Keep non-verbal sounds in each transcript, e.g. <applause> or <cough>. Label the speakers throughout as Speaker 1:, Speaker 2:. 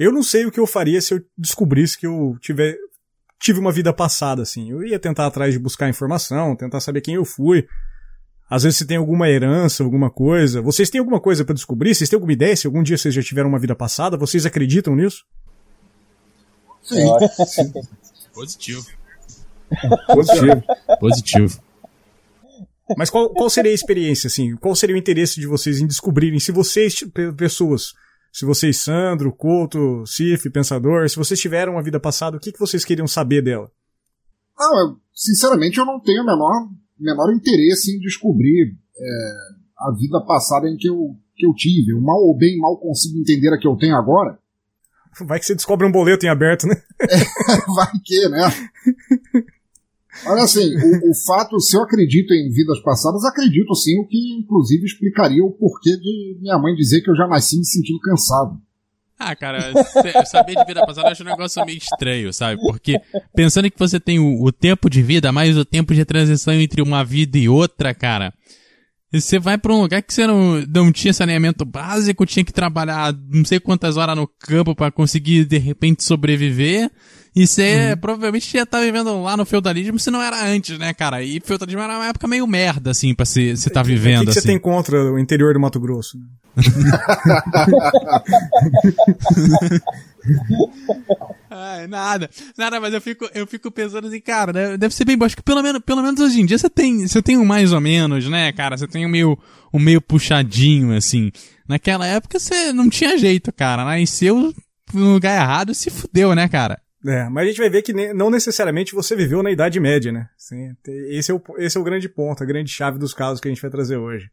Speaker 1: Eu não sei o que eu faria se eu descobrisse que eu tiver, tive uma vida passada, assim. Eu ia tentar atrás de buscar informação, tentar saber quem eu fui. Às vezes se tem alguma herança, alguma coisa. Vocês têm alguma coisa para descobrir? Vocês têm alguma ideia? Se algum dia vocês já tiveram uma vida passada, vocês acreditam nisso?
Speaker 2: Sim. <laughs>
Speaker 3: Positivo.
Speaker 1: Positivo.
Speaker 3: Positivo.
Speaker 1: Mas qual, qual seria a experiência, assim? Qual seria o interesse de vocês em descobrirem se vocês, pessoas, se vocês, Sandro, Couto, Cif, Pensador, se vocês tiveram uma vida passada, o que, que vocês queriam saber dela?
Speaker 2: Não, eu, sinceramente eu não tenho o menor, menor interesse em descobrir é, a vida passada em que eu, que eu tive. Eu mal ou bem mal consigo entender a que eu tenho agora.
Speaker 1: Vai que você descobre um boleto em aberto, né? <laughs>
Speaker 2: É, vai que, né? <laughs> Olha assim, o, o, fato, se eu acredito em vidas passadas, acredito sim, o que inclusive explicaria o porquê de minha mãe dizer que eu já nasci me sentindo cansado.
Speaker 3: Ah, cara, saber de vida passada eu acho um negócio meio estranho, sabe? Porque pensando que você tem o, o tempo de vida, mais o tempo de transição entre uma vida e outra, cara. Você vai para um lugar que você não, não tinha saneamento básico, tinha que trabalhar não sei quantas horas no campo para conseguir de repente sobreviver. E você uhum. provavelmente estar tá vivendo lá no feudalismo se não era antes, né, cara? E feudalismo era uma época meio merda, assim, pra você estar tá vivendo. O que,
Speaker 1: que
Speaker 3: assim.
Speaker 1: você tem contra o interior do Mato Grosso? <laughs>
Speaker 3: Ai, nada. Nada, mas eu fico, eu fico pensando assim, cara, né, deve ser bem bom. Acho que pelo menos, pelo menos hoje em dia você tem, você tem um mais ou menos, né, cara? Você tem um meio, um meio puxadinho, assim. Naquela época você não tinha jeito, cara. Nasceu no lugar errado se fudeu, né, cara?
Speaker 1: É, mas a gente vai ver que não necessariamente você viveu na Idade Média, né? esse, é o, esse é o grande ponto, a grande chave dos casos que a gente vai trazer hoje.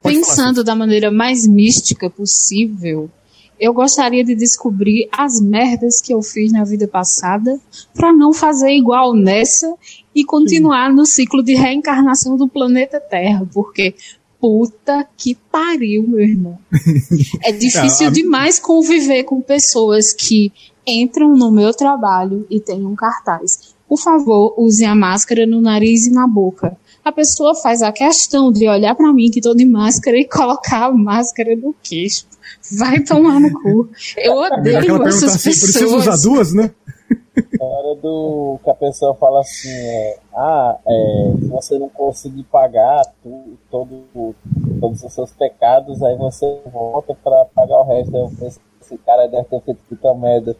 Speaker 4: Pode Pensando da maneira mais mística possível, eu gostaria de descobrir as merdas que eu fiz na vida passada para não fazer igual nessa e continuar Sim. no ciclo de reencarnação do planeta Terra, porque puta que pariu, meu irmão. <laughs> É difícil demais conviver com pessoas que entram no meu trabalho e têm um cartaz. Por favor, use a máscara no nariz e na boca. A pessoa faz a questão de olhar para mim que tô de máscara e colocar a máscara no queixo. Vai tomar no cu. Eu odeio Aquela essas assim, pessoas.
Speaker 1: Precisa usar duas, né?
Speaker 5: Na hora do que a pessoa fala assim, é, ah, é, se você não conseguir pagar tu, todo, todos os seus pecados, aí você volta para pagar o resto. Eu penso, esse cara deve ter feito muita merda.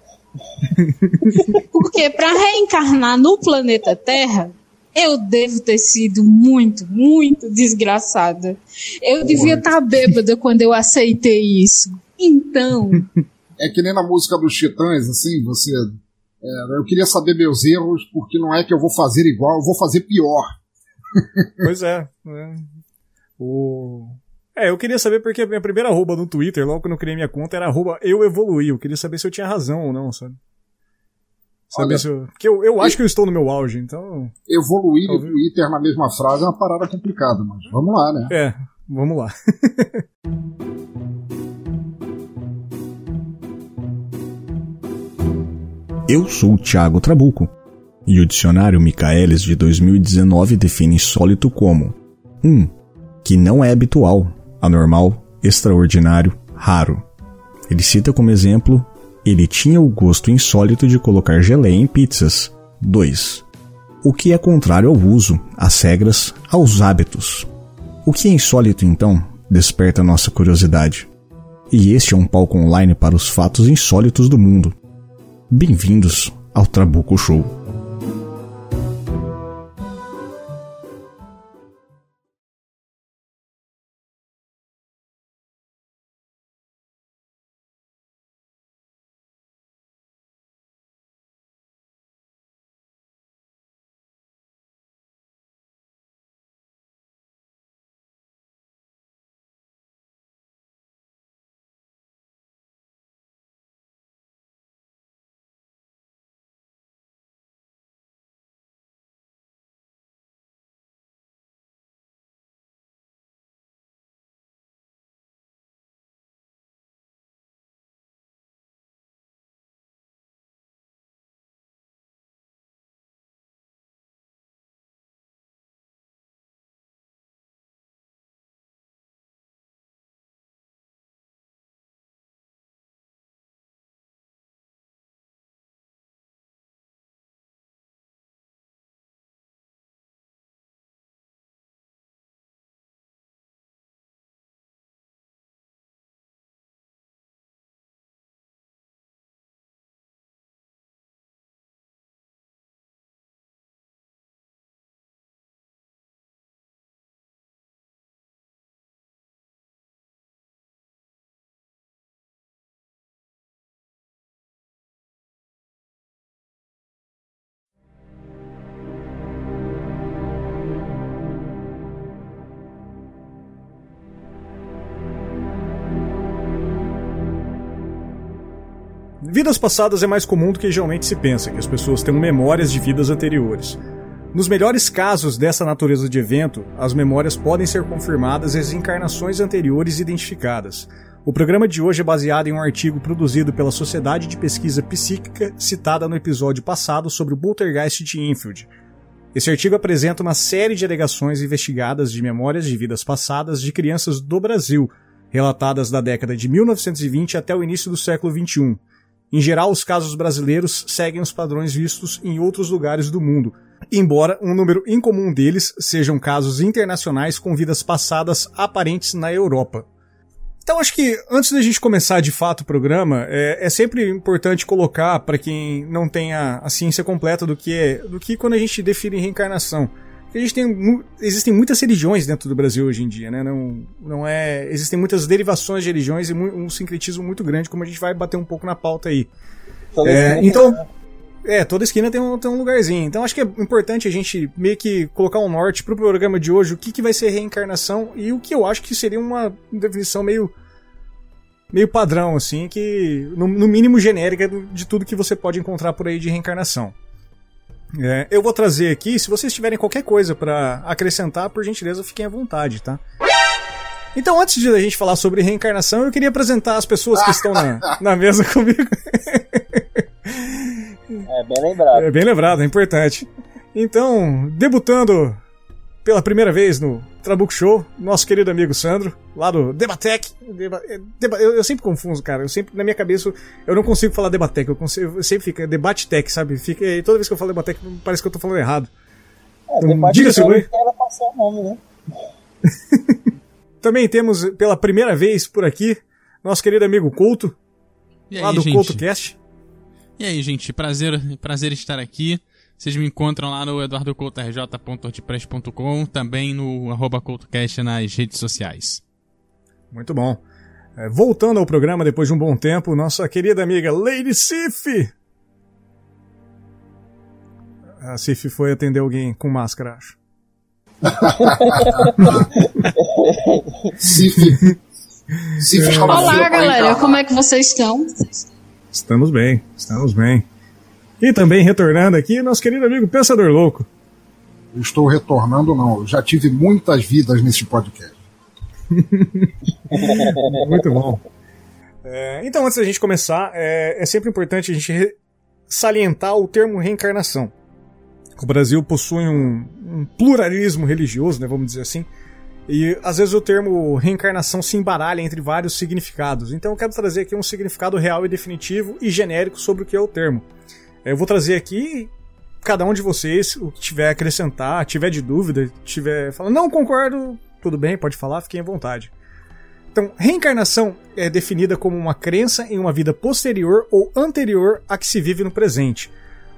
Speaker 4: Porque para reencarnar no planeta Terra, eu devo ter sido muito, muito desgraçada. Eu devia estar tá bêbada quando eu aceitei isso. Então. <laughs>
Speaker 2: É que nem na música dos Titãs, assim, você. É, eu queria saber meus erros, porque não é que eu vou fazer igual, eu vou fazer pior.
Speaker 1: Pois é. é. O... É, eu queria saber porque a minha primeira arroba no Twitter, logo que eu criei minha conta, era arroba eu evoluí. Eu queria saber se eu tinha razão ou não, sabe? Saber Olha, se eu. Porque eu, eu acho que eu estou no meu auge, então.
Speaker 2: Evoluir no Twitter na mesma frase é uma parada complicada, mas vamos lá, né?
Speaker 1: É, vamos lá. <laughs>
Speaker 6: eu sou o Thiago Trabuco. E o dicionário Michaelis de 2019 define insólito como 1. Um, que não é habitual, anormal, extraordinário, raro. Ele cita como exemplo: ele tinha o gosto insólito de colocar geleia em pizzas. 2. O que é contrário ao uso, às regras, aos hábitos. O que é insólito então desperta nossa curiosidade. E este é um palco online para os fatos insólitos do mundo. Bem-vindos ao Trabuco Show.
Speaker 1: Vidas passadas é mais comum do que geralmente se pensa, que as pessoas tenham memórias de vidas anteriores. Nos melhores casos dessa natureza de evento, as memórias podem ser confirmadas e as encarnações anteriores identificadas. O programa de hoje é baseado em um artigo produzido pela Sociedade de Pesquisa Psíquica, citada no episódio passado sobre o Poltergeist de Enfield. Esse artigo apresenta uma série de alegações investigadas de memórias de vidas passadas de crianças do Brasil, relatadas da década de 1920 até o início do século XXI. Em geral, os casos brasileiros seguem os padrões vistos em outros lugares do mundo, embora um número incomum deles sejam casos internacionais com vidas passadas aparentes na Europa. Então acho que antes da gente começar de fato o programa, é, é sempre importante colocar para quem não tem a, a, ciência completa do que é, do que quando a gente define reencarnação. A gente tem existem muitas religiões dentro do Brasil hoje em dia, né? Não, não é, existem muitas derivações de religiões e um sincretismo muito grande, como a gente vai bater um pouco na pauta aí. É, então, é, toda esquina tem um, tem um lugarzinho. Então acho que é importante a gente meio que colocar um norte pro programa de hoje, o que, que vai ser reencarnação e o que eu acho que seria uma definição meio meio padrão, assim, que no, no mínimo genérica de tudo que você pode encontrar por aí de reencarnação. É, eu vou trazer aqui, se vocês tiverem qualquer coisa para acrescentar, por gentileza, fiquem à vontade, tá? Então, antes de a gente falar sobre reencarnação, eu queria apresentar as pessoas que estão na, <laughs> na mesa comigo.
Speaker 5: É bem lembrado.
Speaker 1: É bem lembrado, é importante. Então, debutando pela primeira vez no Trabuco Show, nosso querido amigo Sandro, lá do Debatec. Deba, é, deba, eu, eu, sempre confundo, cara. Eu sempre, na minha cabeça, eu não consigo falar Debatec. Eu, consigo, eu sempre fica Debate Tech, sabe? Fica, toda vez que eu falo Debatec, parece que eu tô falando errado.
Speaker 5: É, então, diga seu oi. o nome, né? <laughs>
Speaker 1: Também temos pela primeira vez por aqui nosso querido amigo Couto,
Speaker 3: e
Speaker 1: lá
Speaker 3: aí,
Speaker 1: do
Speaker 3: gente?
Speaker 1: CoutoCast.
Speaker 3: E aí, gente, prazer, prazer estar aqui. Vocês me encontram lá no eduardocoutorj.wordpress.com, também no arroba CoutoCast nas redes sociais.
Speaker 1: Muito bom. É, voltando ao programa depois de um bom tempo, nossa querida amiga Lady Sif. A Sif foi atender alguém com máscara, acho.
Speaker 2: Sif. Sif
Speaker 4: Olá, galera, como é que vocês estão?
Speaker 1: Estamos bem, estamos bem. E também retornando aqui, nosso querido amigo Pensador Louco.
Speaker 2: Eu estou retornando, não. Eu já tive muitas vidas nesse podcast. <laughs>
Speaker 1: Muito bom. É, então, antes da gente começar, é, é sempre importante a gente salientar o termo reencarnação. O Brasil possui um, um pluralismo religioso, né, vamos dizer assim, e às vezes o termo reencarnação se embaralha entre vários significados. Então eu quero trazer aqui um significado real e definitivo e genérico sobre o que é o termo. Eu vou trazer aqui cada um de vocês o que tiver a acrescentar, tiver de dúvida, tiver falando não concordo, tudo bem, pode falar, fiquem à vontade. Então, reencarnação é definida como uma crença em uma vida posterior ou anterior à que se vive no presente.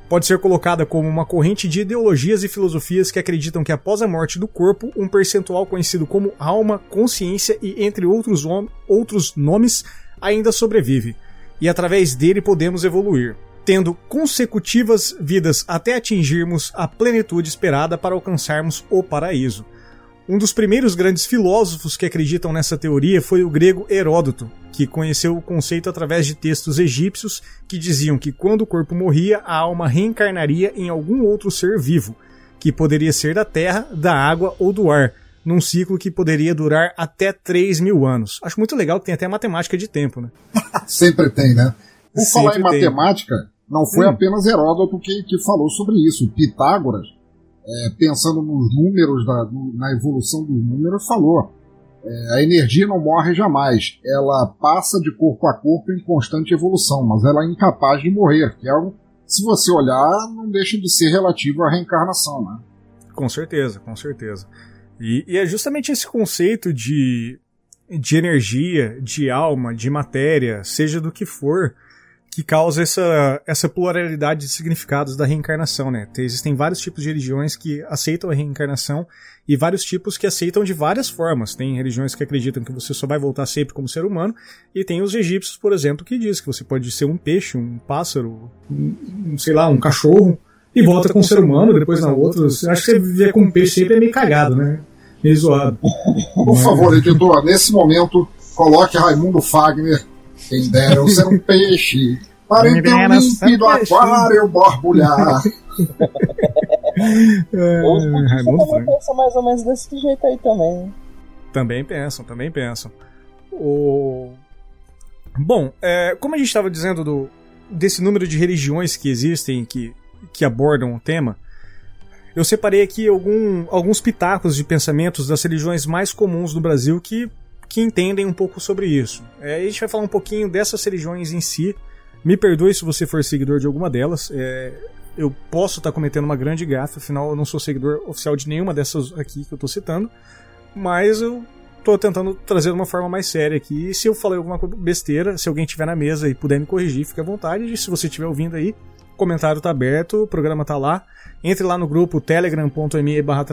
Speaker 1: Pode ser colocada como uma corrente de ideologias e filosofias que acreditam que após a morte do corpo, um percentual conhecido como alma, consciência e entre outros, outros nomes ainda sobrevive, e através dele podemos evoluir, tendo consecutivas vidas até atingirmos a plenitude esperada para alcançarmos o paraíso. Um dos primeiros grandes filósofos que acreditam nessa teoria foi o grego Heródoto, que conheceu o conceito através de textos egípcios que diziam que quando o corpo morria, a alma reencarnaria em algum outro ser vivo, que poderia ser da terra, da água ou do ar, num ciclo que poderia durar até 3 mil anos. Acho muito legal que tem até matemática de tempo, né? <laughs>
Speaker 2: Sempre tem, né? Por
Speaker 1: Sempre
Speaker 2: falar em
Speaker 1: tem.
Speaker 2: Não foi
Speaker 1: Hum.
Speaker 2: apenas Heródoto que, que falou sobre isso. Pitágoras, é, pensando nos números, da, no- na evolução dos números, falou: é, a energia não morre jamais. Ela passa de corpo a corpo em constante evolução, mas ela é incapaz de morrer. Que é algo, se você olhar, não deixa de ser relativo à reencarnação, né?
Speaker 1: Com certeza, com certeza. E, e é justamente esse conceito de, de energia, de alma, de matéria, seja do que for, que causa essa, essa pluralidade de significados da reencarnação, né? Tem- Existem vários tipos de religiões que aceitam a reencarnação e vários tipos que aceitam de várias formas. Tem religiões que acreditam que você só vai voltar sempre como ser humano, e tem os egípcios, por exemplo, que diz que você pode ser um peixe, um pássaro, um, sei lá, um cachorro, e volta com um ser humano, depois na outra. Acho que você viver com um peixe sempre é meio cagado, né? Meio zoado.
Speaker 2: Por favor, editor, nesse momento, coloque Raimundo Fagner. Quem dera eu ser um peixe. Para então límpido aquário borbulhar. <laughs>
Speaker 5: é, Raimundo também pensam mais ou menos desse jeito aí também.
Speaker 1: Também pensam, também pensam. O... Bom, é, como a gente estava dizendo do, desse número de religiões que existem, que, que abordam o tema, eu separei aqui algum, alguns pitacos de pensamentos das religiões mais comuns do Brasil que, que entendem um pouco sobre isso. É, a gente vai falar um pouquinho dessas religiões em si. Me perdoe se você for seguidor de alguma delas. É, eu posso estar cometendo uma grande gafa, afinal eu não sou seguidor oficial de nenhuma dessas aqui que eu estou citando, mas eu estou tentando trazer de uma forma mais séria aqui. E se eu falei alguma besteira, se alguém estiver na mesa e puder me corrigir, fique à vontade. E se você estiver ouvindo aí, comentário está aberto, o programa está lá. Entre lá no grupo telegram.me barra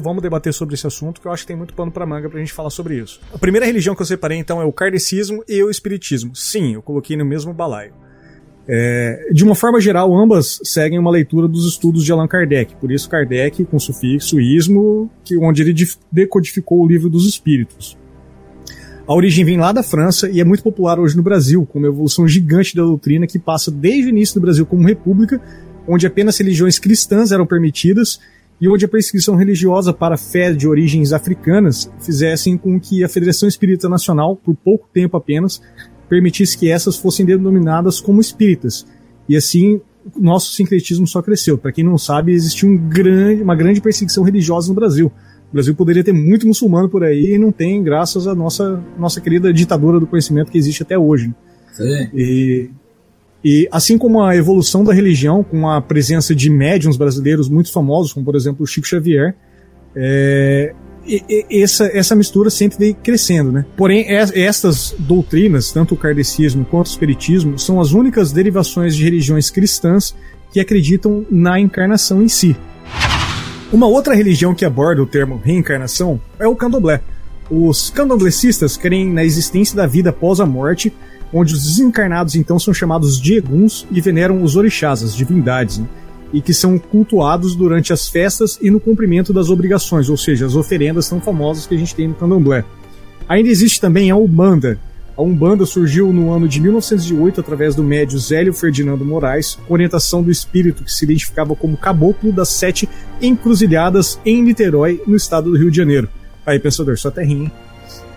Speaker 1: vamos debater sobre esse assunto, que eu acho que tem muito pano para manga pra gente falar sobre isso. A primeira religião que eu separei então é o kardecismo e o espiritismo. Sim, eu coloquei no mesmo balaio. É, de uma forma geral, ambas seguem uma leitura dos estudos de Allan Kardec, por isso Kardec com sufixo ismo, que, onde ele decodificou o livro dos espíritos. A origem vem lá da França e é muito popular hoje no Brasil, com uma evolução gigante da doutrina que passa desde o início do Brasil como república, onde apenas religiões cristãs eram permitidas e onde a perseguição religiosa para fé de origens africanas fizessem com que a Federação Espírita Nacional, por pouco tempo apenas, permitisse que essas fossem denominadas como espíritas. E assim, nosso sincretismo só cresceu. Para quem não sabe, existe um grande, uma grande perseguição religiosa no Brasil. O Brasil poderia ter muito muçulmano por aí e não tem, graças à nossa, nossa querida ditadura do conhecimento que existe até hoje. Sim. E, e assim como a evolução da religião, com a presença de médiums brasileiros muito famosos, como por exemplo o Chico Xavier, é, essa, essa mistura sempre vem crescendo, né? Porém, estas doutrinas, tanto o kardecismo quanto o espiritismo, são as únicas derivações de religiões cristãs que acreditam na encarnação em si. Uma outra religião que aborda o termo reencarnação é o candomblé. Os candomblecistas creem na existência da vida após a morte, onde os desencarnados então são chamados de eguns e veneram os orixás, as divindades. Né? e que são cultuados durante as festas e no cumprimento das obrigações, ou seja, as oferendas tão famosas que a gente tem no candomblé. Ainda existe também a Umbanda. A Umbanda surgiu no ano de 1908 através do médio Zélio Ferdinando Moraes, com orientação do espírito que se identificava como caboclo das sete encruzilhadas em Niterói, no estado do Rio de Janeiro. Aí, pensador, só terrinha.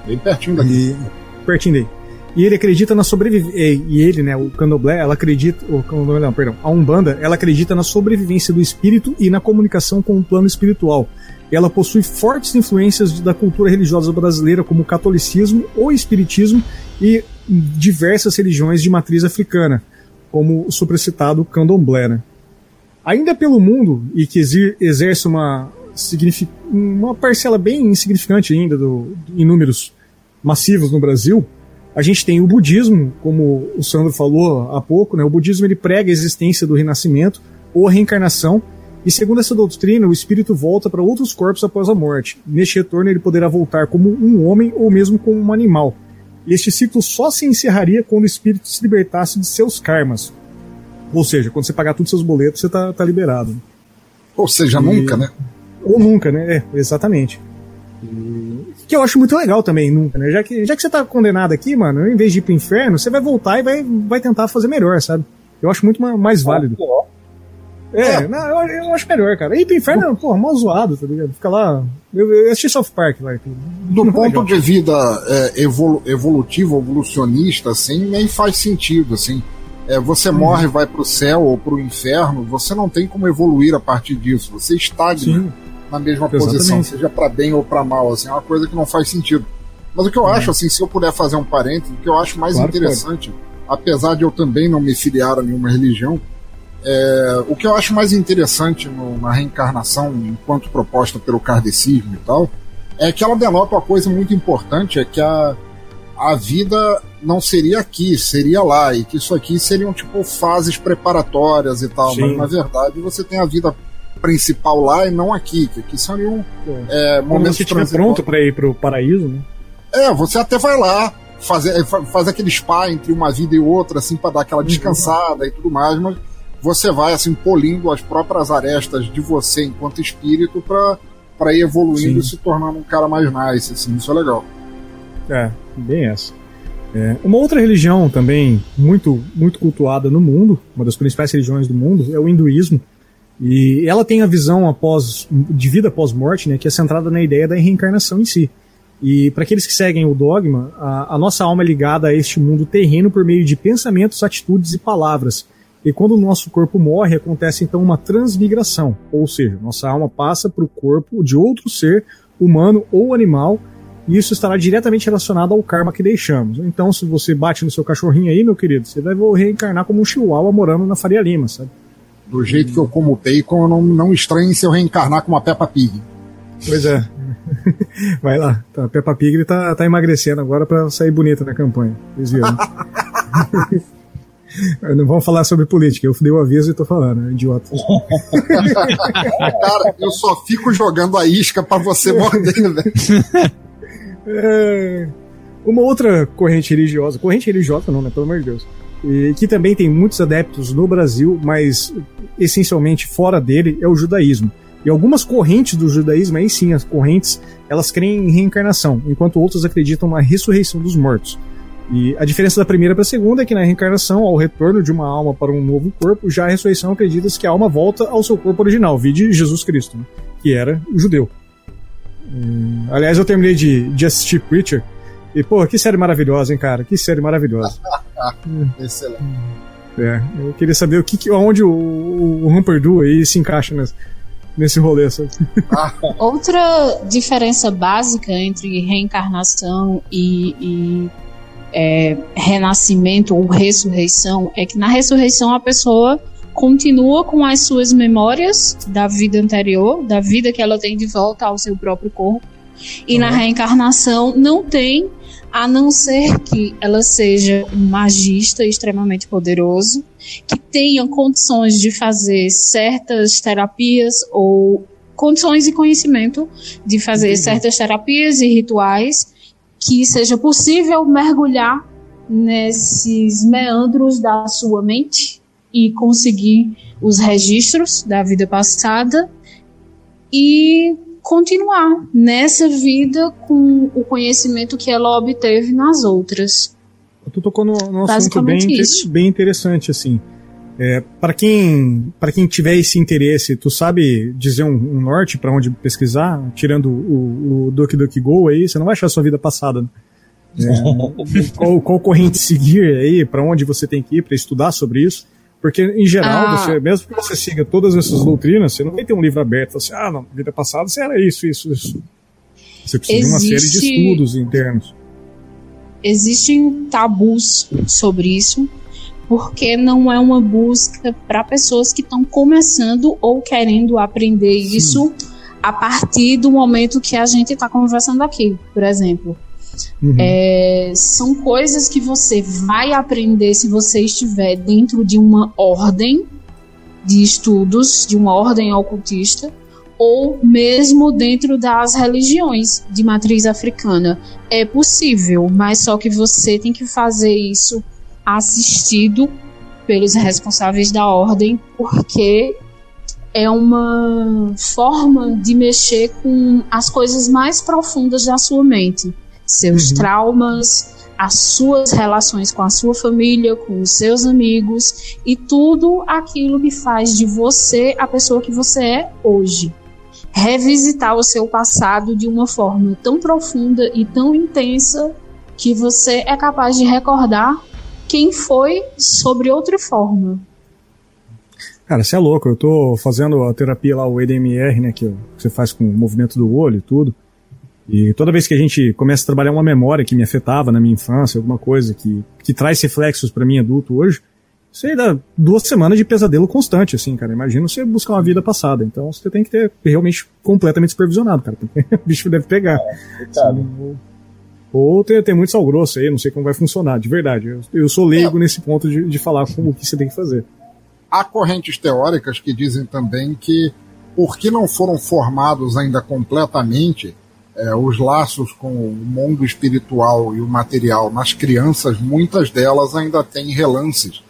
Speaker 2: Bem pertinho daqui.
Speaker 1: E... Pertinho daí. E ele acredita na sobrevivência. E ele, né, o candomblé, ela acredita. O candomblé, não, perdão. A Umbanda, ela acredita na sobrevivência do espírito e na comunicação com o plano espiritual. Ela possui fortes influências da cultura religiosa brasileira, como o catolicismo ou espiritismo, e diversas religiões de matriz africana, como o supracitado candomblé. Né? Ainda pelo mundo, e que exerce uma, uma parcela bem insignificante ainda do, em números massivos no Brasil, a gente tem o budismo, como o Sandro falou há pouco, né? O budismo ele prega a existência do renascimento ou a reencarnação, e segundo essa doutrina, o espírito volta para outros corpos após a morte. Neste retorno, ele poderá voltar como um homem ou mesmo como um animal. Este ciclo só se encerraria quando o espírito se libertasse de seus karmas. Ou seja, quando você pagar todos os seus boletos, você está tá liberado.
Speaker 2: Ou seja, e... nunca, né?
Speaker 1: Ou nunca, né? É, exatamente. E que eu acho muito legal também, nunca, né? Já que, já que você tá condenado aqui, mano, em vez de ir pro inferno, você vai voltar e vai, vai tentar fazer melhor, sabe? Eu acho muito mais válido. É, é. Não, eu, eu, acho melhor, cara. Ir pro inferno, porra, mal zoado, tá ligado? Fica lá. Eu, eu assisti South Park lá.
Speaker 2: Do não ponto de vida é, evolu evolutivo, evolucionista, assim, nem faz sentido, assim. É, você hum. morre, vai pro céu ou pro inferno, você não tem como evoluir a partir disso. Você estagna. Sim na mesma Exatamente. posição, seja para bem ou para mal, assim, é uma coisa que não faz sentido. Mas o que eu uhum. acho, assim, se eu puder fazer um parênteses, o que eu acho mais claro interessante, apesar de eu também não me filiar a nenhuma religião, é, o que eu acho mais interessante no, na reencarnação, enquanto proposta pelo kardecismo e tal, é que ela denota uma coisa muito importante, é que a, a vida não seria aqui, seria lá, e que isso aqui seriam tipo fases preparatórias e tal, Sim. mas na verdade você tem a vida principal lá e não aqui, que aqui seriam
Speaker 1: é, momentos Quando você pronto para ir para o paraíso, né?
Speaker 2: É, você até vai lá, fazer, é, faz aquele spa entre uma vida e outra, assim, para dar aquela uhum. descansada uhum. e tudo mais, mas você vai, assim, polindo as próprias arestas de você enquanto espírito para ir evoluindo Sim. e se tornando um cara mais nice, assim, isso é legal.
Speaker 1: É, bem essa. É, uma outra religião também muito, muito cultuada no mundo, uma das principais religiões do mundo, é o hinduísmo. E ela tem a visão após, de vida após morte, né, que é centrada na ideia da reencarnação em si. E para aqueles que seguem o dogma, a, a, nossa alma é ligada a este mundo terreno por meio de pensamentos, atitudes e palavras. E quando o nosso corpo morre, acontece então uma transmigração, ou seja, nossa alma passa para o corpo de outro ser, humano ou animal, e isso estará diretamente relacionado ao karma que deixamos. Então, se você bate no seu cachorrinho aí, meu querido, você vai reencarnar como um chihuahua morando na Faria Lima, sabe?
Speaker 2: Do jeito que eu como bacon, eu não, não estranho se eu reencarnar com uma Peppa Pig.
Speaker 1: Pois é. <laughs> Vai lá. Tá, a Peppa Pig tá, tá emagrecendo agora para sair bonita na campanha. Vocês viram? <laughs> <laughs> Não vamos falar sobre política, eu dei o aviso e tô falando, é idiota.
Speaker 2: Cara, eu só fico jogando a isca para você morder, velho.
Speaker 1: É... Uma outra corrente religiosa, corrente religiosa não, né? Pelo amor de Deus. Que também tem muitos adeptos no Brasil, mas essencialmente fora dele, é o judaísmo. E algumas correntes do judaísmo, aí sim, as correntes, elas creem em reencarnação, enquanto outras acreditam na ressurreição dos mortos. E a diferença da primeira para a segunda é que na reencarnação, ao retorno de uma alma para um novo corpo, já a ressurreição acredita-se que a alma volta ao seu corpo original, vide Jesus Cristo, né? que era o judeu. Hum, aliás, eu terminei de, de assistir Preacher. E, pô, que série maravilhosa, hein, cara? Que série maravilhosa. <laughs>
Speaker 2: Excelente.
Speaker 1: É, eu queria saber o que, onde o, o Humperdu aí se encaixa nesse, nesse rolê. Sabe? <laughs>
Speaker 4: Outra diferença básica entre reencarnação e, e é, renascimento ou ressurreição é que na ressurreição a pessoa continua com as suas memórias da vida anterior, da vida que ela tem de volta ao seu próprio corpo. E uhum. na reencarnação não tem, a não ser que ela seja um magista extremamente poderoso, que tenha condições de fazer certas terapias ou condições e conhecimento de fazer uhum. certas terapias e rituais que seja possível mergulhar nesses meandros da sua mente e conseguir os registros da vida passada e continuar nessa vida com o conhecimento que ela obteve nas outras.
Speaker 1: Tu tocou num, num assunto bem, bem interessante, assim. É, para quem para quem tiver esse interesse, tu sabe dizer um, um norte para onde pesquisar, tirando o, o DuckDuckGo aí, você não vai achar a sua vida passada. Né? <laughs> É, qual, qual corrente seguir aí, para onde você tem que ir para estudar sobre isso? Porque, em geral, ah. você, mesmo que você siga todas essas doutrinas, você não vai ter um livro aberto assim, ah, não, vida passada você era isso, isso, isso. Você precisa Existe... de uma série de estudos internos.
Speaker 4: Existem tabus sobre isso, porque não é uma busca para pessoas que estão começando ou querendo aprender Sim. isso a partir do momento que a gente está conversando aqui, por exemplo. Uhum. É, são coisas que você vai aprender se você estiver dentro de uma ordem de estudos, de uma ordem ocultista, ou mesmo dentro das religiões de matriz africana. É possível, mas só que você tem que fazer isso assistido pelos responsáveis da ordem, porque é uma forma de mexer com as coisas mais profundas da sua mente seus uhum. traumas, as suas relações com a sua família, com os seus amigos e tudo aquilo que faz de você a pessoa que você é hoje. Revisitar o seu passado de uma forma tão profunda e tão intensa que você é capaz de recordar quem foi sobre outra forma.
Speaker 1: Cara, você é louco. Eu tô fazendo a terapia lá, o EDMR, né, que você faz com o movimento do olho e tudo. E toda vez que a gente começa a trabalhar uma memória que me afetava na minha infância, alguma coisa que, que traz reflexos para mim adulto hoje, isso aí dá duas semanas de pesadelo constante, assim, cara. Imagina você buscar uma vida passada. Então você tem que ter realmente completamente supervisionado, cara. <laughs> o bicho deve pegar. É, assim, ou tem, tem muito sal grosso aí, não sei como vai funcionar, de verdade. Eu, eu sou leigo é. nesse ponto de, de falar como que você tem que fazer.
Speaker 2: Há correntes teóricas que dizem também que, porque não foram formados ainda completamente, é, os laços com o mundo espiritual e o material nas crianças, muitas delas ainda têm relances,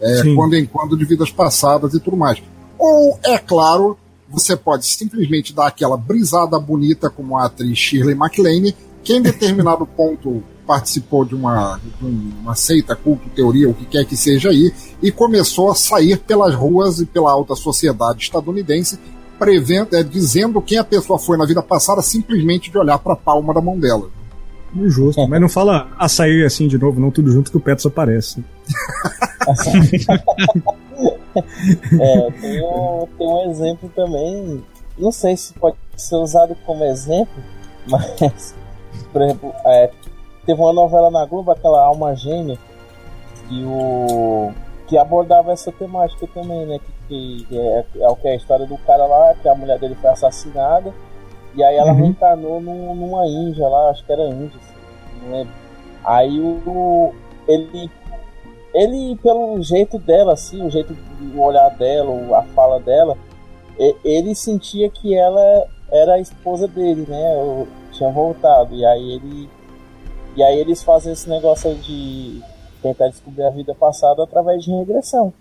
Speaker 2: é, quando em quando, de vidas passadas e tudo mais. Ou, é claro, você pode simplesmente dar aquela brisada bonita como a atriz Shirley MacLaine, que em determinado <laughs> ponto participou de uma, de uma seita, culto, teoria, o que quer que seja aí, e começou a sair pelas ruas e pela alta sociedade estadunidense, prevendo, é, dizendo quem a pessoa foi na vida passada simplesmente de olhar para a palma da mão dela.
Speaker 1: Justo, mas não fala a sair assim de novo, não tudo junto que o Petros aparece. <laughs>
Speaker 5: é, tem um, tem um exemplo também, não sei se pode ser usado como exemplo, <laughs> mas, por exemplo, é, teve uma novela na Globo, aquela Alma Gêmea, que, o, que abordava essa temática também, né? Que, que é, é, o que é a história do cara lá, que a mulher dele foi assassinada, e aí ela uhum. reencarnou num, numa Índia lá, acho que era Índia, assim, não lembro. Aí o, ele ele, pelo jeito dela, assim, o jeito do olhar dela, a fala dela, ele sentia que ela era a esposa dele, né? Eu tinha voltado. E aí ele. E aí eles fazem esse negócio de tentar descobrir a vida passada através de regressão.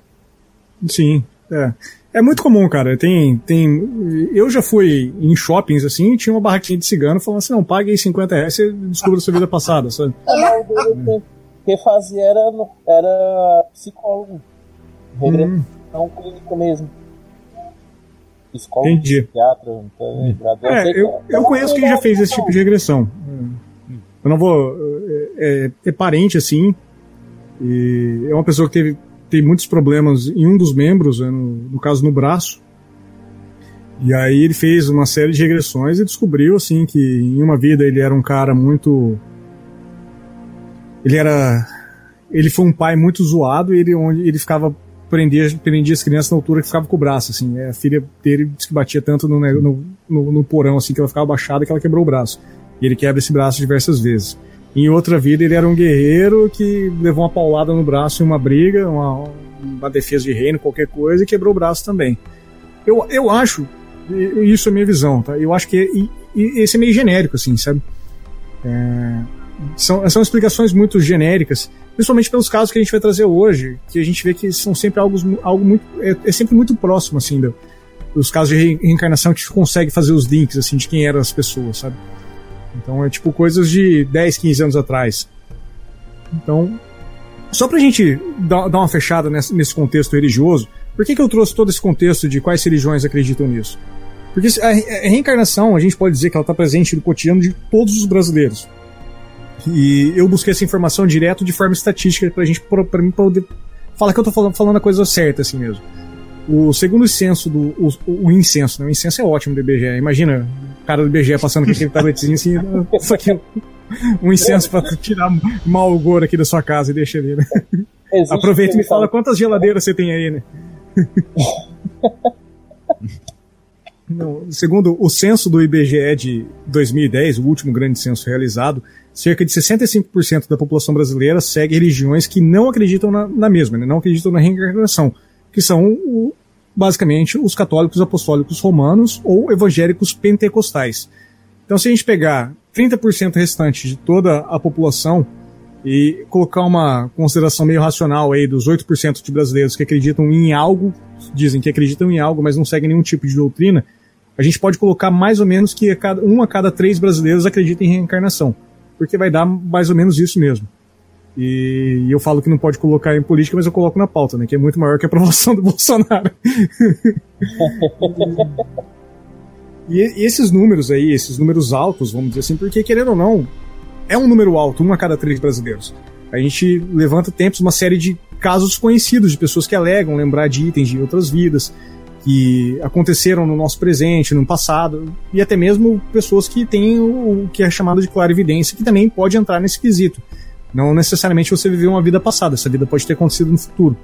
Speaker 1: Sim, é. É muito comum, cara. Tem, tem. Eu já fui em shoppings assim e tinha uma barraquinha de cigano falando assim: não, pague aí 50 reais você descobre a sua vida passada. Sabe?
Speaker 5: É, quem fazia era, era psicólogo. Regressão hum. clínica mesmo.
Speaker 1: Psicólogo, Entendi. psiquiatra. Então, é, eu, eu, eu conheço quem já fez esse tipo de regressão. Eu não vou. É, é, é parente assim. E é uma pessoa que teve, tem muitos problemas em um dos membros, né, no, no caso no braço. E aí ele fez uma série de regressões e descobriu assim que em uma vida ele era um cara muito ele era. Ele foi um pai muito zoado e ele, onde ele ficava. Prendia, prendia as crianças na altura que ficava com o braço, assim. A filha dele disse que batia tanto no, no, no, no porão, assim, que ela ficava baixada que ela quebrou o braço. E ele quebra esse braço diversas vezes. Em outra vida, ele era um guerreiro que levou uma paulada no braço em uma briga, uma, uma defesa de reino, qualquer coisa, e quebrou o braço também. Eu, eu acho, isso é a minha visão, tá? Eu acho que e, e esse é meio genérico, assim, sabe? É, são, são explicações muito genéricas, principalmente pelos casos que a gente vai trazer hoje, que a gente vê que são sempre algo, algo muito. É, é sempre muito próximo, assim, do, dos casos de reencarnação que consegue fazer os links, assim, de quem eram as pessoas, sabe? Então é tipo coisas de 10, 15 anos atrás. Então, só pra gente dar, uma fechada nesse, contexto religioso, por que, que eu trouxe todo esse contexto de quais religiões acreditam nisso? Porque a, reencarnação, a gente pode dizer que ela está presente no cotidiano de todos os brasileiros. E eu busquei essa informação direto de forma estatística pra gente, pra, mim poder falar que eu falando, falando a coisa certa assim mesmo. O segundo censo do. O, o incenso, né? O incenso é ótimo do IBGE. Imagina o cara do IBGE passando com aquele tabletezinho assim, <laughs> isso aqui um incenso pra tirar mau gosto aqui da sua casa e deixa ali, né? Aproveita e me fala quantas geladeiras você tem aí, né? <laughs> Não, segundo o censo do IBGE de 2010, o último grande censo realizado, cerca de 65% da população brasileira segue religiões que não acreditam na, na mesma, né? não acreditam na reencarnação, que são o, basicamente os católicos apostólicos romanos ou evangélicos pentecostais. Então, se a gente pegar 30% restante de toda a população e colocar uma consideração meio racional aí dos 8% de brasileiros que acreditam em algo, dizem que acreditam em algo, mas não seguem nenhum tipo de doutrina, a gente pode colocar mais ou menos que um a cada três brasileiros acredita em reencarnação. Porque vai dar mais ou menos isso mesmo. E, e eu falo que não pode colocar em política, mas eu coloco na pauta, né? Que é muito maior que a aprovação do <laughs> Bolsonaro. <laughs> e, e esses números aí, esses números altos, vamos dizer assim, porque querendo ou não, é um número alto, um a cada três brasileiros. A gente levanta tempos uma série de casos conhecidos de pessoas que alegam lembrar de itens de outras vidas, que aconteceram no nosso presente, no passado, e até mesmo pessoas que têm o que é chamado de clarividência, que também pode entrar nesse quesito. Não necessariamente você viveu uma vida passada, essa vida pode ter acontecido no futuro.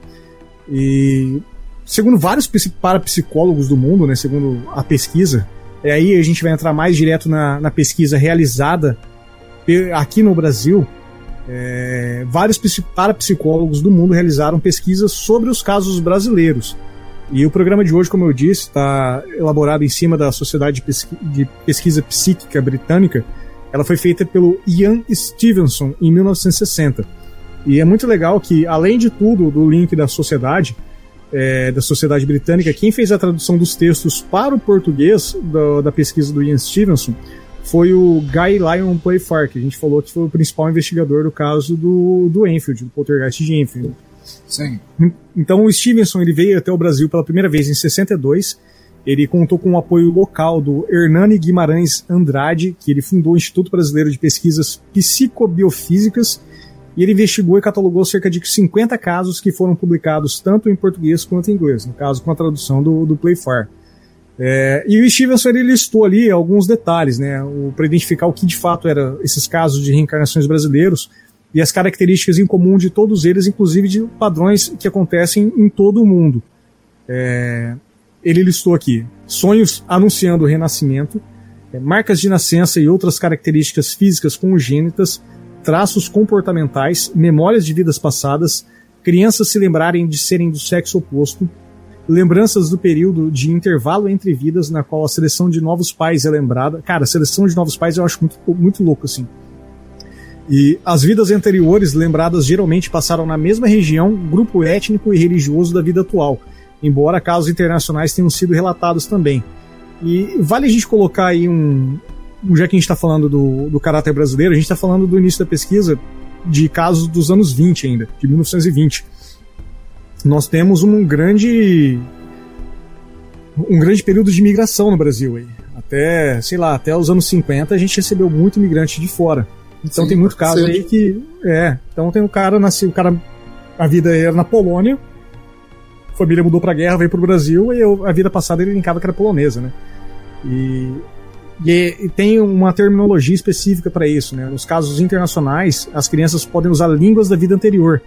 Speaker 1: E segundo vários parapsicólogos do mundo, né, segundo a pesquisa, é aí a gente vai entrar mais direto na, na pesquisa realizada aqui no Brasil. É, vários parapsicólogos do mundo realizaram pesquisas sobre os casos brasileiros. E o programa de hoje, como eu disse, está elaborado em cima da Sociedade de Pesquisa Psíquica Britânica. Ela foi feita pelo Ian Stevenson em 1960. E é muito legal que, além de tudo, do link da sociedade, é, da Sociedade Britânica, quem fez a tradução dos textos para o português do, da pesquisa do Ian Stevenson foi o Guy Lyon Playfair, que a gente falou que foi o principal investigador do caso do, do Enfield, do poltergeist de Enfield.
Speaker 2: Sim.
Speaker 1: Então o Stevenson ele veio até o Brasil pela primeira vez em 62. Ele contou com o apoio local do Hernani Guimarães Andrade, que ele fundou o Instituto Brasileiro de Pesquisas Psicobiofísicas, e ele investigou e catalogou cerca de 50 casos que foram publicados tanto em português quanto em inglês, no caso com a tradução do, do Playfair. É, e o Stevenson ele listou ali alguns detalhes, né, para identificar o que de fato eram esses casos de reencarnações brasileiros e as características em comum de todos eles, inclusive de padrões que acontecem em todo o mundo. É, ele listou aqui sonhos anunciando o renascimento, é, marcas de nascença e outras características físicas congênitas, traços comportamentais, memórias de vidas passadas, crianças se lembrarem de serem do sexo oposto, lembranças do período de intervalo entre vidas na qual a seleção de novos pais é lembrada. Cara, a seleção de novos pais eu acho muito, muito louco assim. E as vidas anteriores lembradas geralmente passaram na mesma região, grupo étnico e religioso da vida atual, embora casos internacionais tenham sido relatados também. E vale a gente colocar aí um. Já que a gente está falando do, do caráter brasileiro, a gente está falando do início da pesquisa de casos dos anos 20 ainda, de 1920. Nós temos um grande. um grande período de migração no Brasil aí. Até, sei lá, até os anos 50 a gente recebeu muito imigrante de fora. Então
Speaker 2: Sim,
Speaker 1: tem muito caso aí que. É. Então tem um cara, nasceu, o cara. A vida era na Polônia, família mudou pra guerra, veio pro Brasil, e eu- a vida passada ele linkava que era polonesa, né? E, e, e tem uma terminologia específica para isso, né? Nos casos internacionais, as crianças podem usar línguas da vida anterior,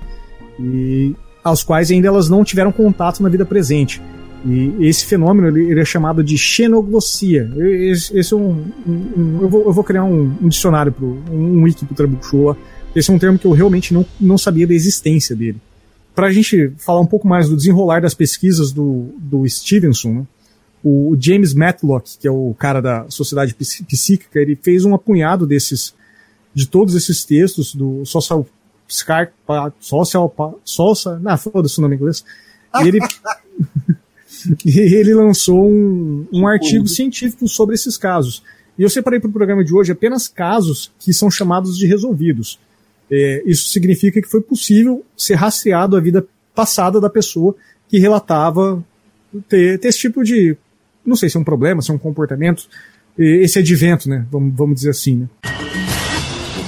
Speaker 1: e aos quais ainda elas não tiveram contato na vida presente. E esse fenômeno ele, ele é chamado de xenoglossia. Esse, esse é um, um- um- eu, vou, eu vou criar um, um dicionário pro um, um wiki pro lá. Esse é um termo que eu realmente não, não sabia da existência dele. Para a gente falar um pouco mais do desenrolar das pesquisas do, do Stevenson, né? o James Matlock, que é o cara da Sociedade Psí- Psíquica, ele fez um apunhado desses, de todos esses textos do Social Psych, Social, Social, não, foda-se o nome inglês. E ele, <laughs> e ele lançou um, um artigo científico sobre esses casos. E eu separei para o programa de hoje apenas casos que são chamados de resolvidos. É, isso significa que foi possível ser rastreado a vida passada da pessoa que relatava ter, ter esse tipo de. Não sei se é um problema, se é um comportamento, esse advento, né? Vamos, vamos dizer assim, né?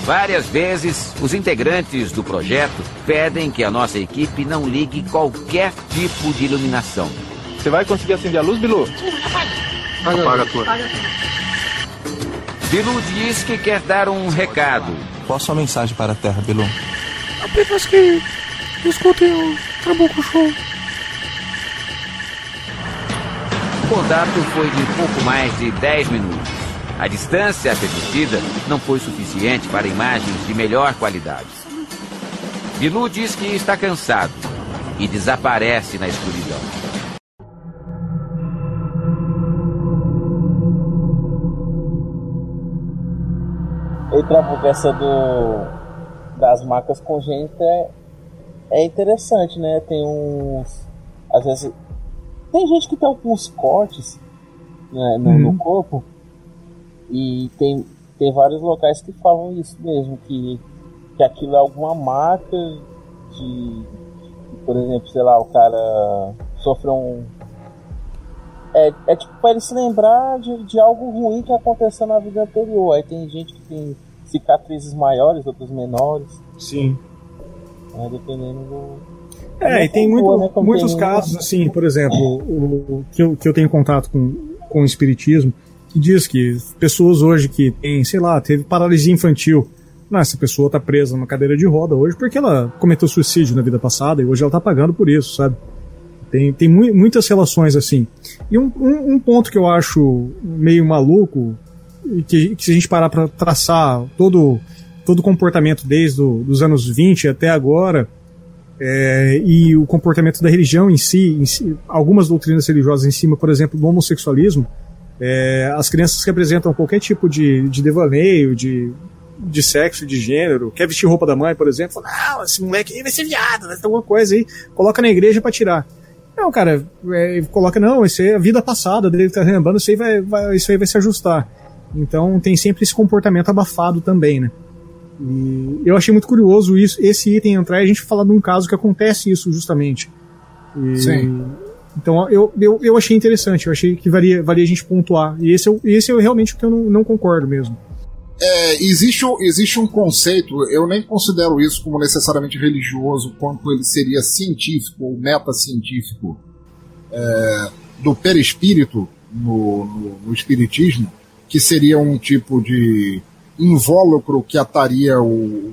Speaker 7: Várias vezes, os integrantes do projeto pedem que a nossa equipe não ligue qualquer tipo de iluminação.
Speaker 8: Você vai conseguir acender a luz, Bilu?
Speaker 2: Apaga a tua.
Speaker 7: Bilu diz que quer dar um recado.
Speaker 8: Qual a sua mensagem para a Terra, Bilu?
Speaker 1: Apenas que escutem o Trabuco Show.
Speaker 7: O contato foi de pouco mais de 10 minutos. A distância permitida não foi suficiente para imagens de melhor qualidade. Bilu diz que está cansado e desaparece na escuridão.
Speaker 5: Trabuco, essa do das marcas congênitas é, é interessante, né? Tem uns. Às vezes. Tem gente que tem alguns cortes né, no, no corpo. E tem, tem vários locais que falam isso mesmo, que, que aquilo é alguma marca de. Por exemplo, sei lá, o cara sofreu um. É, é tipo pra ele se lembrar de, de algo ruim que aconteceu na vida anterior. Aí tem gente que tem cicatrizes maiores, outras menores,
Speaker 1: Sim.
Speaker 5: né, dependendo do.
Speaker 1: É, e tem muito-
Speaker 5: Boa, né,
Speaker 1: muitos
Speaker 5: tem-
Speaker 1: casos, assim, por exemplo, o, o que, eu, que eu tenho contato com, com o espiritismo, que diz que pessoas hoje que têm, sei lá, teve paralisia infantil, não, essa pessoa tá presa numa cadeira de roda hoje porque ela cometeu suicídio na vida passada e hoje ela tá pagando por isso, sabe? Tem, tem mui- muitas relações assim. E um, um, um ponto que eu acho meio maluco, que, que se a gente parar para traçar todo todo o comportamento desde o, dos anos 20 até agora, é, e o comportamento da religião em si, em si, algumas doutrinas religiosas em cima, por exemplo, do homossexualismo, é, as crianças que apresentam qualquer tipo de, de devaneio, de, de sexo, de gênero, quer vestir roupa da mãe, por exemplo, fala, não, esse moleque aí vai ser viado, vai ter alguma coisa aí, coloca na igreja para tirar. Não, cara, é, coloca, não, isso é a vida passada dele tá relembrando, isso aí vai, vai, isso aí vai se ajustar. Então tem sempre esse comportamento abafado também, né? E eu achei muito curioso isso, esse item entrar e a gente falar de um caso que acontece isso justamente. E,
Speaker 2: Sim.
Speaker 1: Então eu, eu, eu achei interessante, eu achei que valia, valia a gente pontuar. E esse, é, esse é realmente o que eu não, não concordo mesmo.
Speaker 2: É, existe, existe um conceito, eu nem considero isso como necessariamente religioso, quanto ele seria científico ou metacientífico é, do perispírito no, no, no espiritismo, que seria um tipo de invólucro que ataria o,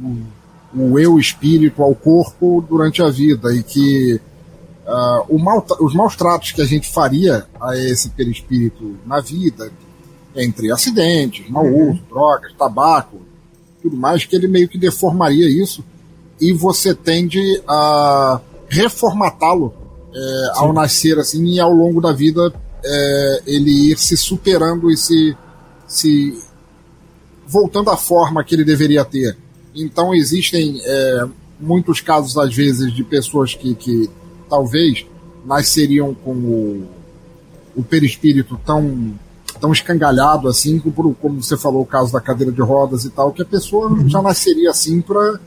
Speaker 2: o, o eu espírito ao corpo durante a vida e que uh, mal, os maus tratos que a gente faria a esse perispírito na vida, entre acidentes, mau uso, drogas, tabaco, tudo mais, que ele meio que deformaria isso e você tende a reformatá-lo é, ao nascer assim e ao longo da vida é, ele ir se superando e se, se voltando à forma que ele deveria ter. Então existem é, muitos casos, às vezes, de pessoas que, que talvez nasceriam com o, o perispírito tão, tão escangalhado assim, como, como você falou, o caso da cadeira de rodas e tal, que a pessoa já nasceria assim para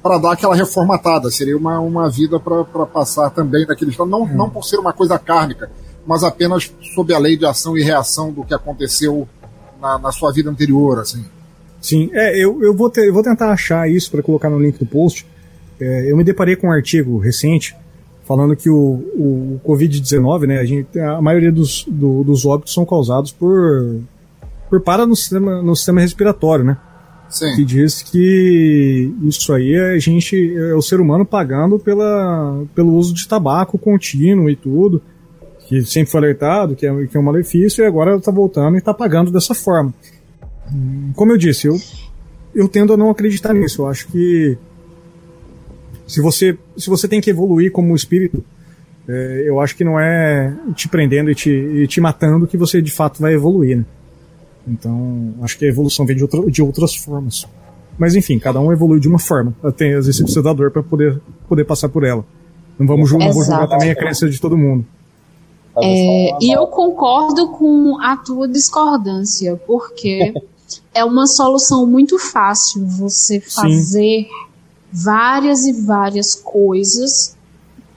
Speaker 2: para dar aquela reformatada. Seria uma, uma vida para passar também naquele estado, não, não por ser uma coisa kármica, mas apenas sob a lei de ação e reação do que aconteceu na, na sua vida anterior, assim.
Speaker 1: Sim, é, eu, eu, vou, ter, eu vou tentar achar isso para colocar no link do post. É, eu me deparei com um artigo recente falando que o, o Covid-19, né, a, gente, a maioria dos, do, dos óbitos são causados por, por para no sistema, no sistema respiratório, né?
Speaker 2: Sim.
Speaker 1: Que diz que isso aí é a gente, é o ser humano pagando pela, pelo uso de tabaco contínuo e tudo, que sempre foi alertado, que é, que é um malefício, e agora está voltando e está pagando dessa forma. Como eu disse, eu, eu tendo a não acreditar nisso. Eu acho que se você, se você tem que evoluir como espírito, é, eu acho que não é te prendendo e te, e te matando que você de fato vai evoluir, né? Então, acho que a evolução vem de, outra, de outras formas. Mas enfim, cada um evolui de uma forma. Tem, às vezes você precisa da dor para poder, poder passar por ela. Não vamos julgar, julgar também a crença de todo mundo.
Speaker 4: É, e eu concordo com a tua discordância, porque <laughs> é uma solução muito fácil você fazer Sim. várias e várias coisas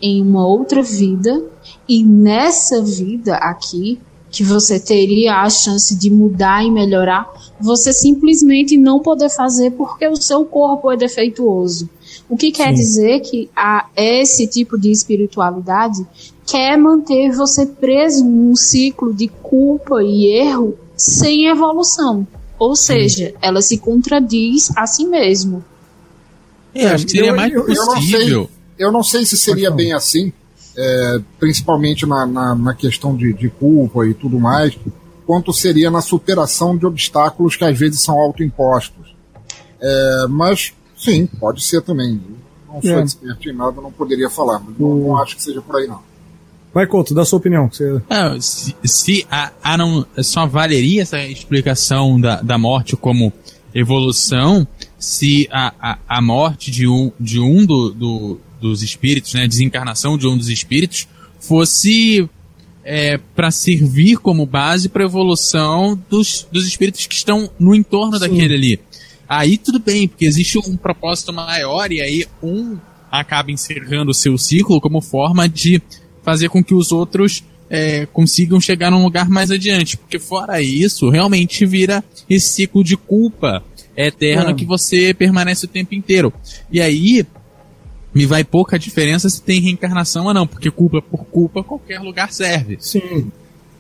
Speaker 4: em uma outra vida e nessa vida aqui que você teria a chance de mudar e melhorar, você simplesmente não poder fazer porque o seu corpo é defeituoso. O que quer Sim. dizer que a, esse tipo de espiritualidade quer manter você preso num ciclo de culpa e erro sem evolução. Ou seja, ela se contradiz a si mesmo.
Speaker 3: É, acho que seria mais eu, possível.
Speaker 2: Eu não, sei, eu não sei se seria bem assim, é, principalmente na, na, na questão de, de, culpa e tudo mais, quanto seria na superação de obstáculos que às vezes são autoimpostos. É, mas, sim, pode ser também. Não sou é. experto em nada, não poderia falar, mas não, não acho que seja por aí, não.
Speaker 1: Vai, Couto, dá sua opinião. Você...
Speaker 3: É, se, se a, a, não só valeria essa explicação da, da morte como evolução se a, a, a morte de um, de um do, do, dos espíritos, né, a desencarnação de um dos espíritos, fosse é, para servir como base para a evolução dos, dos espíritos que estão no entorno Sim. daquele ali. Aí tudo bem, porque existe um propósito maior e aí um acaba encerrando o seu ciclo como forma de fazer com que os outros é, consigam chegar num lugar mais adiante. Porque fora isso, realmente vira esse ciclo de culpa eterno é. que você permanece o tempo inteiro. E aí, me vai pouca diferença se tem reencarnação ou não, porque culpa por culpa qualquer lugar serve.
Speaker 1: Sim.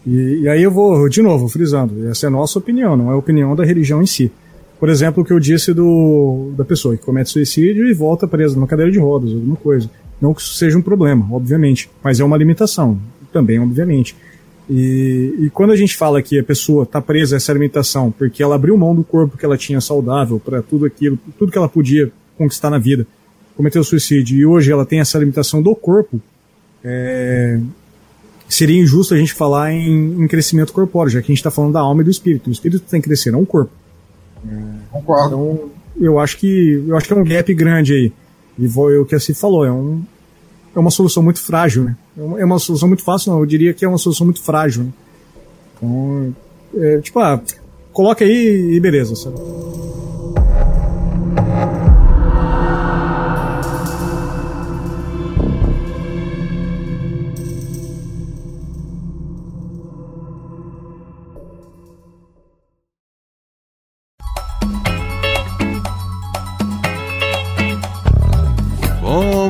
Speaker 1: E, e, aí eu vou, de novo, frisando, essa é a nossa opinião, não é a opinião da religião em si. Por exemplo, o que eu disse do, da pessoa que comete suicídio e volta presa numa cadeira de rodas, alguma coisa. Não que isso seja um problema, obviamente, mas é uma limitação, também, obviamente. E, e quando a gente fala que a pessoa está presa a essa limitação porque ela abriu mão do corpo que ela tinha saudável para tudo aquilo, tudo que ela podia conquistar na vida, cometeu suicídio e hoje ela tem essa limitação do corpo, é, seria injusto a gente falar em, em, crescimento corpóreo, já que a gente está falando da alma e do espírito. O espírito tem que crescer, não o corpo.
Speaker 2: É, Concordo.
Speaker 1: Então, eu acho que eu acho que é um gap grande aí. E vou, o que a Cif falou, é, um, é uma solução muito frágil, né? É uma, é uma solução muito fácil, não, eu diria que é uma solução muito frágil. Né? Então, é, tipo, ah, coloca aí e beleza, sabe?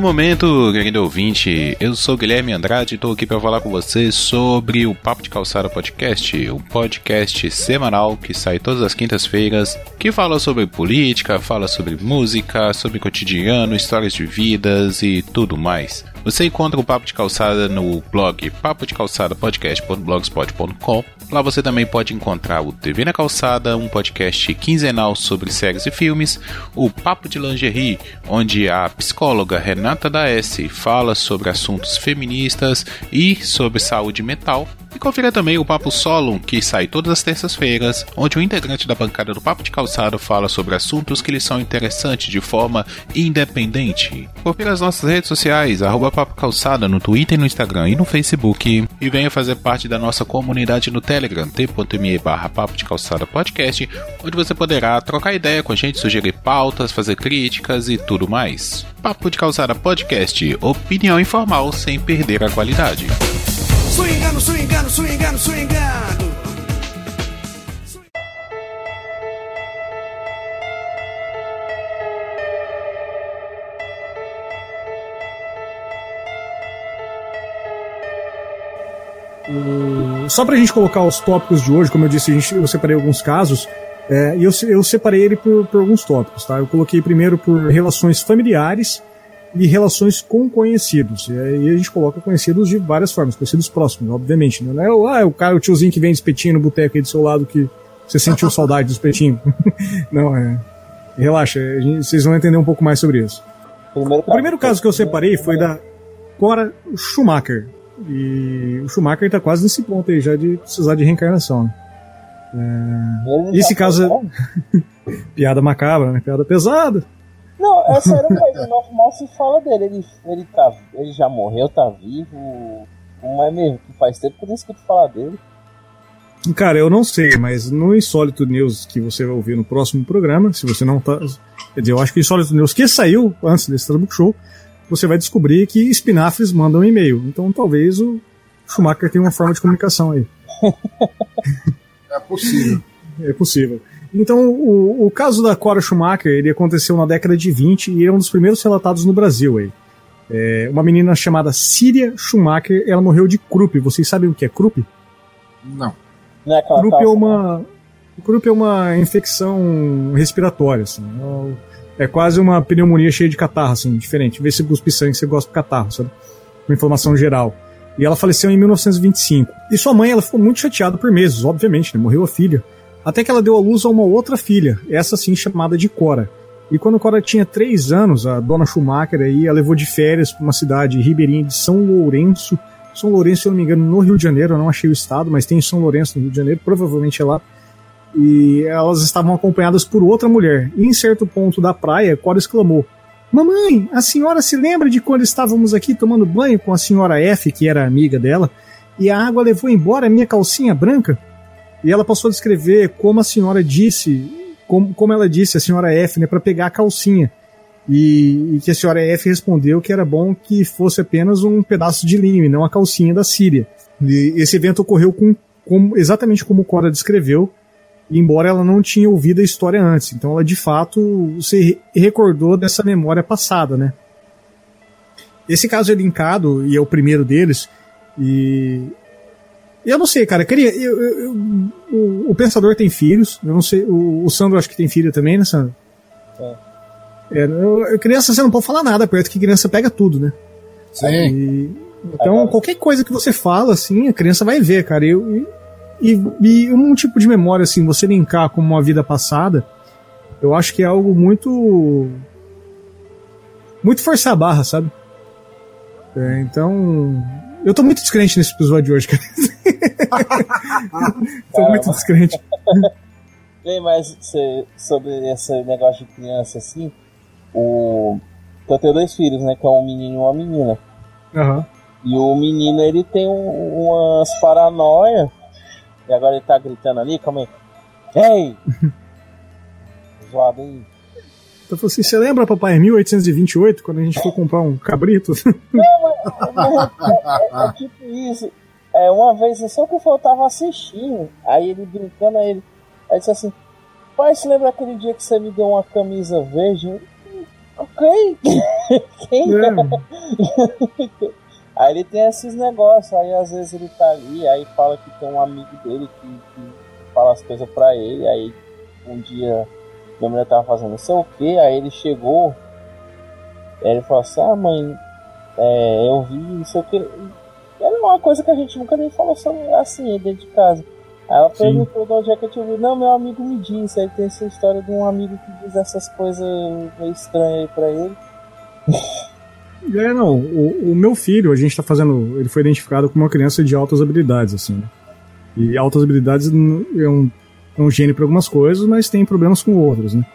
Speaker 9: Momento, querido ouvinte. Eu sou Guilherme Andrade e estou aqui para falar com você sobre o Papo de Calçada Podcast, um podcast semanal que sai todas as quintas-feiras, que fala sobre política, fala sobre música, sobre cotidiano, histórias de vidas e tudo mais. Você encontra o Papo de Calçada no blog papo de calçada podcast.blogspot.com. Lá você também pode encontrar o TV na Calçada, um podcast quinzenal sobre séries e filmes, o Papo de Lingerie, onde a psicóloga Renata da S fala sobre assuntos feministas e sobre saúde mental. E confira também o Papo Solon, que sai todas as terças-feiras, onde o integrante da bancada do Papo de Calçado fala sobre assuntos que lhe são interessantes de forma independente. Confira as nossas redes sociais, arroba Papo Calçada no Twitter, no Instagram e no Facebook. E venha fazer parte da nossa comunidade no Telegram, t.me barra Papo de Calçada Podcast, onde você poderá trocar ideia com a gente, sugerir pautas, fazer críticas e tudo mais. Papo de Calçada Podcast, opinião informal sem perder a qualidade.
Speaker 10: Swingando, swingando, swingando, swingando.
Speaker 1: O- Só pra gente colocar os tópicos de hoje, como eu disse, a gente, eu separei alguns casos, é, e eu, eu separei ele por, por alguns tópicos, tá? Eu coloquei primeiro por relações familiares e relações com conhecidos. E aí a gente coloca conhecidos de várias formas, conhecidos próximos, obviamente. né? Não é o, ah, o cara, o tiozinho que vem de espetinho no boteco aí do seu lado que você sentiu <laughs> saudade do espetinho. <laughs> Não, é. Relaxa, gente- vocês vão entender um pouco mais sobre isso. O primeiro caso que eu separei foi da Cora Schumacher. E o Schumacher tá quase nesse ponto aí já de precisar de reencarnação. né?
Speaker 5: Ele
Speaker 1: Esse
Speaker 5: já
Speaker 1: caso-
Speaker 5: falou. <laughs>
Speaker 1: Piada macabra, né? Piada pesada.
Speaker 5: Não, é <laughs> sério mesmo, normal se fala dele. Ele, ele, tá, ele já morreu, tá vivo. Como é mesmo? Que faz tempo que eu não escuto falar dele.
Speaker 1: Cara, eu não sei, mas no Insólito News que você vai ouvir no próximo programa, se você não tá. Quer dizer, eu acho que o Insólito News que saiu antes desse Trabuco Show, você vai descobrir que espinafres mandam e-mail. Então talvez o Schumacher tenha uma forma de comunicação aí.
Speaker 2: É possível. <laughs>
Speaker 1: É possível. Então, o, o caso da Cora Schumacher, ele aconteceu na década de 20 e é um dos primeiros relatados no Brasil aí. É, uma menina chamada Síria Schumacher, ela morreu de Krupp. Vocês sabem o que é Krupp?
Speaker 2: Não.
Speaker 5: Não é
Speaker 1: Krupp é uma Krupp é uma infecção respiratória, assim. É quase uma pneumonia cheia de catarro, assim, diferente. Vê se cuspe sangue, você gosta de catarro, sabe? Uma inflamação geral. E ela faleceu em 1925. E sua mãe, ela ficou muito chateada por meses, obviamente, né? Morreu a filha. Até que ela deu à luz a uma outra filha, essa sim chamada de Cora. E quando Cora tinha três anos, a dona Schumacher aí, a levou de férias para uma cidade ribeirinha de São Lourenço. São Lourenço, se eu não me engano, no Rio de Janeiro, eu não achei o estado, mas tem São Lourenço no Rio de Janeiro, provavelmente é lá. E elas estavam acompanhadas por outra mulher. E em certo ponto da praia, Cora exclamou: Mamãe, a senhora se lembra de quando estávamos aqui tomando banho com a senhora F, que era amiga dela, e a água levou embora a minha calcinha branca? E ela passou a descrever como a senhora disse, como, como ela disse, a senhora F, né, para pegar a calcinha. E, e que a senhora F respondeu que era bom que fosse apenas um pedaço de linho e não a calcinha da Síria. E esse evento ocorreu com, com- exatamente como Cora descreveu, embora ela não tinha ouvido a história antes. Então ela de fato se re- recordou dessa memória passada, né? Esse caso é linkado e é o primeiro deles. E eu não sei, cara. Queria, eu, eu- eu- o, o pensador tem filhos. Eu não sei. O, o Sandro acho que tem filho também, né, Sandro? É, eu- eu- criança você não pode falar nada perto que criança pega tudo, né?
Speaker 2: Sim.
Speaker 1: E- então, qualquer coisa que você fala, assim, a criança vai ver, cara. Eu, e, e um tipo de memória, assim, você linkar com uma vida passada, eu acho que é algo muito. Muito forçar a barra, sabe? É, então. Eu tô muito descrente nesse episódio de hoje, cara. <laughs> tô muito descrente.
Speaker 5: Bem, mas sobre esse negócio de criança assim, o. Eu tenho dois filhos, né? Que é um menino e uma menina.
Speaker 1: Aham.
Speaker 5: E o menino ele tem um- umas paranoia. E agora ele tá gritando ali, calma aí. Ei! <laughs> Zoado aí.
Speaker 1: Então falou assim: você lembra, papai, 1828, quando a gente foi comprar um cabrito?
Speaker 5: É, é tipo isso. É, uma vez, só que eu tava assistindo, aí ele brincando, aí ele aí disse assim, pai, você lembra aquele dia que você me deu uma camisa verde? Eu, Ok. <laughs> Quem?
Speaker 1: É.
Speaker 5: aí ele tem esses negócios, aí às vezes ele tá ali, aí fala que tem um amigo dele que, que fala as coisas pra ele, aí um dia minha mulher tava fazendo não sei o que, aí ele chegou, aí ele falou assim, ah mãe, é, eu vi não sei o que. Era uma coisa que a gente nunca nem falou sobre assim dentro de casa. Aí ela
Speaker 1: Sim.
Speaker 5: perguntou de onde é que eu tinha ouvido. Não, meu amigo me disse. Aí tem essa história de um amigo que diz essas coisas meio estranhas aí pra ele. <laughs>
Speaker 1: É, não. O, o meu filho, a gente tá fazendo. Ele foi identificado como uma criança de altas habilidades, assim, né? E altas habilidades é um, é um gênio para algumas coisas, mas tem problemas com outras, né?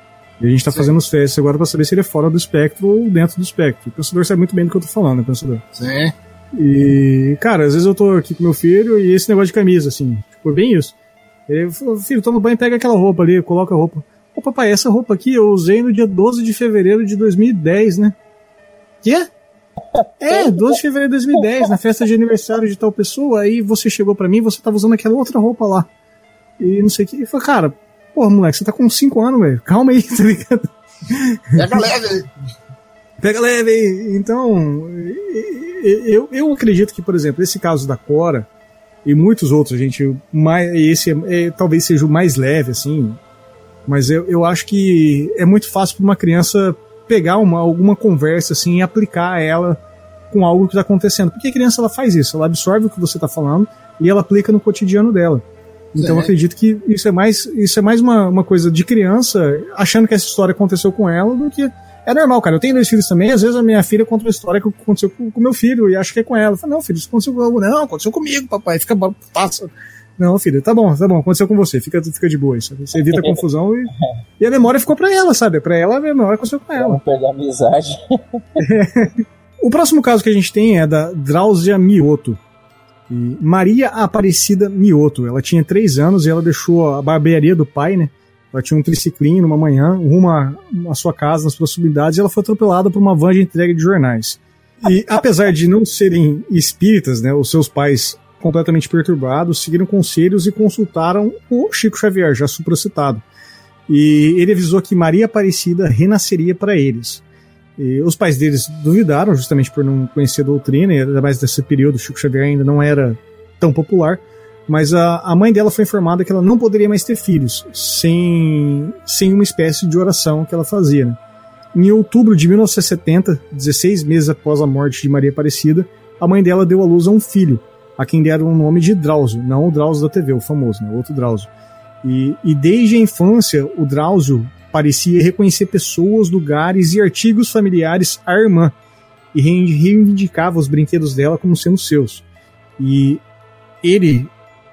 Speaker 1: E a gente tá fazendo os testes agora para saber se ele é fora do espectro ou dentro do espectro. O pensador sabe muito bem do que eu tô falando, né, pensador?
Speaker 2: Sim.
Speaker 1: E, cara, às vezes eu tô aqui com meu filho e esse negócio de camisa, assim, tipo, é bem isso. Ele falou, filho, toma banho, pega aquela roupa ali, coloca a roupa. Ô papai, essa roupa aqui eu usei no dia 12 de fevereiro de 2010, né? Quê? É, 12 de fevereiro de 2010, na festa de aniversário de tal pessoa, aí você chegou pra mim e você tava usando aquela outra roupa lá. E não sei o que. E falei, cara, porra, moleque, você tá com 5 anos, velho. Calma aí, <laughs> tá ligado?
Speaker 2: Pega leve.
Speaker 1: Pega leve aí. Então, eu, eu acredito que, por exemplo, esse caso da Cora e muitos outros, gente, mais, esse é- é- talvez seja o mais leve, assim, mas eu, eu acho que é muito fácil para uma criança pegar uma, alguma conversa assim e aplicar ela com algo que está acontecendo. Porque a criança ela faz isso, ela absorve o que você está falando e ela aplica no cotidiano dela. Então acredito que isso é mais, isso é mais uma, uma coisa de criança achando que essa história aconteceu com ela do que. É normal, cara. Eu tenho dois filhos também. Às vezes a minha filha conta uma história que aconteceu com o meu filho e acha que é com ela. Eu falo, não, filho, isso aconteceu com Não, aconteceu comigo, papai. Fica. Passa. Não, filho, tá bom, tá bom, aconteceu com você. Fica, fica de boa. Sabe? Você evita a confusão e, e a memória ficou pra ela, sabe? Pra ela, a memória aconteceu com ela.
Speaker 5: Perder a amizade. <laughs>
Speaker 1: O próximo caso que a gente tem é da Drauzia Mioto. E Maria Aparecida Mioto. Ela tinha três anos e ela deixou a barbearia do pai, né? Ela tinha um triciclinho numa manhã, rumo à à sua casa, nas proximidades, e ela foi atropelada por uma van de entrega de jornais. E apesar de não serem espíritas, né, os seus pais completamente perturbados, seguiram conselhos e consultaram o Chico Xavier, já supracitado. E ele avisou que Maria Aparecida renasceria para eles. E os pais deles duvidaram, justamente por não conhecer a doutrina, e ainda mais nesse período, Chico Xavier ainda não era tão popular. Mas a, a mãe dela foi informada que ela não poderia mais ter filhos sem, sem uma espécie de oração que ela fazia. né? Em outubro de 1970, 16 meses após a morte de Maria Aparecida, a mãe dela deu à luz a um filho, a quem deram o nome de Drauzio, não o Drauzio da TV, o famoso, né? o outro Drauzio. E, e desde a infância, o Drauzio parecia reconhecer pessoas, lugares e artigos familiares à irmã e reivindicava os brinquedos dela como sendo seus. E ele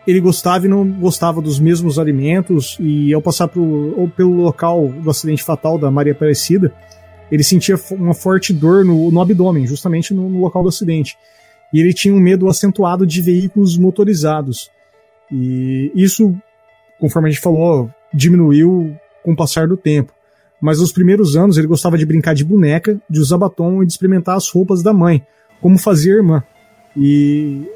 Speaker 1: ele gostava e não gostava dos mesmos alimentos e ao passar pro, pelo local do acidente fatal da Maria Aparecida, ele sentia uma forte dor no, no abdômen, justamente no, no local do acidente. E ele tinha um medo acentuado de veículos motorizados. E isso, conforme a gente falou, diminuiu com o passar do tempo. Mas nos primeiros anos ele gostava de brincar de boneca, de usar batom e de experimentar as roupas da mãe, como fazia a irmã. E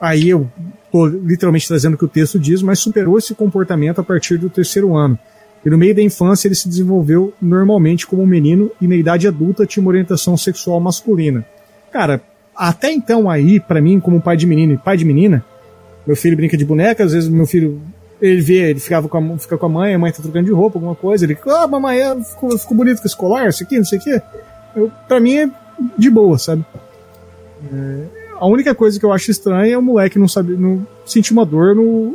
Speaker 1: aí eu tô literalmente trazendo o que o texto diz, mas superou esse comportamento a partir do terceiro ano. E no meio da infância ele se desenvolveu normalmente como um menino e na idade adulta tinha uma orientação sexual masculina. Cara, até então aí, pra mim, como pai de menino e pai de menina, meu filho brinca de boneca, às vezes meu filho ele vê, ele ficava com a, fica com a mãe, a mãe tá trocando de roupa, alguma coisa, ele, ah, mamãe, é, ficou, ficou bonito com esse colar, isso aqui, não sei o quê. Eu, pra mim é de boa, sabe? É, a única coisa que eu acho estranha é o moleque não saber, não sentir uma dor no,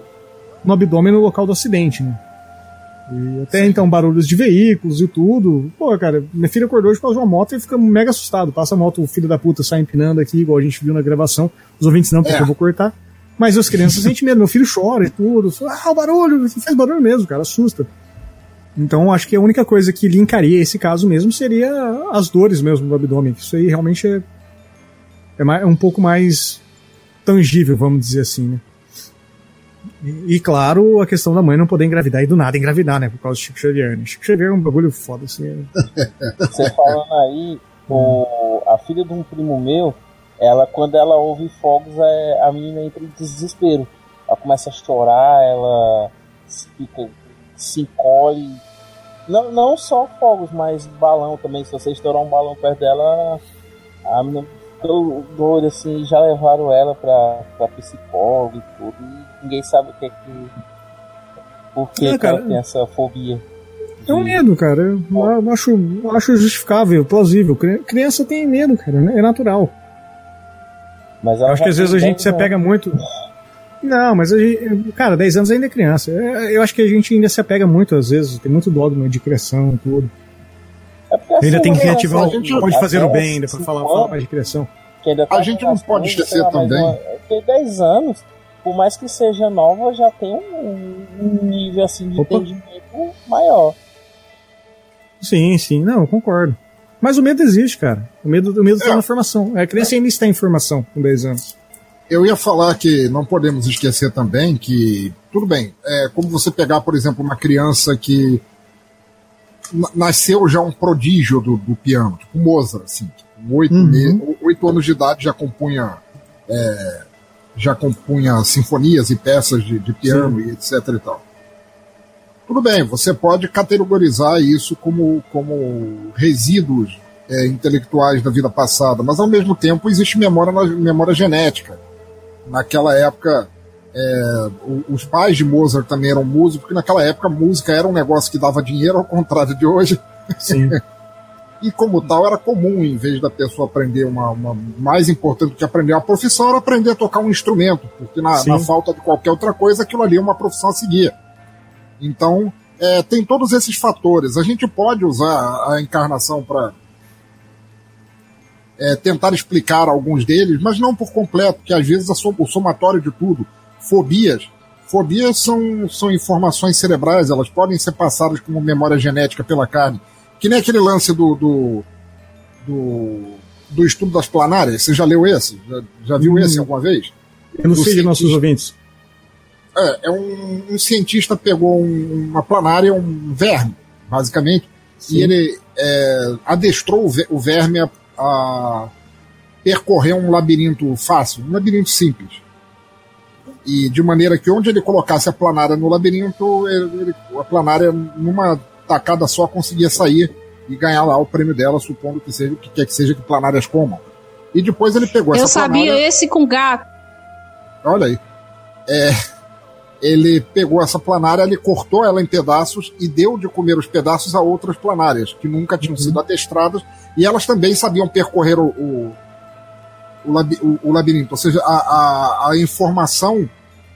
Speaker 1: no abdômen no local do acidente, né? E até então barulhos de veículos e tudo. Pô, cara, minha filha acordou hoje por causa de uma moto e fica mega assustado. Passa a moto, o filho da puta sai empinando aqui, igual a gente viu na gravação. Os ouvintes não, porque
Speaker 2: É.
Speaker 1: eu vou cortar. Mas as crianças <laughs> sentem medo. Meu filho chora e tudo. Ah, o barulho! Faz barulho mesmo, cara, assusta. Então, acho que a única coisa que linkaria esse caso mesmo seria as dores mesmo do abdômen. Isso aí realmente é, é, mais- é um pouco mais tangível, vamos dizer assim, né? E, e, claro, a questão da mãe não poder engravidar e do nada engravidar, né? Por causa do Chico Xavier. Né? Chico Xavier é um bagulho foda, assim. <laughs>
Speaker 5: Você falando aí, o, a filha de um primo meu, ela, quando ela ouve fogos, é, a menina entra em desespero. Ela começa a chorar, ela fica, se encolhe. Não, não só fogos, mas balão também. Se você estourar um balão perto dela, a menina ficou doida assim. Já levaram ela pra, pra psicólogo e tudo. Ninguém sabe o que é que. Por que,
Speaker 1: É,
Speaker 5: que ela
Speaker 1: cara.
Speaker 5: tem essa fobia.
Speaker 1: É um medo, cara. Eu eu acho, eu acho justificável, plausível. Cri- Criança tem medo, cara. É natural.
Speaker 5: Mas
Speaker 1: acho que às vezes a gente
Speaker 5: 10
Speaker 1: se apega muito. Não, mas a gente, cara, 10 anos ainda é criança. Eu acho que a gente ainda se apega muito, às vezes, tem muito dogma de criação e tudo.
Speaker 5: É porque,
Speaker 1: Ainda
Speaker 5: assim,
Speaker 1: tem que reativar,
Speaker 5: a
Speaker 1: o-
Speaker 5: gente-
Speaker 1: pode fazer o bem, ainda pra
Speaker 5: cinco
Speaker 1: falar, falar mais de criação.
Speaker 5: ainda tá
Speaker 2: A gente não pode esquecer também.
Speaker 5: uma- Tem 10 anos, por mais que seja nova, já tem um, um nível assim de
Speaker 1: Opa.
Speaker 5: entendimento maior.
Speaker 1: Sim, sim, não, eu concordo. Mas o medo existe, cara. O medo, o medo tá
Speaker 2: É.
Speaker 1: na formação. A criança ainda está em formação com 10 anos.
Speaker 2: Eu ia falar que não podemos esquecer também que, tudo bem, é como você pegar, por exemplo, uma criança que na- nasceu já um prodígio do, do piano, tipo Mozart, assim, que com oito,
Speaker 1: Uhum.
Speaker 2: oito anos de idade já compunha é, já compunha sinfonias e peças de, de piano e etc e tal. Tudo bem, você pode categorizar isso como, como resíduos é, intelectuais da vida passada, mas ao mesmo tempo existe memória, na- memória genética. Naquela época, é, os pais de Mozart também eram músicos, porque naquela época a música era um negócio que dava dinheiro, ao contrário de hoje.
Speaker 1: Sim. <laughs>
Speaker 2: E como tal, era comum, em vez da pessoa aprender uma, uma mais importante que aprender uma profissão, era aprender a tocar um instrumento, porque na, na falta de qualquer outra coisa, aquilo ali é uma profissão a seguir. Então, é, tem todos esses fatores. A gente pode usar a encarnação para tentar explicar alguns deles, mas não por completo, porque às vezes a som- o somatório de tudo, fobias, fobias são, são informações cerebrais, elas podem ser passadas como memória genética pela carne. Que nem aquele lance do, do, do, do estudo das planárias. Você já leu esse? Já, já viu
Speaker 1: Hum.
Speaker 2: esse alguma vez?
Speaker 1: Eu não
Speaker 2: Do
Speaker 1: sei de nossos
Speaker 2: cientista.
Speaker 1: ouvintes.
Speaker 2: É, é um, um cientista pegou um- uma planária, um verme, basicamente,
Speaker 1: Sim.
Speaker 2: e ele é, adestrou o verme a, a percorrer um labirinto fácil, um labirinto simples. E de maneira que onde ele colocasse a planária no labirinto, ele- ele- a planária, numa tacada só, conseguia sair e ganhar lá o prêmio dela, supondo que seja o que quer que seja que planárias comam. E depois ele pegou
Speaker 4: Eu
Speaker 2: essa
Speaker 4: sabia
Speaker 2: planária.
Speaker 4: esse com gato.
Speaker 2: Olha aí. É, ele pegou essa planária, ele cortou ela em pedaços e deu de comer os pedaços a outras planárias que nunca tinham sido adestradas e elas também sabiam percorrer o, o, o, labi- o- o labirinto. Ou seja, a, a, a informação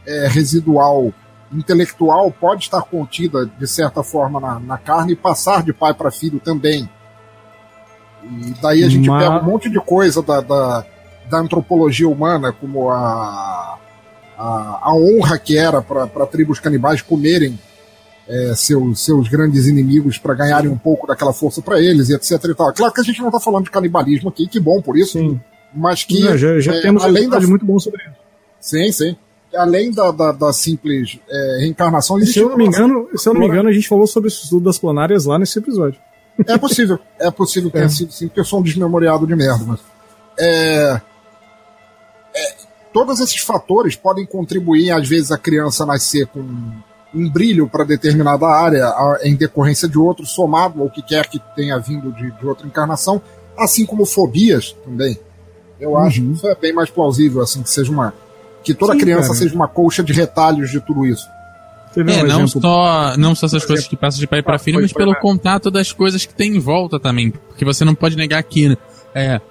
Speaker 2: é, residual intelectual pode estar contida de certa forma na, na carne e passar de pai para filho também. E daí a gente
Speaker 1: Mas-
Speaker 2: pega um monte de coisa da, da, da antropologia humana, como a, a, a honra que era para tribos canibais comerem é, seus, seus grandes inimigos para ganharem um pouco daquela força para eles e etc e tal. Claro que a gente não está falando de canibalismo aqui, que bom por isso,
Speaker 1: Sim.
Speaker 2: mas que
Speaker 1: Não, já já
Speaker 2: é,
Speaker 1: temos
Speaker 2: além da
Speaker 1: muito bom sobre isso.
Speaker 2: sim, sim, além da, da, da simples é, reencarnação,
Speaker 1: Se
Speaker 2: existe
Speaker 1: eu não me engano, se eu não me engano, a gente falou sobre esse estudo das planárias lá nesse episódio.
Speaker 2: É possível, é possível que
Speaker 1: É.
Speaker 2: tenha sido sim, porque eu sou um desmemoriado de merda, mas. É, é, todos esses fatores podem contribuir, às vezes, a criança nascer com um brilho para determinada área a- em decorrência de outro, somado ao que quer que tenha vindo de, de outra encarnação, assim como fobias também. Eu acho que isso é bem mais plausível, assim, que seja uma. Que toda
Speaker 1: Sim,
Speaker 2: criança
Speaker 1: cara.
Speaker 2: seja uma colcha de retalhos de tudo isso.
Speaker 1: Teve
Speaker 3: É,
Speaker 1: um
Speaker 3: não
Speaker 1: exemplo.
Speaker 3: só, não só essas coisas que passam de pai para
Speaker 2: Ah,
Speaker 3: filho, mas pelo contato das coisas que tem em volta também. Porque você não pode negar que é,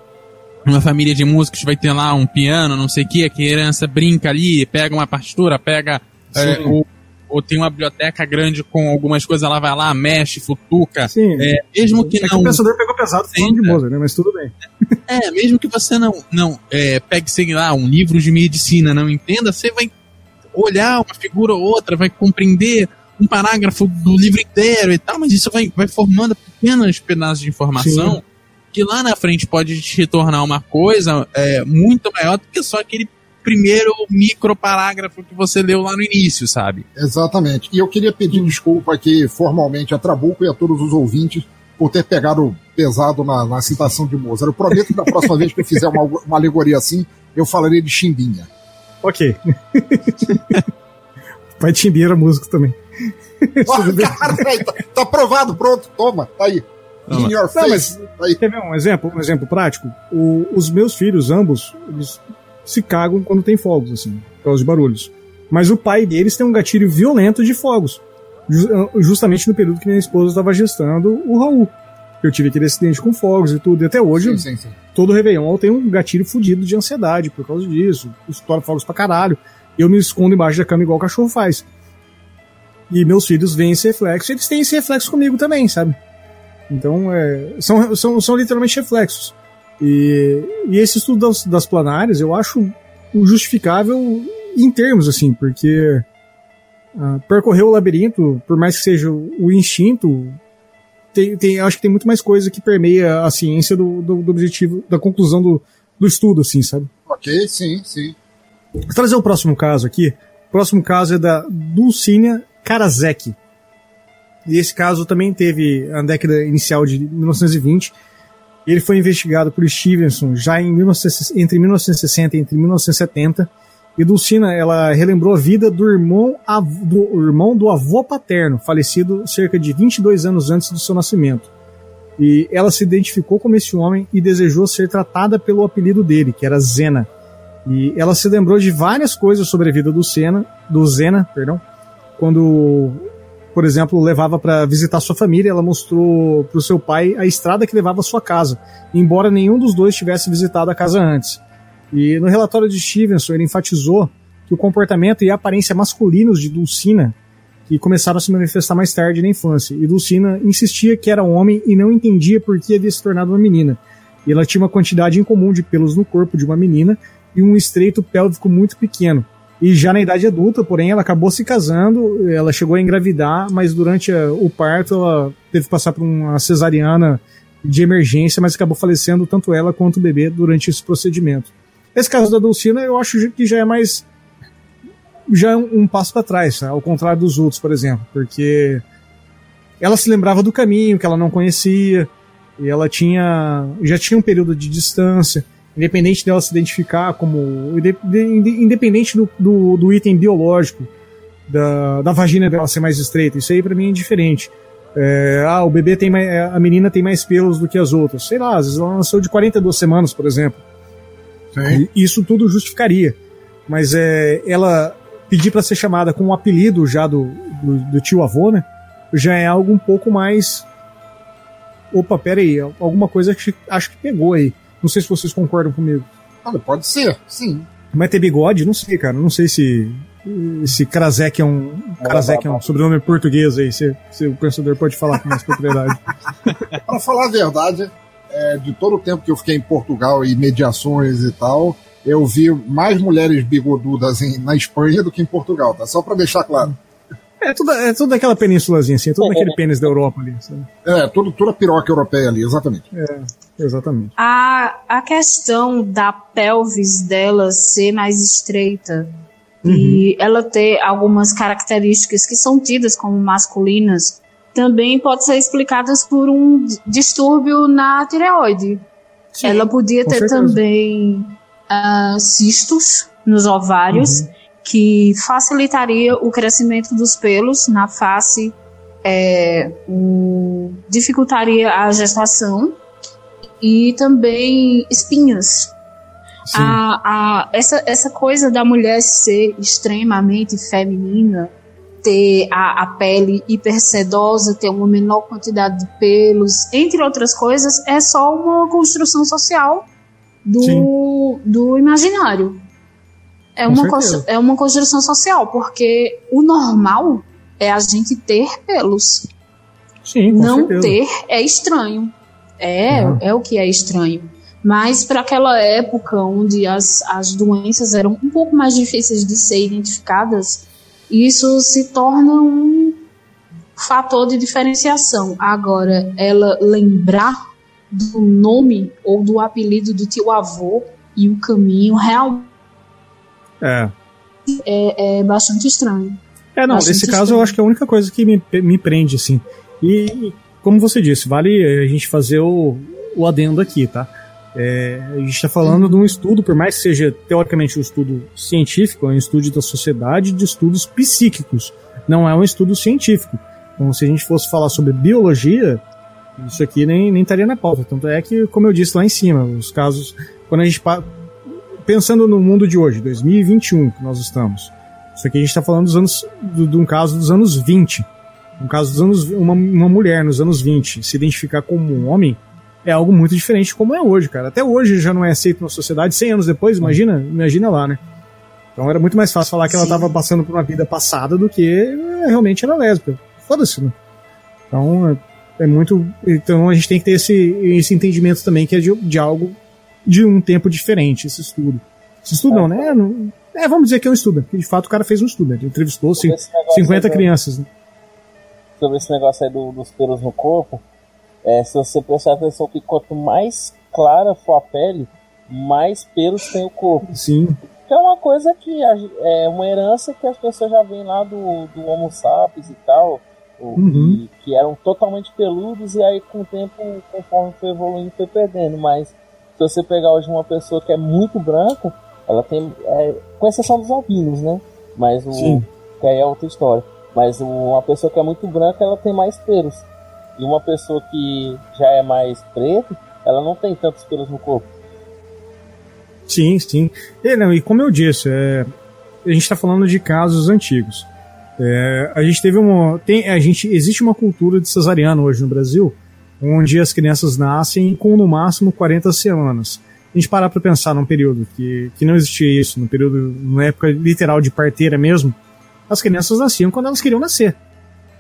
Speaker 3: uma família de músicos vai ter lá um piano, não sei o que, a criança brinca ali, pega uma partitura, pega. é,
Speaker 2: Sim.
Speaker 3: Ou, tem uma biblioteca grande com algumas coisas, ela vai lá, mexe, futuca.
Speaker 1: Sim.
Speaker 3: É, mesmo que
Speaker 1: É que
Speaker 3: não.
Speaker 1: o pensador pegou pesado falando de
Speaker 3: Sim,
Speaker 1: Mozart, né? Mas tudo bem.
Speaker 3: É, mesmo que você não, não é, pegue, sei lá, um livro de medicina, não entenda, você vai olhar uma figura ou outra, vai compreender um parágrafo do livro inteiro e tal, mas isso vai, vai formando pequenos pedaços de informação
Speaker 1: Sim.
Speaker 3: que lá na frente pode te tornar uma coisa é, muito maior do que só aquele primeiro micro parágrafo que você leu lá no início, sabe?
Speaker 2: Exatamente. E eu queria pedir desculpa aqui formalmente a Trabuco e a todos os ouvintes por ter pegado pesado na, na citação de Mozart. Eu prometo que da próxima vez que eu fizer uma, uma alegoria assim, eu falarei de Chimbinha.
Speaker 1: Ok. <laughs> Pai de Chimbinha era músico também.
Speaker 2: Ah, cara, aí, tá, tá aprovado, pronto, toma, tá aí.
Speaker 1: Não,
Speaker 2: In your
Speaker 1: não,
Speaker 2: face.
Speaker 1: mas
Speaker 2: tá aí.
Speaker 1: Quer ver um exemplo, um exemplo prático? O- os meus filhos, ambos, eles se cagam quando tem fogos, assim, por causa de barulhos. Mas o pai deles tem um gatilho violento de fogos. Ju- justamente no período que minha esposa estava gestando o Raul. Eu tive aquele acidente com fogos e tudo. E até hoje,
Speaker 2: Sim, sim, sim.
Speaker 1: todo Réveillon tenho um gatilho fudido de ansiedade por causa disso. Estouro fogos pra caralho. Eu me escondo embaixo da cama igual o cachorro faz. E meus filhos veem esse reflexo, eles têm esse reflexo comigo também, sabe? Então, é, são, são, são literalmente reflexos. E, e esse estudo das, das planárias eu acho justificável em termos, assim, porque ah, percorrer o labirinto, por mais que seja o instinto, tem, tem, acho que tem muito mais coisa que permeia a ciência do, do, do objetivo, da conclusão do, do estudo, assim, sabe?
Speaker 2: Ok, sim, sim.
Speaker 1: Vou trazer o próximo caso aqui. O próximo caso é da Dulcínia Karasek. E esse caso também teve a década inicial de 1920. Ele foi investigado por Stevenson já em 1960 entre 1960 e entre 1970. E Dulcina, ela relembrou a vida do irmão, do irmão do avô paterno, falecido cerca de 22 anos antes do seu nascimento. E ela se identificou como esse homem e desejou ser tratada pelo apelido dele, que era Zena. E ela se lembrou de várias coisas sobre a vida do Senna, do Zena, perdão, quando, por exemplo, levava para visitar sua família, ela mostrou para o seu pai a estrada que levava à sua casa, embora nenhum dos dois tivesse visitado a casa antes. E no relatório de Stevenson, ele enfatizou que o comportamento e a aparência masculinos de Dulcina que começaram a se manifestar mais tarde na infância. E Dulcina insistia que era homem e não entendia por que havia se tornado uma menina. E ela tinha uma quantidade incomum de pelos no corpo de uma menina e um estreito pélvico muito pequeno. E já na idade adulta, porém, ela acabou se casando, ela chegou a engravidar, mas durante a- o parto ela teve que passar por uma cesariana de emergência, mas acabou falecendo tanto ela quanto o bebê durante esse procedimento. Esse caso da Dulcina eu acho que já é mais já é um, um passo para trás, tá? ao contrário dos outros, por exemplo, porque ela se lembrava do caminho que ela não conhecia e ela tinha já tinha um período de distância, independente dela se identificar como inde- inde- independente do, do, do item biológico da, da vagina dela ser mais estreita, isso aí para mim é indiferente. É, ah, o bebê tem mais, a menina tem mais pelos do que as outras, sei lá, às vezes ela nasceu de 42 semanas, por exemplo. E Isso tudo justificaria. Mas é, ela pedir para ser chamada com um apelido já do, do, do tio avô, né? Já é algo um pouco mais. Opa, pera aí, alguma coisa que acho que pegou aí. Não sei se vocês concordam comigo.
Speaker 2: Olha, pode ser, sim.
Speaker 1: Mas ter bigode, não sei, cara. Não sei se. Se Krasek é um. Krasek é um sobrenome português aí. Se, se o pensador pode falar com mais propriedade. <laughs>
Speaker 2: Pra falar a verdade, é, de todo o tempo que eu fiquei em Portugal e mediações e tal, eu vi mais mulheres bigodudas em- na Espanha do que em Portugal, tá? Só pra deixar claro.
Speaker 1: É tudo, é tudo daquela penínsulazinha, assim. É tudo naquele pênis da Europa ali. Sabe?
Speaker 2: É, tudo, toda a piroca europeia ali, exatamente.
Speaker 1: É, exatamente.
Speaker 4: A, a questão da pelvis dela ser mais estreita
Speaker 1: Uhum.
Speaker 4: e ela ter algumas características que são tidas como masculinas também pode ser explicadas por um distúrbio na tireoide. ela podia ter
Speaker 1: certeza.
Speaker 4: também ah, cistos nos ovários
Speaker 1: Uhum.
Speaker 4: Que facilitaria o crescimento dos pelos na face, é, dificultaria a gestação e também espinhas. A, a, essa, essa coisa da mulher ser extremamente feminina, ter a, a pele hipersedosa, ter uma menor quantidade de pelos, entre outras coisas, é só uma construção social do, do imaginário. É
Speaker 11: Com
Speaker 4: uma, é uma construção social, porque o normal é a gente ter pelos.
Speaker 1: Sim, com
Speaker 4: Não
Speaker 1: certeza.
Speaker 4: ter é estranho. É,
Speaker 1: Uhum.
Speaker 4: é o que é estranho. Mas para aquela época onde as, as doenças eram um pouco mais difíceis de ser identificadas, isso se torna um fator de diferenciação. Agora, ela lembrar do nome ou do apelido do tio avô e o caminho realmente
Speaker 1: É.
Speaker 4: É, é bastante estranho.
Speaker 1: É, não,
Speaker 4: Bastante
Speaker 1: nesse caso
Speaker 4: estranho.
Speaker 1: eu acho que é a única coisa que me, me prende, assim. E, e, como você disse, vale a gente fazer o, o adendo aqui, tá? É, a gente está falando de um estudo, por mais que seja teoricamente um estudo científico, é um estudo da sociedade de estudos psíquicos, não é um estudo científico. Então, se a gente fosse falar sobre biologia, isso aqui nem, nem estaria na pauta. Tanto é que, como eu disse lá em cima, os casos, quando a gente. Pensando no mundo de hoje, 2021, que nós estamos, isso aqui a gente está falando dos anos, do- de um caso dos anos 20. Um caso dos anos. Uma, uma mulher nos anos 20 se identificar como um homem é algo muito diferente como é hoje, cara. Até hoje já não é aceito na sociedade, 100 anos depois, imagina, imagina lá, né? Então era muito mais fácil falar que ela estava passando por uma vida passada do que é, realmente era lésbica. Foda-se, né? Então é, é muito. Então a gente tem que ter esse, esse entendimento também que é de, de algo de um tempo diferente, esse estudo. Esse estudo não, né? Não- é, vamos dizer que é um estudo, porque de fato o cara fez um estudo, né? ele entrevistou
Speaker 5: Sobre
Speaker 1: cin-
Speaker 5: esse negócio
Speaker 1: 50
Speaker 5: aí do-
Speaker 1: crianças. Né?
Speaker 5: Sobre esse negócio aí do- dos pelos no corpo, é, se você prestar atenção que quanto mais clara for a pele, mais pelos tem o corpo.
Speaker 1: Sim,
Speaker 5: Que é uma coisa que a- é uma herança que as pessoas já vêm lá do, do Homo sapiens e tal,
Speaker 1: Uhum.
Speaker 5: e que eram totalmente peludos e aí com o tempo, conforme foi evoluindo, foi perdendo. Mas se você pegar hoje uma pessoa que é muito branca, ela tem, é, com exceção dos albinos, né? Mas o
Speaker 1: Sim.
Speaker 5: que aí é outra história. Mas uma pessoa que é muito branca, ela tem mais pelos. E uma pessoa que já é mais preta, ela não tem tantos pelos no corpo.
Speaker 1: sim, sim. E, não, e como eu disse, é, a gente está falando de casos antigos. É, a gente teve uma. Tem, a gente, existe uma cultura de cesariano hoje no Brasil, onde as crianças nascem com no máximo 40 semanas. A gente parar para pensar num período que, que não existia isso, num período, numa época literal de parteira mesmo, as crianças nasciam quando elas queriam nascer.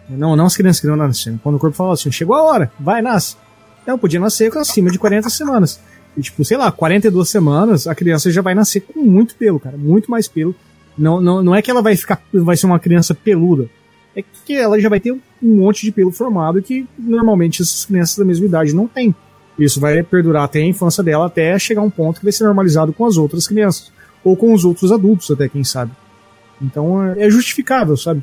Speaker 1: Não, não as crianças queriam nascer. Quando o corpo falava assim, chegou a hora, vai, nasce. Então podia nascer com acima de 40 semanas. E tipo, sei lá, 42 semanas, a criança já vai nascer com muito pelo, cara, muito mais pelo. Não, não, não é que ela vai ficar, vai ser uma criança peluda. É que ela já vai ter um monte de pelo formado que normalmente essas crianças da mesma idade não têm. Isso vai perdurar até a infância dela, até chegar um ponto que vai ser normalizado com as outras crianças. Ou com os outros adultos, até quem sabe. Então é é justificável, sabe?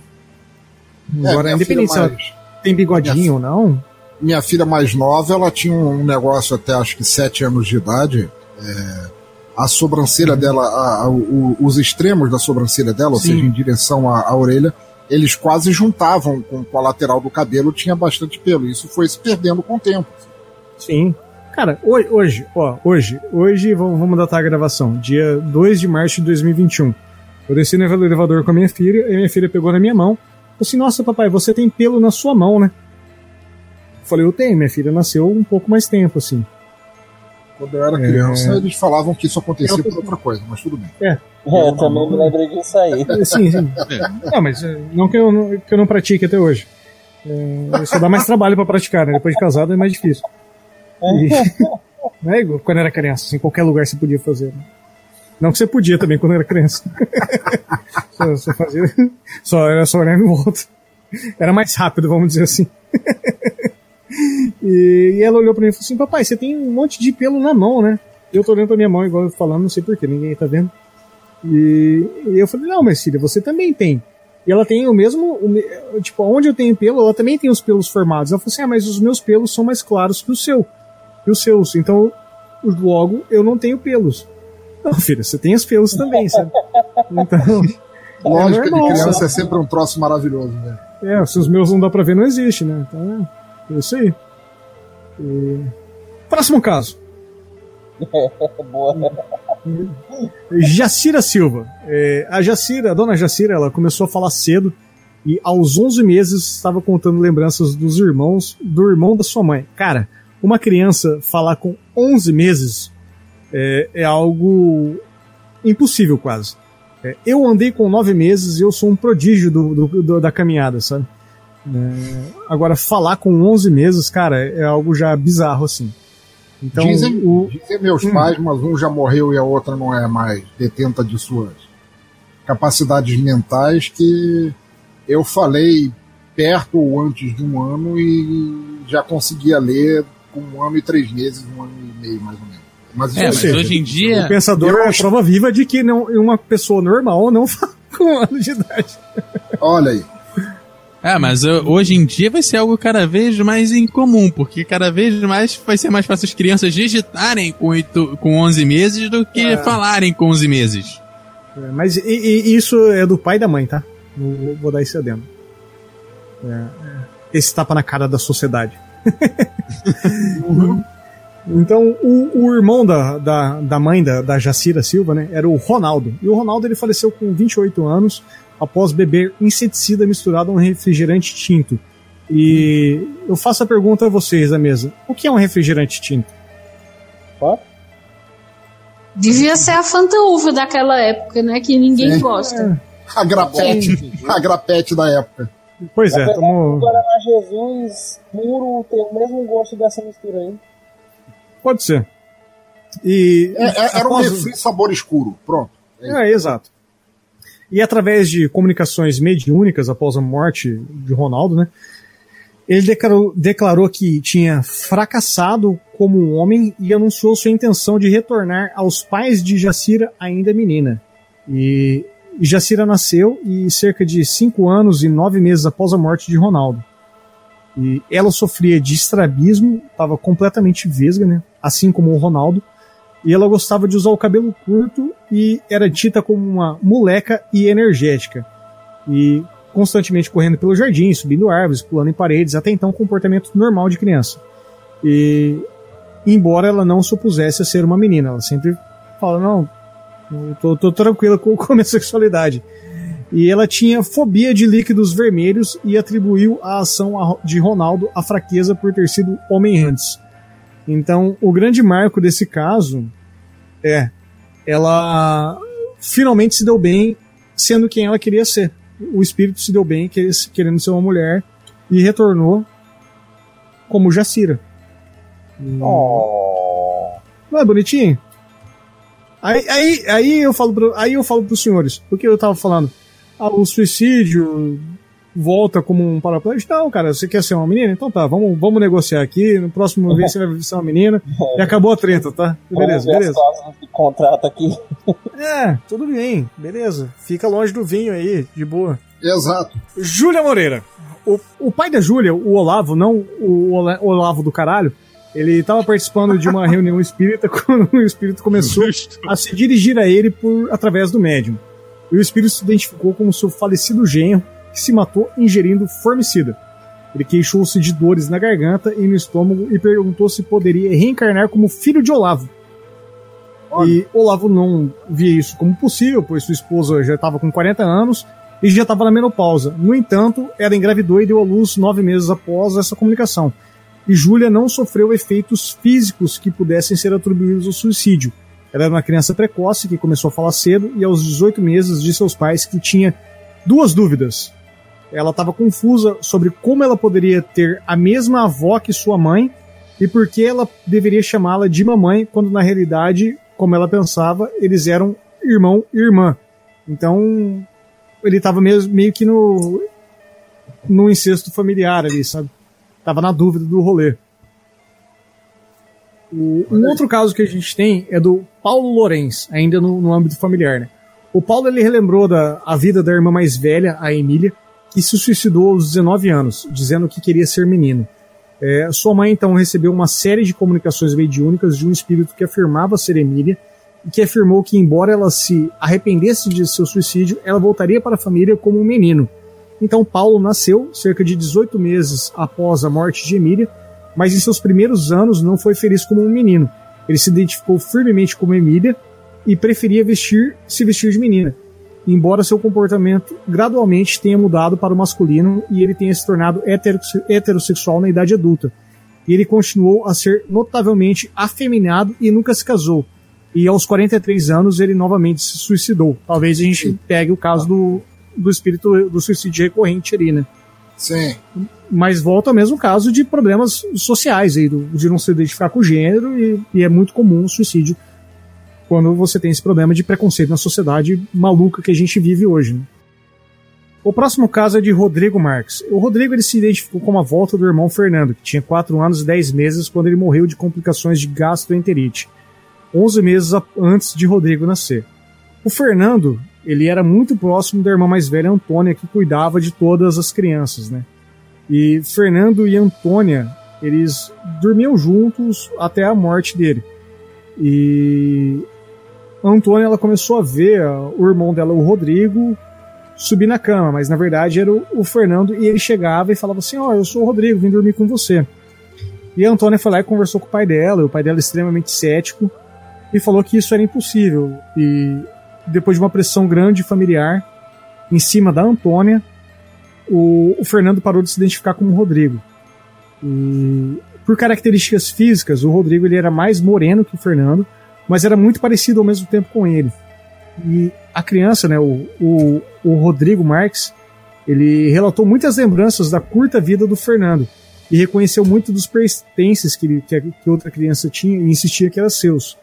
Speaker 2: É,
Speaker 1: Agora, independente se ela tem bigodinho ou não.
Speaker 2: minha filha mais nova, ela tinha um negócio até acho que 7 anos de idade. é, a sobrancelha dela, a- a- o- os extremos da sobrancelha dela, ou
Speaker 1: Sim.
Speaker 2: seja, em direção à, à orelha, eles quase juntavam com, com a lateral do cabelo, tinha bastante pelo. Isso foi se perdendo com o tempo.
Speaker 1: Sim. Cara, hoje, hoje, ó, hoje, hoje, vamos, datar a gravação, dia 2 de março de 2021. Eu desci no elevador com a minha filha, e minha filha pegou na minha mão, falou assim, nossa papai, você tem pelo na sua mão, né? Eu falei, eu tenho, minha filha nasceu um pouco mais tempo, assim.
Speaker 2: Quando eu era
Speaker 1: É.
Speaker 2: criança, eles falavam que isso acontecia por outra coisa, mas tudo bem.
Speaker 5: É, eu também me lembrei disso aí.
Speaker 1: Sim, sim. Não, mas não que eu não, que eu não pratique até hoje. É, só dá mais trabalho pra praticar, né? Depois de casado é mais difícil. E- <laughs> não é igual quando era criança, assim, em qualquer lugar você podia fazer. né? Não que você podia também quando era criança. <laughs> só, só fazia. Só era só olhar em volta. Era mais rápido, vamos dizer assim. <laughs> e, ela olhou pra mim e falou assim: Papai, você tem um monte de pelo na mão, né? Eu tô olhando pra minha mão, igual eu falando, não sei porquê, ninguém tá vendo. E, e eu falei, não, mas filha, você também tem. E ela tem o mesmo, o tipo, onde eu tenho pelo, ela também tem os pelos formados. Ela falou assim, ah, mas os meus pelos são mais claros que o seu, que os seus. Então, logo, eu não tenho pelos. Não, filha, você tem os pelos também, sabe? <laughs> Então,
Speaker 2: Lógica
Speaker 1: normal,
Speaker 2: de criança
Speaker 1: sabe?
Speaker 2: é sempre um troço maravilhoso, né?
Speaker 1: é, se os meus não dá pra ver, não existe, né? Então, é isso aí. E- Próximo caso. <laughs>
Speaker 5: Boa.
Speaker 1: Jacira Silva. É, a Jacira, a dona Jacira, ela começou a falar cedo e aos 11 meses estava contando lembranças dos irmãos, do irmão da sua mãe. Cara, uma criança falar com 11 meses é, é algo impossível quase. É, eu andei com 9 meses e eu sou um prodígio do, do- do- da caminhada, sabe? É, agora, falar com 11 meses, cara, é algo já bizarro, assim. Então,
Speaker 2: dizem,
Speaker 1: o,
Speaker 2: dizem meus
Speaker 1: Hum.
Speaker 2: pais, mas um já morreu e a outra não é mais detenta de suas capacidades mentais que eu falei perto ou antes de um ano e já conseguia ler com um ano e três meses, um ano e meio mais ou menos. Mas
Speaker 3: É, mas
Speaker 2: sei.
Speaker 3: hoje em dia.
Speaker 1: O pensador
Speaker 2: Eu
Speaker 1: é a prova viva de que não, uma pessoa normal não <laughs> fala com um ano de idade.
Speaker 2: Olha aí.
Speaker 3: É, mas hoje em dia vai ser algo cada vez mais incomum, porque cada vez mais vai ser mais fácil as crianças digitarem com, oito, com 11 meses do que
Speaker 1: É.
Speaker 3: falarem com 11 meses.
Speaker 1: É, Mas e- e- isso é do pai e da mãe, tá? Vou- vou dar esse adendo. É, é, esse tapa na cara da sociedade. <laughs> Então, o, o irmão da, da, da mãe da, da Jacira Silva, né, era o Ronaldo. E o Ronaldo ele faleceu com 28 anos após beber inseticida misturado a um refrigerante tinto. E eu faço a pergunta a vocês da mesa: o que é um refrigerante tinto?
Speaker 4: Devia ser a Fanta Uva daquela época, né? Que ninguém
Speaker 2: Sim.
Speaker 4: gosta.
Speaker 2: A grapete. a grapete da época.
Speaker 1: Pois é,
Speaker 5: o Guaraná Jesus puro tem o mesmo gosto dessa mistura aí.
Speaker 1: pode ser. E
Speaker 2: É, é- era um refri sabor escuro. Pronto.
Speaker 1: É, exato. E através de comunicações mediúnicas após a morte de Ronaldo, né? Ele declarou, declarou que tinha fracassado como um homem e anunciou sua intenção de retornar aos pais de Jacira ainda menina. E Jacira nasceu e cerca de cinco anos e nove meses após a morte de Ronaldo. E ela sofria de estrabismo, estava completamente vesga, né? Assim como o Ronaldo. E ela gostava de usar o cabelo curto e era dita como uma moleca e energética. E constantemente correndo pelo jardim, subindo árvores, pulando em paredes, até então comportamento normal de criança. E embora ela não se opusesse a ser uma menina, ela sempre fala, não, eu tô, tô tranquila com, <laughs> com a minha sexualidade. E ela tinha fobia de líquidos vermelhos e atribuiu a ação de Ronaldo à fraqueza por ter sido homem antes. Então, o grande marco desse caso é ela finalmente se deu bem sendo quem ela queria ser. O espírito se deu bem que- querendo ser uma mulher e retornou como Jacira.
Speaker 5: Oh.
Speaker 1: Não é bonitinho? Aí, aí, aí eu falo pro, aí eu falo pros senhores, porque eu tava falando, ah, o suicídio volta como um paraplégico. Não, cara, você quer ser uma menina? Então tá, vamos, vamos negociar aqui. No próximo <laughs> vez você vai ser uma menina. E acabou a treta, tá? Beleza, beleza.
Speaker 5: contrato aqui.
Speaker 1: É, tudo bem, beleza. Fica longe do vinho aí, de boa.
Speaker 2: Exato.
Speaker 1: Júlia Moreira. O, o pai da Júlia, o Olavo, não o Ola- Olavo do caralho, ele tava participando de uma reunião espírita <laughs> quando o espírito começou a se dirigir a ele por através do médium. E o espírito se identificou como seu falecido genro, que se matou ingerindo formicida. Ele queixou-se de dores na garganta e no estômago e perguntou se poderia reencarnar como filho de Olavo. E Olavo não via isso como possível, pois sua esposa já estava com 40 anos e já estava na menopausa. No entanto, ela engravidou e deu à luz nove meses após essa comunicação. E Júlia não sofreu efeitos físicos que pudessem ser atribuídos ao suicídio. Ela era uma criança precoce que começou a falar cedo e aos 18 meses disse aos pais que tinha duas dúvidas. Ela estava confusa sobre como ela poderia ter a mesma avó que sua mãe e por que ela deveria chamá-la de mamãe, quando na realidade, como ela pensava, eles eram irmão e irmã. Então, ele estava meio, que no, no incesto familiar ali, sabe? Tava na dúvida do rolê. O- um outro caso que a gente tem é do Paulo Lorenz, ainda no, no âmbito familiar, né? O Paulo ele relembrou da, a vida da irmã mais velha, a Emília, que se suicidou aos 19 anos, dizendo que queria ser menino. É, sua mãe então recebeu uma série de comunicações mediúnicas de um espírito que afirmava ser Emília e que afirmou que, embora ela se arrependesse de seu suicídio, ela voltaria para a família como um menino. Então Paulo nasceu cerca de 18 meses após a morte de Emília, mas em seus primeiros anos não foi feliz como um menino. Ele se identificou firmemente como Emília e preferia vestir, se vestir de menina, embora seu comportamento gradualmente tenha mudado para o masculino e ele tenha se tornado heterosse- heterossexual na idade adulta. Ele continuou a ser notavelmente afeminado e nunca se casou. E aos 43 anos ele novamente se suicidou. Talvez a gente pegue o caso do, do espírito do suicídio recorrente ali, né?
Speaker 2: Sim.
Speaker 1: Mas volta ao mesmo caso de problemas sociais aí, do- de não se identificar com o gênero, e, e é muito comum o suicídio quando você tem esse problema de preconceito na sociedade maluca que a gente vive hoje. né? O próximo caso é de Rodrigo Marques. O Rodrigo ele se identificou como a volta do irmão Fernando, que tinha 4 anos e 10 meses quando ele morreu de complicações de gastroenterite. 11 meses antes de Rodrigo nascer. O Fernando, ele era muito próximo da irmã mais velha, Antônia, que cuidava de todas as crianças, né? E Fernando e Antônia, eles dormiam juntos até a morte dele. E Antônia, ela começou a ver o irmão dela, o Rodrigo, subir na cama, mas na verdade era o, o Fernando e ele chegava e falava assim: Ó, eu sou o Rodrigo, vim dormir com você. E a Antônia foi lá e conversou com o pai dela, o pai dela extremamente cético, e falou que isso era impossível. E depois de uma pressão grande familiar em cima da Antônia, o, o Fernando parou de se identificar como o Rodrigo. E por características físicas, o Rodrigo ele era mais moreno que o Fernando, mas era muito parecido ao mesmo tempo com ele. E a criança, né, o, o, o Rodrigo Marques, ele relatou muitas lembranças da curta vida do Fernando e reconheceu muito dos pertences que, ele, que, que outra criança tinha e insistia que eram seus.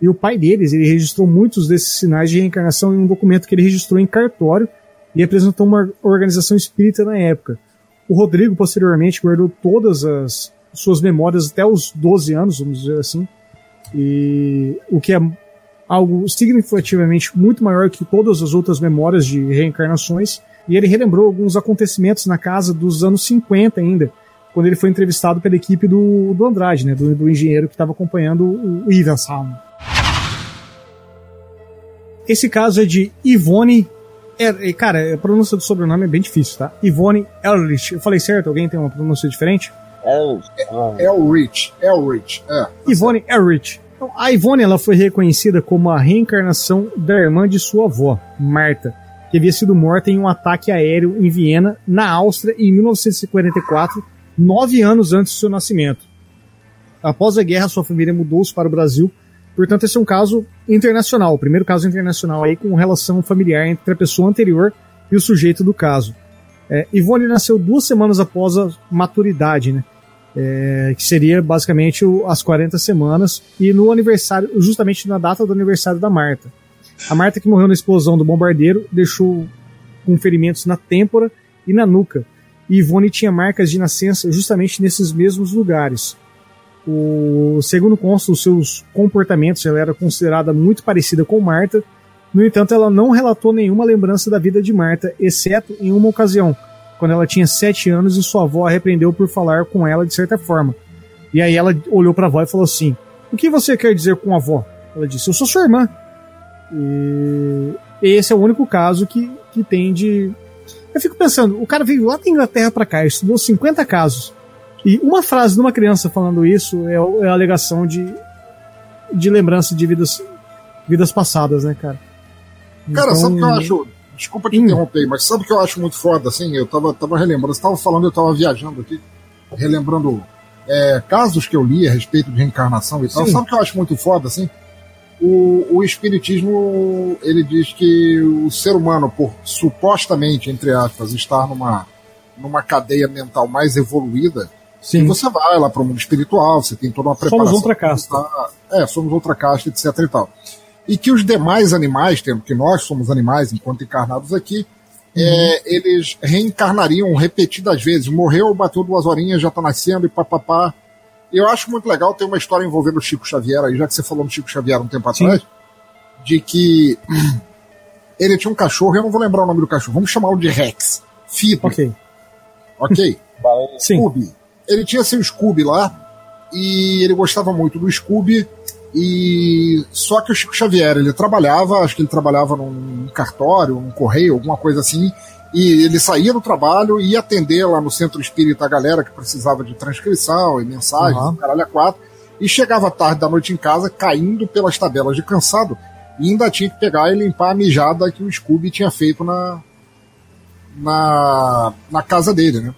Speaker 1: E o pai deles, ele registrou muitos desses sinais de reencarnação em um documento que ele registrou em cartório e apresentou uma organização espírita na época. O Rodrigo, posteriormente, guardou todas as suas memórias até os 12 anos, vamos dizer assim, e o que é algo significativamente muito maior que todas as outras memórias de reencarnações. E ele relembrou alguns acontecimentos na casa dos anos 50 ainda, quando ele foi entrevistado pela equipe do, do Andrade, né, do, do engenheiro que estava acompanhando o, o Ivansalm. Esse caso é de Ivone. Er, cara, a pronúncia do sobrenome é bem difícil, tá? Ivone Elrich. Eu falei certo? Alguém tem uma pronúncia diferente?
Speaker 2: É o Rich, é o Rich, é.
Speaker 1: Ivone Elrich. Então, a Ivone ela foi reconhecida como a reencarnação da irmã de sua avó, Marta, que havia sido morta em um ataque aéreo em Viena, na Áustria, em 1944, nove anos antes do seu nascimento. Após a guerra, sua família mudou-se para o Brasil, portanto, esse é um caso internacional, o primeiro caso internacional aí com relação familiar entre a pessoa anterior e o sujeito do caso. É, Ivone nasceu duas semanas após a maturidade, né? É, que seria basicamente o, as 40 semanas, e no aniversário, justamente na data do aniversário da Marta. A Marta, que morreu na explosão do bombardeiro, deixou com ferimentos na têmpora e na nuca. E Ivone tinha marcas de nascença justamente nesses mesmos lugares. O, segundo consta, os seus comportamentos, ela era considerada muito parecida com Marta. No entanto, ela não relatou nenhuma lembrança da vida de Marta, exceto em uma ocasião, quando ela tinha sete anos e sua avó a repreendeu por falar com ela de certa forma. E aí ela olhou para a avó e falou assim: O que você quer dizer com a avó? Ela disse: Eu sou sua irmã. E esse é o único caso que, que tem de. Eu fico pensando: o cara veio lá da Inglaterra para cá, estudou 50 casos. E uma frase de uma criança falando isso é, é a alegação de, de lembrança de vidas, vidas passadas, né, cara?
Speaker 2: Cara,
Speaker 1: Então-
Speaker 2: sabe o que eu acho? Desculpa te interromper, mas sabe o que eu acho muito foda, assim? Eu tava, tava relembrando, você tava falando, eu tava viajando aqui, relembrando é, casos que eu li a respeito de reencarnação e tal.
Speaker 1: Sim.
Speaker 2: Sabe o que eu acho muito foda, assim? O, o Espiritismo, ele diz que o ser humano, por supostamente, entre aspas, estar numa, numa cadeia mental mais evoluída,
Speaker 1: Sim.
Speaker 2: e você vai lá para o mundo espiritual, você tem toda uma
Speaker 1: Somos
Speaker 2: preparação.
Speaker 1: outra casta.
Speaker 2: É, somos outra casta, etc e tal. E que os demais animais, tendo que nós somos animais enquanto encarnados aqui, é, eles reencarnariam repetidas vezes. Morreu, bateu duas horinhas, já tá nascendo e papapá. Eu acho muito legal ter uma história envolvendo o Chico Xavier aí, já que você falou no Chico Xavier um tempo
Speaker 1: Sim.
Speaker 2: atrás, de que <clears throat> ele tinha um cachorro, eu não vou lembrar o nome do cachorro, vamos chamá-lo de Rex. Fido,
Speaker 1: Ok.
Speaker 2: ok? <laughs>
Speaker 1: Sim.
Speaker 2: Scooby. Ele tinha seu Scooby lá e ele gostava muito do Scooby. E só que o Chico Xavier, ele trabalhava, acho que ele trabalhava num cartório, num correio, alguma coisa assim. E ele saía do trabalho e ia atender lá no centro espírita a galera que precisava de transcrição e mensagens,
Speaker 1: Uhum.
Speaker 2: um caralho a quatro. E chegava tarde da noite em casa, caindo pelas tabelas de cansado. E ainda tinha que pegar e limpar a mijada que o Scooby tinha feito na, na, na casa dele, né?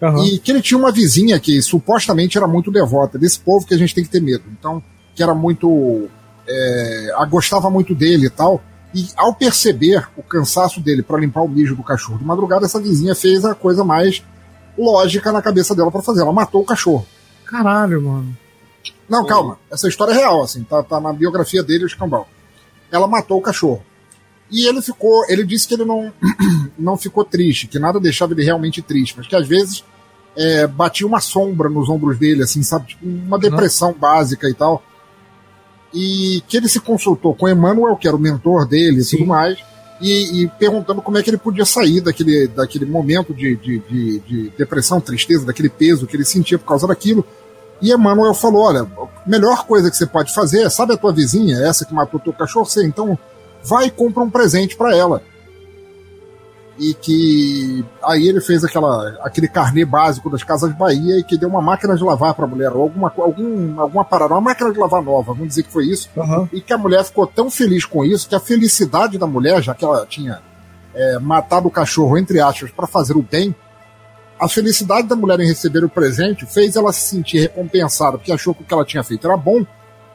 Speaker 1: Aham.
Speaker 2: E que ele tinha uma vizinha que supostamente era muito devota, desse povo que a gente tem que ter medo. Então, que era muito. É, gostava muito dele e tal. E ao perceber o cansaço dele para limpar o mijo do cachorro de madrugada, essa vizinha fez a coisa mais lógica na cabeça dela para fazer. Ela matou o cachorro.
Speaker 1: Caralho, mano.
Speaker 2: Não, calma. Essa história é real, assim, tá, tá na biografia dele, o escambau. Ela matou o cachorro. E ele ficou. Ele disse que ele não, <clears throat> não ficou triste, que nada deixava ele realmente triste, mas que às vezes é, batia uma sombra nos ombros dele, assim, sabe? Tipo, uma depressão básica e tal. E que ele se consultou com Emmanuel, que era o mentor dele e tudo mais, e, e perguntando como é que ele podia sair daquele, daquele momento de, de, de, de depressão, tristeza, daquele peso que ele sentia por causa daquilo. E Emmanuel falou: olha, a melhor coisa que você pode fazer é, sabe a tua vizinha, essa que matou teu cachorro? Você então vai e compra um presente para ela. E que aí ele fez aquela, aquele carnê básico das Casas Bahia e que deu uma máquina de lavar para a mulher, ou alguma, algum, alguma parada, uma máquina de lavar nova, vamos dizer que foi isso.
Speaker 1: Uhum.
Speaker 2: E que a mulher ficou tão feliz com isso que a felicidade da mulher, já que ela tinha é, matado o cachorro, entre aspas, para fazer o bem, a felicidade da mulher em receber o presente fez ela se sentir recompensada, porque achou que o que ela tinha feito era bom,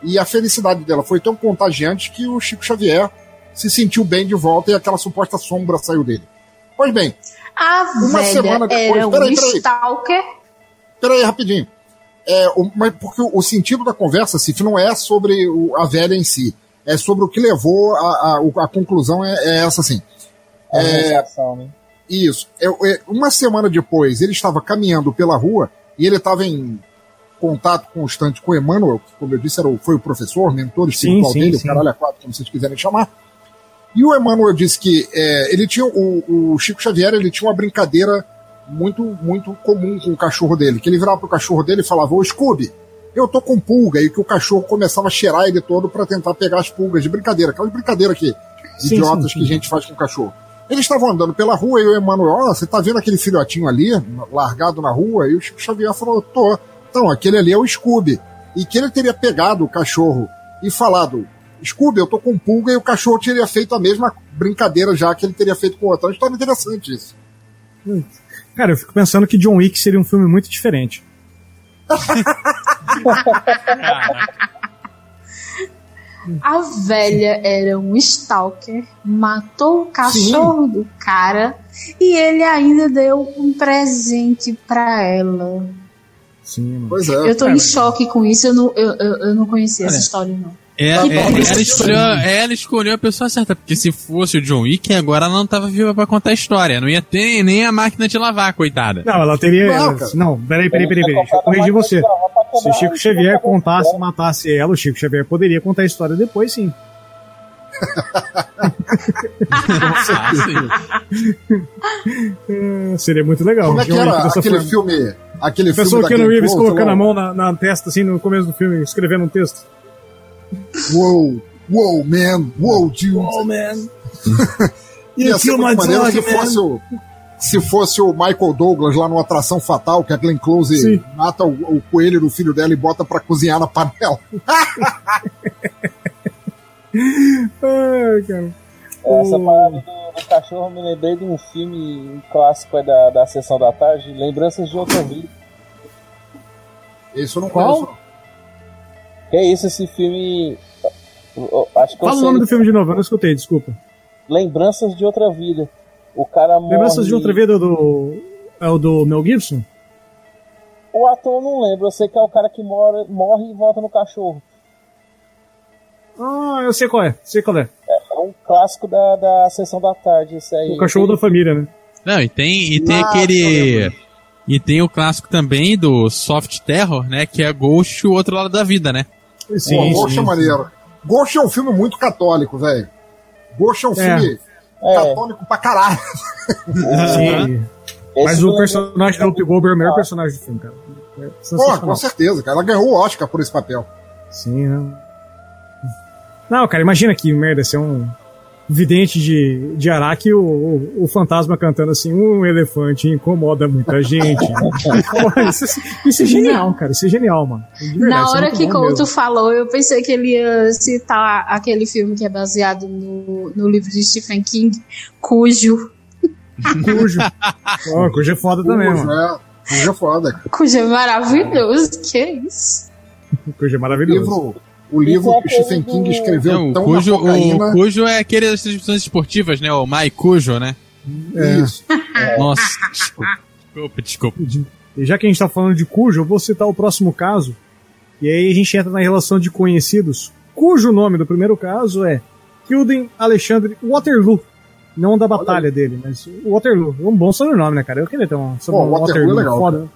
Speaker 2: e a felicidade dela foi tão contagiante que o Chico Xavier se sentiu bem de volta e aquela suposta sombra saiu dele. Pois bem,
Speaker 4: A
Speaker 2: Uma
Speaker 4: velha
Speaker 2: semana depois-
Speaker 4: era um
Speaker 2: peraí, peraí.
Speaker 4: stalker.
Speaker 2: peraí, rapidinho. É, o- mas porque o, o sentido da conversa, Cif, não é sobre o- a velha em si, é sobre o que levou a, a, a conclusão é, é essa assim.
Speaker 5: A
Speaker 2: É,
Speaker 5: né?
Speaker 2: Isso. Eu- eu- uma semana depois, ele estava caminhando pela rua e ele estava em contato constante com o Emmanuel, que, como eu disse, era o- foi o professor, mentor espiritual
Speaker 1: sim,
Speaker 2: dele,
Speaker 1: sim.
Speaker 2: o caralho a quatro, como vocês quiserem chamar. E o Emmanuel disse que é, ele tinha o, o Chico Xavier ele tinha uma brincadeira muito muito comum com o cachorro dele, que ele virava pro cachorro dele e falava: "Ô Scooby, eu tô com pulga", e que o cachorro começava a cheirar ele todo para tentar pegar as pulgas de brincadeira, aquela brincadeira que
Speaker 1: Sim,
Speaker 2: idiotas
Speaker 1: sim,
Speaker 2: que
Speaker 1: sim.
Speaker 2: a gente faz com o cachorro. Eles estavam andando pela rua e o Emmanuel, ó, você tá vendo aquele filhotinho ali, largado na rua? E o Chico Xavier falou, tô. Então, aquele ali é o Scooby. E que ele teria pegado o cachorro e falado, Scooby, eu tô com pulga, e o cachorro teria feito a mesma brincadeira já que ele teria feito com o outro. É uma história interessante isso.
Speaker 1: Cara, eu fico pensando que John Wick seria um filme muito diferente.
Speaker 4: A velha era um stalker, matou o cachorro do cara e ele ainda deu um presente pra ela.
Speaker 1: Sim, mano.
Speaker 2: Pois é.
Speaker 4: Eu tô em choque com isso, eu não, eu, eu, eu não conhecia essa história, não.
Speaker 3: É, é, ela, escolheu, ela escolheu a pessoa certa, porque se fosse o John Wick, agora ela não tava viva pra contar a história. Não ia ter nem a máquina de lavar, coitada.
Speaker 1: Não, ela teria.
Speaker 2: Não,
Speaker 1: ela-. Não, peraí, peraí, peraí, peraí. Deixa eu corrigir você. Se o Chico Xavier contasse, matasse ela, o Chico Xavier poderia contar a história depois, sim. <laughs> É, seria muito legal.
Speaker 2: Como é que
Speaker 1: John
Speaker 2: era aquele
Speaker 1: forma.
Speaker 2: filme... Aquele
Speaker 1: A
Speaker 2: filme
Speaker 1: que no
Speaker 2: Glenn
Speaker 1: Reeves colocando a mão na, na testa, assim, no começo do filme, escrevendo um texto.
Speaker 2: Uou, uou, man, uou, dude.
Speaker 1: man.
Speaker 2: Ia ser muito maneiro se fosse o se fosse o Michael Douglas lá no Atração Fatal, que a Glenn Close
Speaker 1: Sim.
Speaker 2: mata o, o coelho do filho dela e bota pra cozinhar na panela. <laughs>
Speaker 1: Ai, cara.
Speaker 5: Essa parada do, do cachorro me lembrei de um filme um clássico aí da, da sessão da tarde, Lembranças de Outra Vida.
Speaker 2: Isso eu não
Speaker 1: Qual?
Speaker 2: conheço.
Speaker 5: Que é isso, esse filme. eu- Acho que eu
Speaker 1: Fala o
Speaker 5: sei.
Speaker 1: nome do filme de novo, eu não escutei, desculpa.
Speaker 5: Lembranças de Outra Vida. O cara morre.
Speaker 1: Lembranças de outra vida do. É o do Mel Gibson?
Speaker 5: O ator eu não lembro, eu sei que é o cara que morre, morre e volta no cachorro.
Speaker 1: Ah, eu sei qual é, sei qual é.
Speaker 5: É um clássico da, da sessão da tarde, isso aí.
Speaker 1: O cachorro da família, né?
Speaker 3: Não, e tem, e tem
Speaker 2: eu
Speaker 3: aquele. E tem o clássico também do Soft Terror, né? Que é Ghost, o outro lado da vida, né?
Speaker 2: Pô, Ghost é maneiro. Ghost é um filme muito católico, velho. Ghost é um
Speaker 1: É.
Speaker 2: filme
Speaker 5: É.
Speaker 2: católico pra caralho. <laughs>
Speaker 1: Sim. Mas o personagem da Whoopi Goldberg é o melhor personagem do filme, cara. É
Speaker 2: Pô, com certeza, cara. Ela ganhou o Oscar por esse papel.
Speaker 1: Sim, não. Não, cara, imagina que merda ser um vidente de, de Araque o, o, o fantasma cantando assim: um elefante incomoda muita gente. <laughs> Pô, isso, isso é genial, cara. Isso é genial, mano. De verdade,
Speaker 4: Na
Speaker 1: é
Speaker 4: hora
Speaker 1: muito
Speaker 4: que Couto
Speaker 1: mesmo.
Speaker 4: falou, eu pensei que ele ia citar aquele filme que é baseado no, no livro de Stephen King, cujo,
Speaker 1: Cujo. <laughs> Ó, Cujo é foda também,
Speaker 2: Cujo,
Speaker 1: mano.
Speaker 2: é, Cujo é foda.
Speaker 4: cujo é maravilhoso. Que isso?
Speaker 1: Cujo é maravilhoso.
Speaker 2: livro, o livro que o Stephen King escreveu
Speaker 3: Não, o,
Speaker 2: tão
Speaker 3: Cujo,
Speaker 2: na cocaína.
Speaker 3: o Cujo é aquele das transmissões esportivas, né? O Mai Cujo, né?
Speaker 1: É.
Speaker 2: Isso.
Speaker 3: Nossa, <laughs> desculpa, desculpa, desculpa.
Speaker 1: E já que a gente tá falando de Cujo, eu vou citar o próximo caso. E aí a gente entra na relação de conhecidos, cujo nome do primeiro caso é Kilden Alexandre Waterloo. Não da batalha dele, mas Waterloo. Um bom sobrenome, né, cara? Eu queria ter um sobrenome
Speaker 2: Waterloo é legal,
Speaker 1: foda.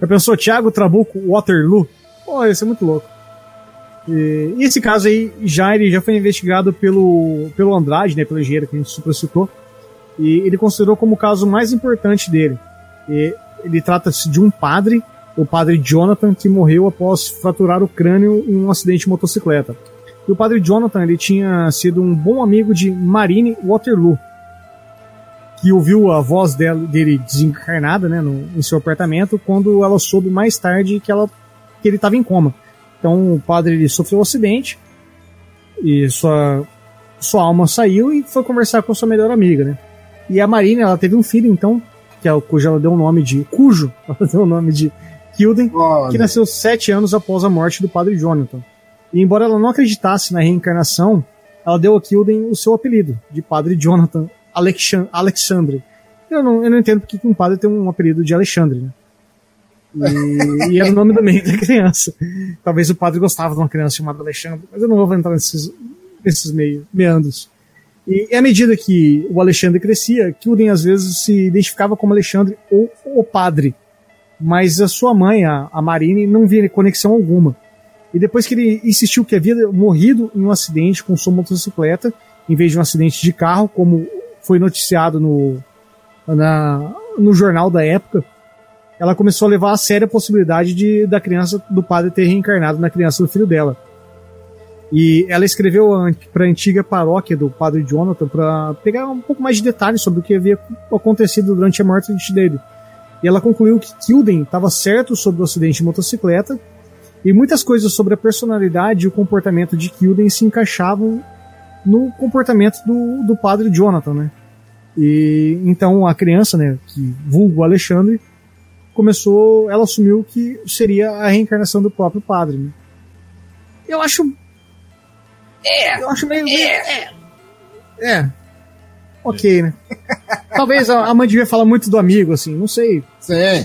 Speaker 1: Já pensou Thiago Trabuco Waterloo? Pô, esse é muito louco. E, esse caso aí já, ele já foi investigado pelo, pelo Andrade, né, pelo engenheiro que a gente super citou, e ele considerou como o caso mais importante dele. E ele trata-se de um padre, o padre Jonathan, que morreu após fraturar o crânio em um acidente de motocicleta. E o padre Jonathan ele tinha sido um bom amigo de Marine Waterloo, que ouviu a voz dela, dele desencarnada né, no, em seu apartamento quando ela soube mais tarde que, ela, que ele estava em coma. Então o padre ele sofreu um acidente e sua, sua alma saiu e foi conversar com sua melhor amiga. Né? E a Marina ela teve um filho então, que é, cujo ela deu o nome de. Cujo <laughs> ela deu o nome de Kilden,
Speaker 2: Olha.
Speaker 1: que nasceu sete anos após a morte do padre Jonathan. E embora ela não acreditasse na reencarnação, ela deu a Kilden o seu apelido, de padre Jonathan Alexan- Alexandre. Eu não, eu não entendo porque que um padre tem um apelido de Alexandre, né? E, e era o nome do meio da criança. Talvez o padre gostava de uma criança chamada Alexandre, mas eu não vou entrar nesses, nesses meio, meandros. E à medida que o Alexandre crescia, Kilden às vezes se identificava como Alexandre ou o padre. Mas a sua mãe, a, a Marine, não via conexão alguma. E depois que ele insistiu que havia morrido em um acidente com sua motocicleta, em vez de um acidente de carro, como foi noticiado no, na, no jornal da época, ela começou a levar a sério a possibilidade de da criança do padre ter reencarnado na criança do filho dela. E ela escreveu para a antiga paróquia do padre Jonathan para pegar um pouco mais de detalhes sobre o que havia acontecido durante a morte dele. E ela concluiu que Kilden estava certo sobre o acidente de motocicleta e muitas coisas sobre a personalidade e o comportamento de Kilden se encaixavam no comportamento do, do padre Jonathan, né? E então a criança, né, que vulgo Alexandre, começou, ela assumiu que seria a reencarnação do próprio padre. Né? Eu acho é, eu acho meio é, é. Ok, né? <laughs> Talvez a, a mãe devia falar muito do amigo, assim, não sei.
Speaker 2: Sim.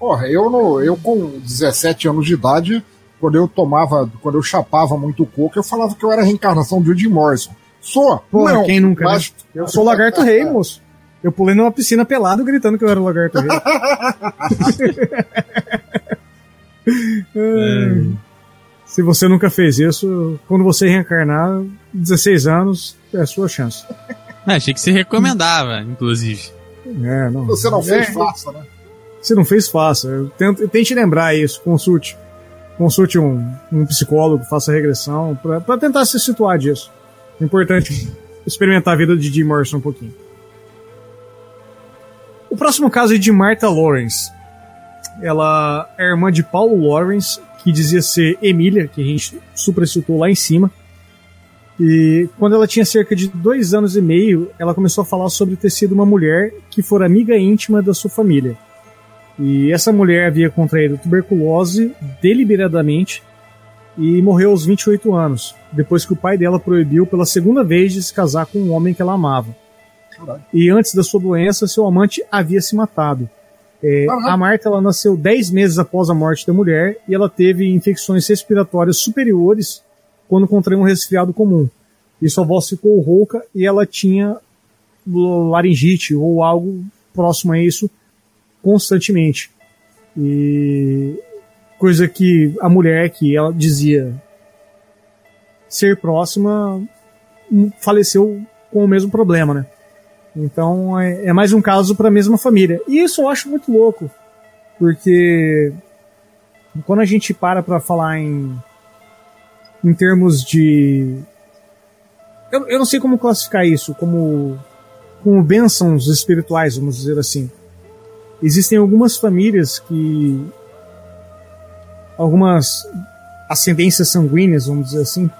Speaker 2: Porra, eu, no, eu com 17 anos de idade, quando eu tomava, quando eu chapava muito coco, eu falava que eu era a reencarnação de Jim Morrison. Sou?
Speaker 1: Pô,
Speaker 2: não,
Speaker 1: quem nunca?
Speaker 2: mas-
Speaker 1: né? Eu sou o Lagarto Rei, moço. Eu pulei numa piscina pelado gritando que eu era o Lagarto Rei. <laughs> Ai. Se você nunca fez isso, quando você reencarnar, 16 anos, é a sua chance.
Speaker 3: Ah, achei que se recomendava, inclusive.
Speaker 1: É, não.
Speaker 2: Você não fez,
Speaker 1: É,
Speaker 2: faça, né?
Speaker 1: Se não fez, faça. Eu tento, tente lembrar isso, consulte. Consulte um, um psicólogo, faça regressão, pra tentar se situar disso. É importante experimentar a vida de Jim Morrison um pouquinho. O próximo caso é de Martha Lawrence. Ela é irmã de Paulo Lawrence, que dizia ser Emília, que a gente supracitou lá em cima. E quando ela tinha cerca de dois anos e meio, ela começou a falar sobre ter sido uma mulher que fora amiga íntima da sua família. E essa mulher havia contraído tuberculose deliberadamente e morreu aos 28 anos, depois que o pai dela proibiu pela segunda vez de se casar com um homem que ela amava. E antes da sua doença, seu amante havia se matado. É, a Marta ela nasceu 10 meses após a morte da mulher e ela teve infecções respiratórias superiores quando contraiu um resfriado comum. E sua voz ficou rouca e ela tinha laringite ou algo próximo a isso constantemente. E coisa que a mulher que ela dizia ser próxima hum, faleceu com o mesmo problema, né? Então é, é mais um caso para a mesma família. E isso eu acho muito louco, porque quando a gente para para falar em em termos de eu, eu não sei como classificar isso, como como bênçãos espirituais, vamos dizer assim. Existem algumas famílias que algumas ascendências sanguíneas, vamos dizer assim,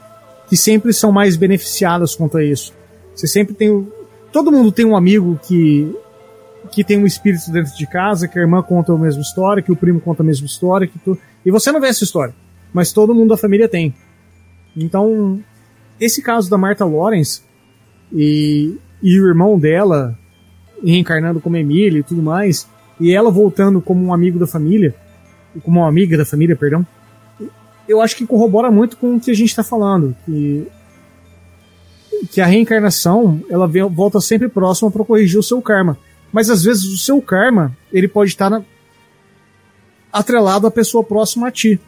Speaker 1: que sempre são mais beneficiadas quanto a isso. Você sempre tem todo mundo tem um amigo que que tem um espírito dentro de casa, que a irmã conta a mesma história, que o primo conta a mesma história, que tu... e você não vê essa história, mas todo mundo da família tem. Então, esse caso da Martha Lawrence e, e o irmão dela reencarnando como Emília e tudo mais, e ela voltando como um amigo da família, como uma amiga da família, perdão, eu acho que corrobora muito com o que a gente está falando, que que a reencarnação ela vem- volta sempre próxima para corrigir o seu karma, mas às vezes o seu karma ele pode estar na- atrelado à pessoa próxima a ti.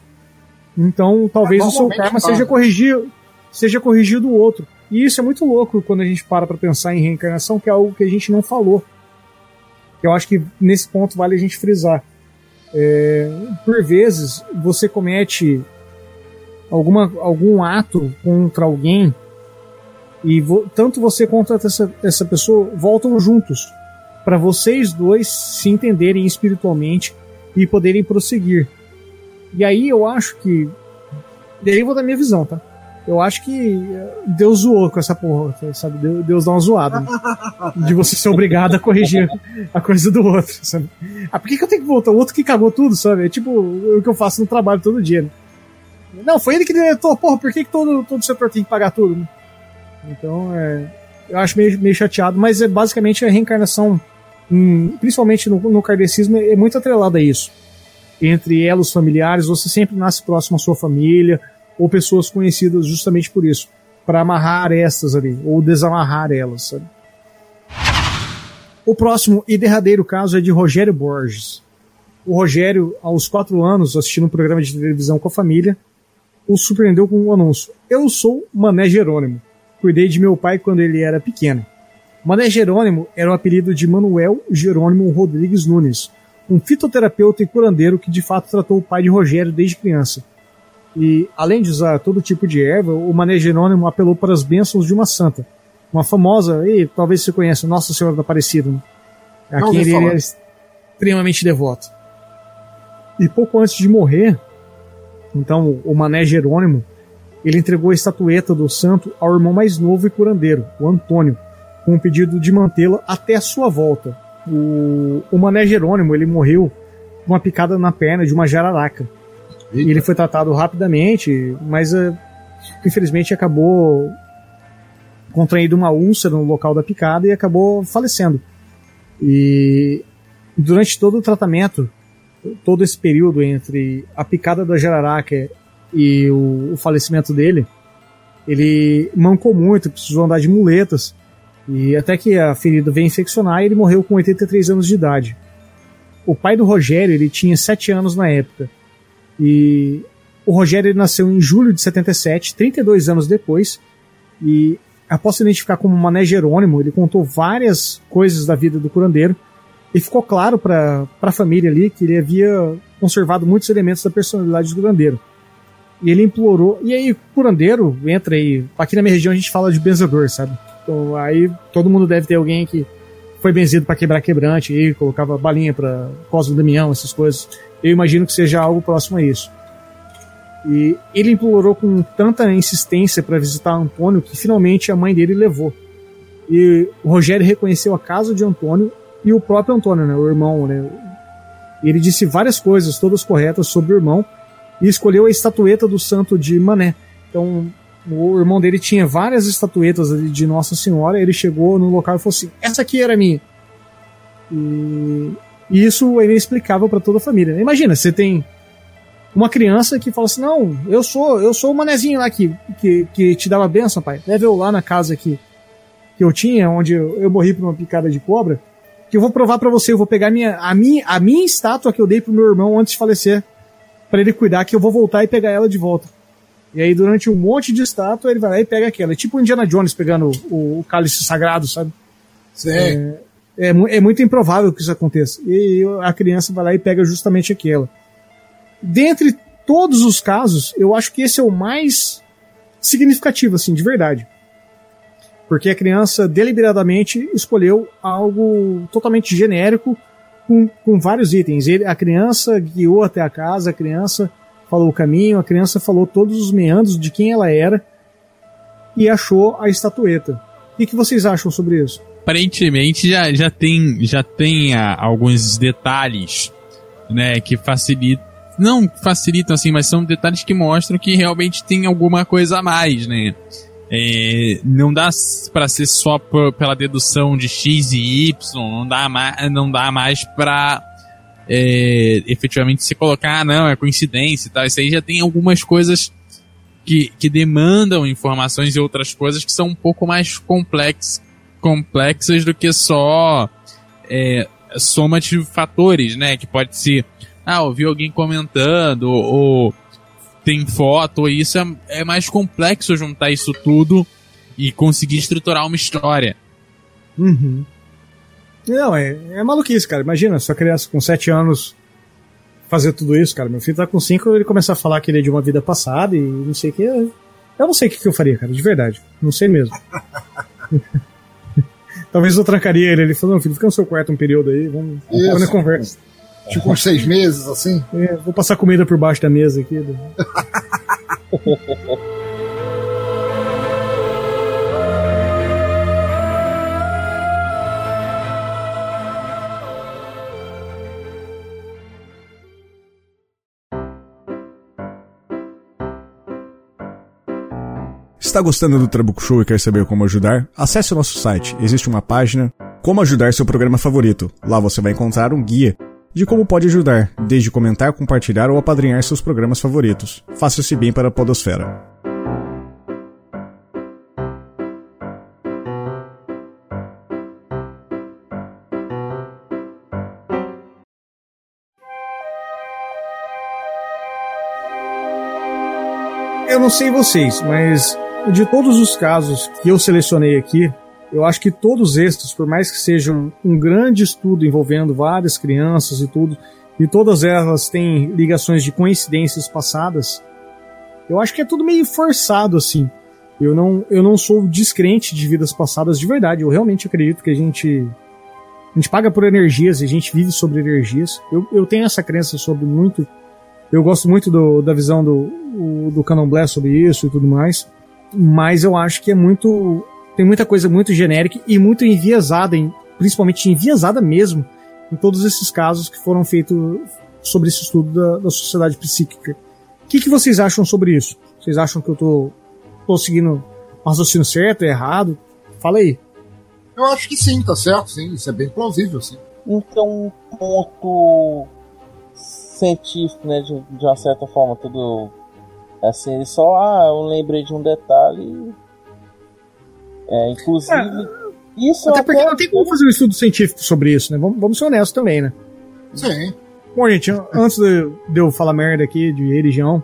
Speaker 1: Então, talvez o seu karma seja corrigir, seja corrigir do outro. E isso é muito louco quando a gente para pra pensar em reencarnação, que é algo que a gente não falou. Eu acho que nesse ponto vale a gente frisar. É, por vezes, você comete alguma, algum ato contra alguém e vo- tanto você quanto essa, essa pessoa voltam juntos para vocês dois se entenderem espiritualmente e poderem prosseguir. E aí eu acho que. E aí eu vou dar minha visão, tá? Eu acho que eh, Deus zoou com essa porra, sabe? Deus, Deus dá uma zoada. né? <laughs> De você ser obrigado a corrigir a coisa do outro, sabe? Ah, por que, que eu tenho que voltar? O outro que cagou tudo, sabe? É tipo o que eu faço no trabalho todo dia, né? Não, foi ele que deletou, porra, por que, que todo, todo setor tem que pagar tudo? né? Então, é, eu acho meio, meio chateado, mas é basicamente a reencarnação, hum, principalmente no, no kardecismo, é muito atrelada a isso. Entre elos familiares, você sempre nasce próximo à sua família, ou pessoas conhecidas justamente por isso, para amarrar arestas ali, ou desamarrar elas, sabe? O próximo e derradeiro caso é de Rogério Borges. O Rogério, aos quatro anos, assistindo um programa de televisão com a família, o surpreendeu com um anúncio. Eu sou Mané Jerônimo. Cuidei de meu pai quando ele era pequeno. Mané Jerônimo era o apelido de Manuel Jerônimo Rodrigues Nunes, um fitoterapeuta e curandeiro que de fato tratou o pai de Rogério desde criança. E, além de usar todo tipo de erva, o Mané Jerônimo apelou para as bênçãos de uma santa, uma famosa, e talvez você conheça, Nossa Senhora da Aparecida, né? a
Speaker 2: Não
Speaker 1: quem ele era extremamente devoto. E pouco antes de morrer, então o Mané Jerônimo, ele entregou a estatueta do santo ao irmão mais novo e curandeiro, o Antônio, com o pedido de mantê-la até a sua volta. O, o Mané Jerônimo, ele morreu com uma picada na perna de uma jararaca. E ele foi tratado rapidamente, mas eh, infelizmente acabou contraindo uma úlcera no local da picada e acabou falecendo. E durante todo o tratamento, todo esse período entre a picada da jararaca e o, o falecimento dele, ele mancou muito, precisou andar de muletas, e até que a ferida veio infeccionar ele morreu com 83 anos de idade. O pai do Rogério, ele tinha 7 anos na época. E o Rogério nasceu em julho de 77, 32 anos depois, e após se identificar como Mané Jerônimo, ele contou várias coisas da vida do curandeiro, e ficou claro para a família ali que ele havia conservado muitos elementos da personalidade do curandeiro. E ele implorou. E aí, curandeiro entra aí. Aqui na minha região a gente fala de benzedor, sabe? Então aí todo mundo deve ter alguém que foi benzido para quebrar quebrante e colocava balinha para Cosmo Damião, essas coisas. Eu imagino que seja algo próximo a isso. E ele implorou com tanta insistência para visitar Antônio que finalmente a mãe dele levou. E o Rogério reconheceu a casa de Antônio e o próprio Antônio, né, o irmão, né? E ele disse várias coisas, todas corretas, sobre o irmão e escolheu a estatueta do santo de Mané. Então, o irmão dele tinha várias estatuetas de Nossa Senhora, ele chegou no local e falou assim: essa aqui era minha. E, e isso é inexplicável para toda a família. né? Imagina, você tem uma criança que fala assim: não, eu sou eu sou o manezinho lá que, que, que te dava benção, pai. Leve eu lá na casa que, que eu tinha, onde eu, eu morri por uma picada de cobra, que eu vou provar para você, eu vou pegar minha, a, minha, a minha estátua que eu dei pro meu irmão antes de falecer, para ele cuidar, que eu vou voltar e pegar ela de volta. E aí, durante um monte de estátua, ele vai lá e pega aquela. É tipo o Indiana Jones pegando o, o cálice sagrado, sabe?
Speaker 2: Sim.
Speaker 1: É, é, é muito improvável que isso aconteça. E a criança vai lá e pega justamente aquela. Dentre todos os casos, eu acho que esse é o mais significativo, assim, de verdade. Porque a criança deliberadamente escolheu algo totalmente genérico com, com vários itens. Ele, a criança guiou até a casa, a criança falou o caminho, a criança falou todos os meandros de quem ela era e achou a estatueta. O que, vocês acham sobre isso?
Speaker 3: aparentemente já, já tem, já tem ah, alguns detalhes, né, que facilitam, não facilitam assim, mas são detalhes que mostram que realmente tem alguma coisa a mais, né. É, não dá para ser só por- pela dedução de x e y, não dá, não dá mais pra é, efetivamente se colocar, ah, não, é coincidência e tal. Isso aí já tem algumas coisas que, que demandam informações e outras coisas que são um pouco mais complexas complexas do que só é, soma de fatores, né? Que pode ser, ah, ouvi alguém comentando, ou tem foto, e isso é, é mais complexo juntar isso tudo e conseguir estruturar uma história.
Speaker 1: Uhum. Não, é, é maluquice, cara. Imagina, sua criança com 7 anos fazer tudo isso, cara. Meu filho tá com 5 ele começar a falar que ele é de uma vida passada e não sei o que. Eu não sei o que, eu faria, cara, de verdade. Não sei mesmo. <laughs> Talvez eu trancaria ele. Ele falou: Não, filho, fica no seu quarto um período aí, vamos, vamos conversa.
Speaker 2: Tipo uns seis meses, assim.
Speaker 1: É, vou passar comida por baixo da mesa aqui.
Speaker 6: Está gostando do Trabuco Show e quer saber como ajudar? Acesse o nosso site. Existe uma página Como ajudar seu programa favorito. Lá você vai encontrar um guia de como pode ajudar, desde comentar, compartilhar ou apadrinhar seus programas favoritos. Faça-se bem para a podosfera.
Speaker 1: Eu não sei vocês, mas de todos os casos que eu selecionei aqui, eu acho que todos estes, por mais que sejam um grande estudo envolvendo várias crianças e tudo, e todas elas têm ligações de coincidências passadas, eu acho que é tudo meio forçado assim. Eu não, eu não sou descrente de vidas passadas de verdade. Eu realmente acredito que a gente a gente paga por energias e a gente vive sobre energias. Eu, eu tenho essa crença sobre muito. Eu gosto muito do, da visão do, do Candomblé sobre isso e tudo mais. Mas eu acho que é muito. Tem muita coisa muito genérica e muito enviesada, em, principalmente enviesada mesmo, em todos esses casos que foram feitos sobre esse estudo da, da sociedade psíquica. O que, que vocês acham sobre isso? Vocês acham que eu tô, tô seguindo o raciocínio certo, errado? Fala aí.
Speaker 2: Eu acho que sim, tá certo, sim. Isso é bem plausível, sim.
Speaker 5: Então, um ponto científico, né, de, de uma certa forma, tudo assim, ele só, ah, eu lembrei de um detalhe. É, inclusive,
Speaker 1: é, isso até porque não tem como fazer um estudo científico sobre isso, né? Vamos, vamos ser honestos também, né?
Speaker 2: Sim.
Speaker 1: Bom, gente, antes de, eu falar merda aqui de religião,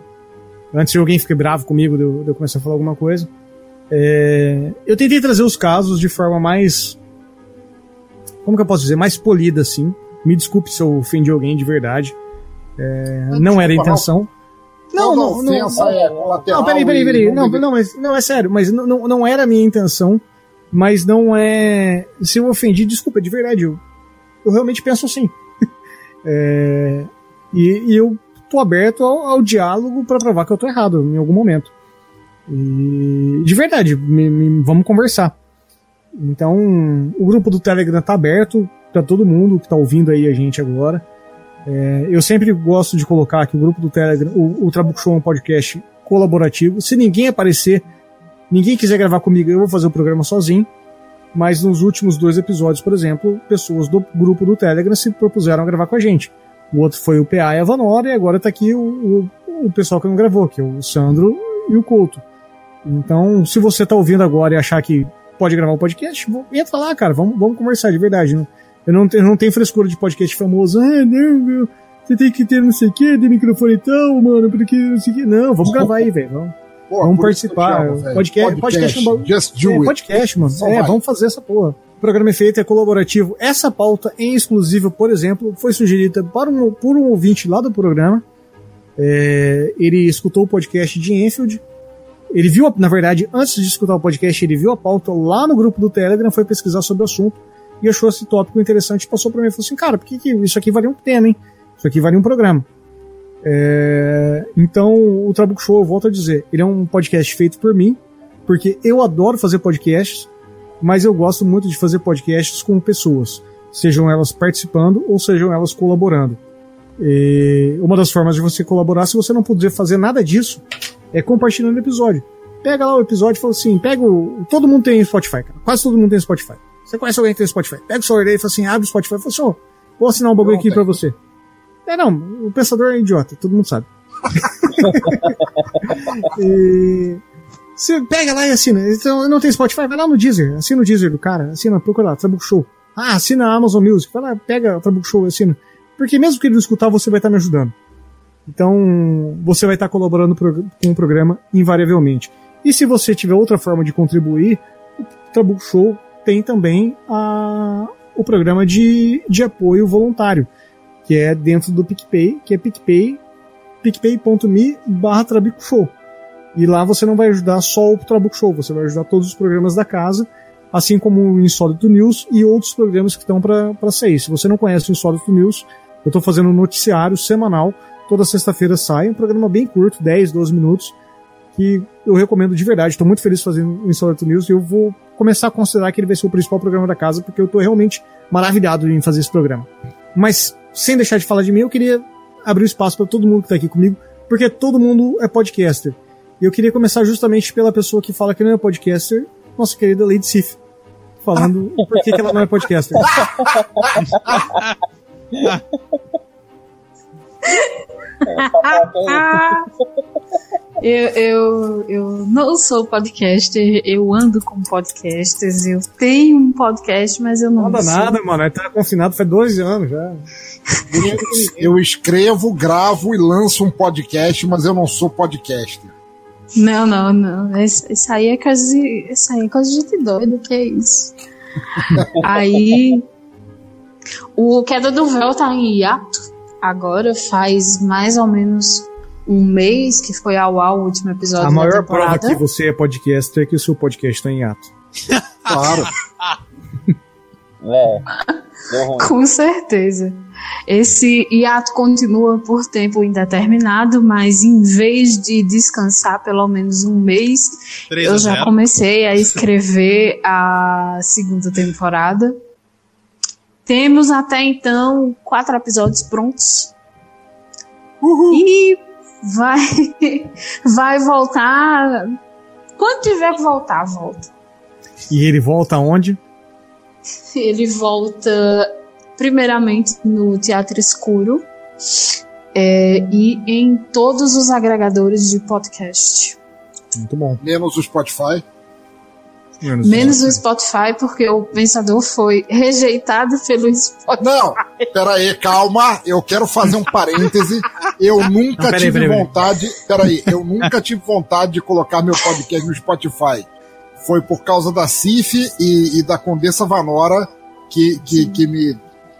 Speaker 1: antes de alguém ficar bravo comigo de eu, de eu começar a falar alguma coisa, é, eu tentei trazer os casos de forma mais. Como que eu posso dizer? Mais polida, assim. Me desculpe se eu ofendi alguém de verdade. É, não era a intenção.
Speaker 2: Não, não, não. Não, é
Speaker 1: não peraí, peraí, peraí. Não, não, mas, não, é sério, mas não, não, não era a minha intenção. Mas não é. Se eu ofendi, desculpa, de verdade. Eu, eu realmente penso assim. <laughs> é, e, e, eu tô aberto ao, ao diálogo para provar que eu tô errado em algum momento. E, de verdade, me, me, vamos conversar. Então, o grupo do Telegram tá aberto para todo mundo que tá ouvindo aí a gente agora. É, eu sempre gosto de colocar que o grupo do Telegram, o, o Trabuco Show é um podcast colaborativo. Se ninguém aparecer, ninguém quiser gravar comigo, eu vou fazer o programa sozinho. Mas nos últimos dois episódios, por exemplo, pessoas do grupo do Telegram se propuseram a gravar com a gente. O outro foi o PA e a Vanora, e agora tá aqui o, o, o pessoal que não gravou, que é o Sandro e o Couto. Então, se você tá ouvindo agora e achar que pode gravar o um podcast, entra lá, cara, vamos, vamos conversar de verdade. Não, eu não, eu não tenho frescura de podcast famoso. Ah, não, meu, você tem que ter não sei o que, de microfone e tal, mano, porque não sei o que. Não, vamos gravar aí, velho. Vamos, Pô, vamos participar. Chamo, podcast, podcast, podcast, é,
Speaker 2: Just do
Speaker 1: é, podcast, mano. é, vamos fazer essa porra. O programa é feito, é colaborativo. Essa pauta em exclusivo, por exemplo, foi sugerida por um, por um ouvinte lá do programa. É, ele escutou o podcast de Enfield. Ele viu, na verdade, antes de escutar o podcast, ele viu a pauta lá no grupo do Telegram, foi pesquisar sobre o assunto e achou esse tópico interessante, passou para mim e falou assim, cara, por que, que isso aqui valia um tema, hein? Isso aqui valia um programa. É... Então, o Trabuco Show, eu volto a dizer, ele é um podcast feito por mim, porque eu adoro fazer podcasts, mas eu gosto muito de fazer podcasts com pessoas, sejam elas participando ou sejam elas colaborando. E uma das formas de você colaborar, se você não puder fazer nada disso, é compartilhando o episódio. Pega lá o episódio e fala assim: pega o. Todo mundo tem Spotify, cara. Quase todo mundo tem Spotify. Você conhece alguém que tem Spotify? Pega o celular dele e fala assim, abre o Spotify fala assim, oh, vou assinar um bagulho aqui pra você. É, não, o pensador é idiota, todo mundo sabe. <laughs> e... Você pega lá e assina. Então, não tenho Spotify, vai lá no Deezer, assina o Deezer do cara, assina, procura lá, Trabuco Show. Ah, assina a Amazon Music, vai lá, pega o Trabuco Show e assina. Porque mesmo que ele não escutar, você vai estar me ajudando. Então, você vai estar colaborando pro- com o programa invariavelmente. E se você tiver outra forma de contribuir, o Trabuco Show tem também a, o programa de, de apoio voluntário, que é dentro do PicPay, que é PicPay, picpay.me barra Trabuco Show. E lá você não vai ajudar só o Trabuco Show, você vai ajudar todos os programas da casa, assim como o Insólito News e outros programas que estão para sair. Se você não conhece o Insólito News, eu estou fazendo um noticiário semanal, toda sexta-feira sai, um programa bem curto, 10, 12 minutos, que eu recomendo de verdade. Estou muito feliz fazendo o Insólito News e eu vou começar a considerar que ele vai ser o principal programa da casa, porque eu estou realmente maravilhado em fazer esse programa. Mas, sem deixar de falar de mim, eu queria abrir espaço para todo mundo que está aqui comigo, porque todo mundo é podcaster. E eu queria começar justamente pela pessoa que fala que não é podcaster, nossa querida Lady Sif, falando <laughs> por que, que ela não é podcaster. <laughs> <laughs>
Speaker 4: eu, eu, eu não sou podcaster, eu ando com podcasters, eu tenho um podcast, mas eu não
Speaker 1: Nada,
Speaker 4: sou.
Speaker 1: nada, mano. Ele tá confinado faz 12 anos já. <laughs>
Speaker 2: Eu escrevo, gravo e lanço um podcast, mas eu não sou podcaster.
Speaker 4: Não, não, não. Isso, aí é coisa de, isso aí é coisa de gente doida, que é isso. <laughs> aí o Queda do Véu tá em hiato. Agora faz mais ou menos um mês que foi ao ar o último episódio
Speaker 1: A
Speaker 4: da
Speaker 1: maior prova que você é podcaster é que o seu podcast tá em ato. <laughs>
Speaker 2: Claro. <laughs>
Speaker 5: É. Ruim.
Speaker 4: Com certeza. Esse hiato continua por tempo indeterminado, mas em vez de descansar pelo menos um mês,
Speaker 3: 3
Speaker 4: eu já
Speaker 3: 0.
Speaker 4: comecei a escrever a segunda temporada. Temos até então quatro episódios prontos. E vai, <laughs> vai voltar. Quando tiver que voltar, volta.
Speaker 1: E ele volta aonde?
Speaker 4: Ele volta primeiramente no Teatro Escuro é, e em todos os agregadores de podcast.
Speaker 1: Muito bom.
Speaker 2: Menos o Spotify.
Speaker 4: Menos o Spotify, porque o Pensador foi <laughs> rejeitado pelo Spotify.
Speaker 2: Não, peraí, calma. Eu quero fazer um parêntese. Eu nunca
Speaker 1: Não, peraí,
Speaker 2: tive
Speaker 1: peraí, peraí.
Speaker 2: vontade. Peraí, eu nunca tive vontade de colocar meu podcast no Spotify. Foi por causa da CIF e, e da Condessa Vanora que, que, que me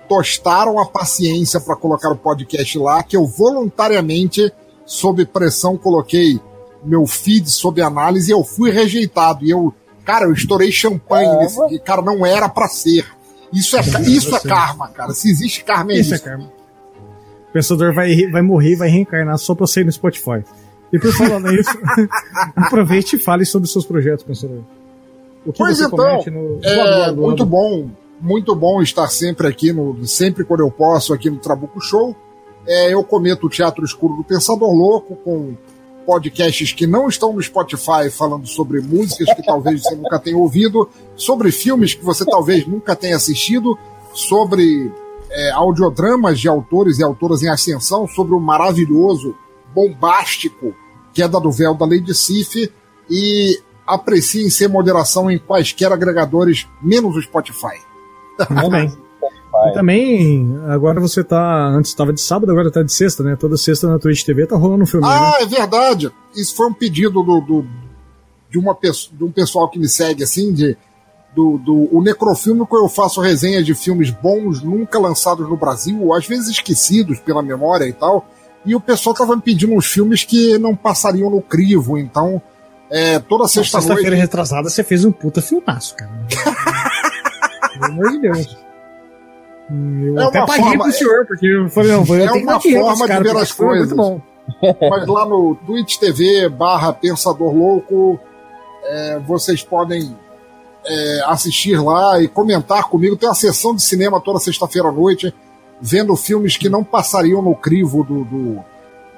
Speaker 2: tostaram a paciência para colocar o podcast lá, que eu voluntariamente, sob pressão, coloquei meu feed sob análise e eu fui rejeitado. E eu, cara, eu estourei champanhe
Speaker 5: Caramba.
Speaker 2: nesse dia. Cara, não era para ser. Isso é, isso é karma, cara. Se existe karma, é
Speaker 1: Isso
Speaker 2: isso.
Speaker 1: é karma. O pensador vai, vai morrer vai reencarnar só pra sair no Spotify. E por falar <laughs> nisso, <laughs> aproveite e fale sobre seus projetos, pensador. O que
Speaker 2: Pois
Speaker 1: você
Speaker 2: então,
Speaker 1: no.
Speaker 2: É
Speaker 1: no- no-
Speaker 2: muito bom, muito bom estar sempre aqui no, sempre quando eu posso aqui no Trabuco Show. É, eu cometo o Teatro Escuro do Pensador Louco com podcasts que não estão no Spotify falando sobre músicas que talvez você nunca tenha ouvido, sobre filmes que você talvez nunca tenha assistido, sobre é, audiodramas de autores e autoras em ascensão, sobre o maravilhoso, bombástico Queda do Véu da Lady Sif e apreciem sem moderação em quaisquer agregadores, menos o Spotify.
Speaker 1: Muito <laughs> E também, agora você tá. Antes estava de sábado, agora tá de sexta, né? Toda sexta na Twitch TV tá rolando um filme.
Speaker 2: Ah, é verdade. Isso foi um pedido do, do- de, uma, de um pessoal que me segue, assim, de, do, do o Necrofilme, que eu faço resenha de filmes bons, nunca lançados no Brasil, ou às vezes esquecidos pela memória e tal. E o pessoal tava me pedindo uns filmes que não passariam no crivo, então. É, toda
Speaker 1: Sexta-feira
Speaker 2: sexta-noite.
Speaker 1: retrasada você fez um puta filmaço, cara. <laughs> Pelo amor de Deus. Eu
Speaker 2: É
Speaker 1: até
Speaker 2: uma
Speaker 1: paguei
Speaker 2: forma-
Speaker 1: pro senhor, porque eu falei, não, eu
Speaker 2: É
Speaker 1: tenho
Speaker 2: uma forma de ver as coisas.
Speaker 1: Muito bom. <laughs>
Speaker 2: Mas lá no Twitch TV barra Pensador Louco, é, vocês podem é, assistir lá e comentar comigo. Tem uma sessão de cinema toda sexta-feira à noite, vendo filmes que não passariam no crivo do, do,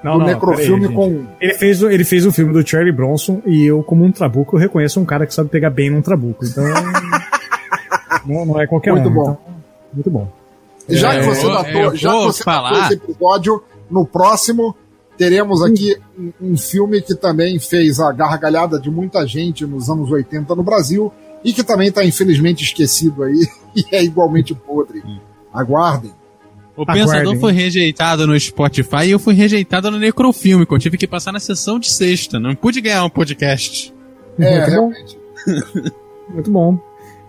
Speaker 1: Não,
Speaker 2: do
Speaker 1: não,
Speaker 2: necrofilme
Speaker 1: peraí,
Speaker 2: com.
Speaker 1: Ele fez, ele fez um filme do Charlie Bronson e eu, como um trabuco, reconheço um cara que sabe pegar bem num trabuco. Então. <laughs> não, não é qualquer
Speaker 2: Muito
Speaker 1: um.
Speaker 2: bom.
Speaker 1: então, muito bom.
Speaker 2: Já
Speaker 3: É,
Speaker 2: que você
Speaker 3: eu-
Speaker 2: datou,
Speaker 3: eu
Speaker 2: já que você
Speaker 3: falar-
Speaker 2: datou esse episódio, no próximo teremos aqui um, um filme que também fez a gargalhada de muita gente nos anos 80 no Brasil e que também está infelizmente esquecido aí <laughs> e é igualmente podre. Aguardem.
Speaker 3: O Pensador
Speaker 1: Aguardem.
Speaker 3: foi rejeitado no Spotify e eu fui rejeitado no Necrofilme, que eu tive que passar na sessão de sexta. Não pude ganhar um podcast.
Speaker 2: É,
Speaker 1: Muito bom.
Speaker 2: realmente.
Speaker 1: Muito bom.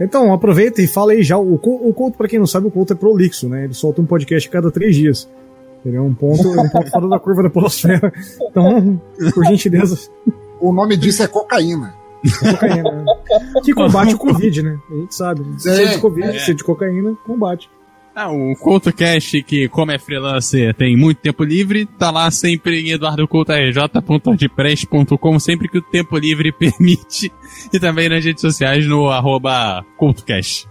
Speaker 1: Então, aproveita e fala aí já. O, o Couto, pra quem não sabe, o Couto é prolixo, né? Ele solta um podcast a cada três dias. Ele é um ponto, um ponto fora da curva da polosfera. Então, por gentileza,
Speaker 2: O nome disso é cocaína.
Speaker 1: cocaína. né? Que combate o Covid, né? A gente sabe. Se é de Covid,
Speaker 3: É.
Speaker 1: se é de cocaína, combate.
Speaker 3: Ah, o CoutoCast, que como é freelancer, tem muito tempo livre, tá lá sempre em eduardocoutorj.wordpress.com, sempre que o tempo livre <laughs> permite. E também nas redes sociais no arroba CoutoCast.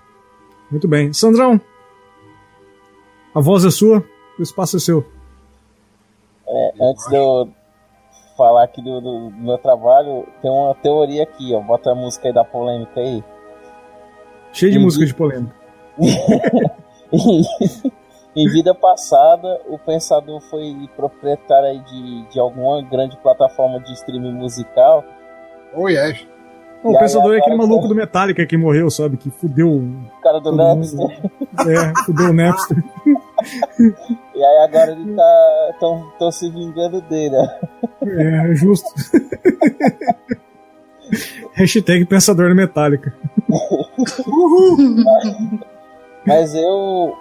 Speaker 1: Muito bem. Sandrão, a voz é sua, o espaço é seu.
Speaker 5: É, antes de eu falar aqui do, do- do meu trabalho, tem uma teoria aqui, ó. Bota a música aí da polêmica aí.
Speaker 1: Cheio de
Speaker 5: Uhum.
Speaker 1: música de polêmica. <laughs> <laughs>
Speaker 5: em vida passada, o pensador foi proprietário aí de, de alguma grande plataforma de streaming musical.
Speaker 2: Oh, yes.
Speaker 1: Bom, o
Speaker 5: aí
Speaker 1: pensador é aquele maluco <laughs> do Metallica que morreu, sabe? Que fudeu. o-
Speaker 5: O cara do Napster.
Speaker 1: É, fudeu o Napster. <laughs>
Speaker 5: E aí agora ele tá. tão, tão se vingando dele, ó.
Speaker 1: É, justo. Hashtag pensador do Metallica.
Speaker 5: Mas eu.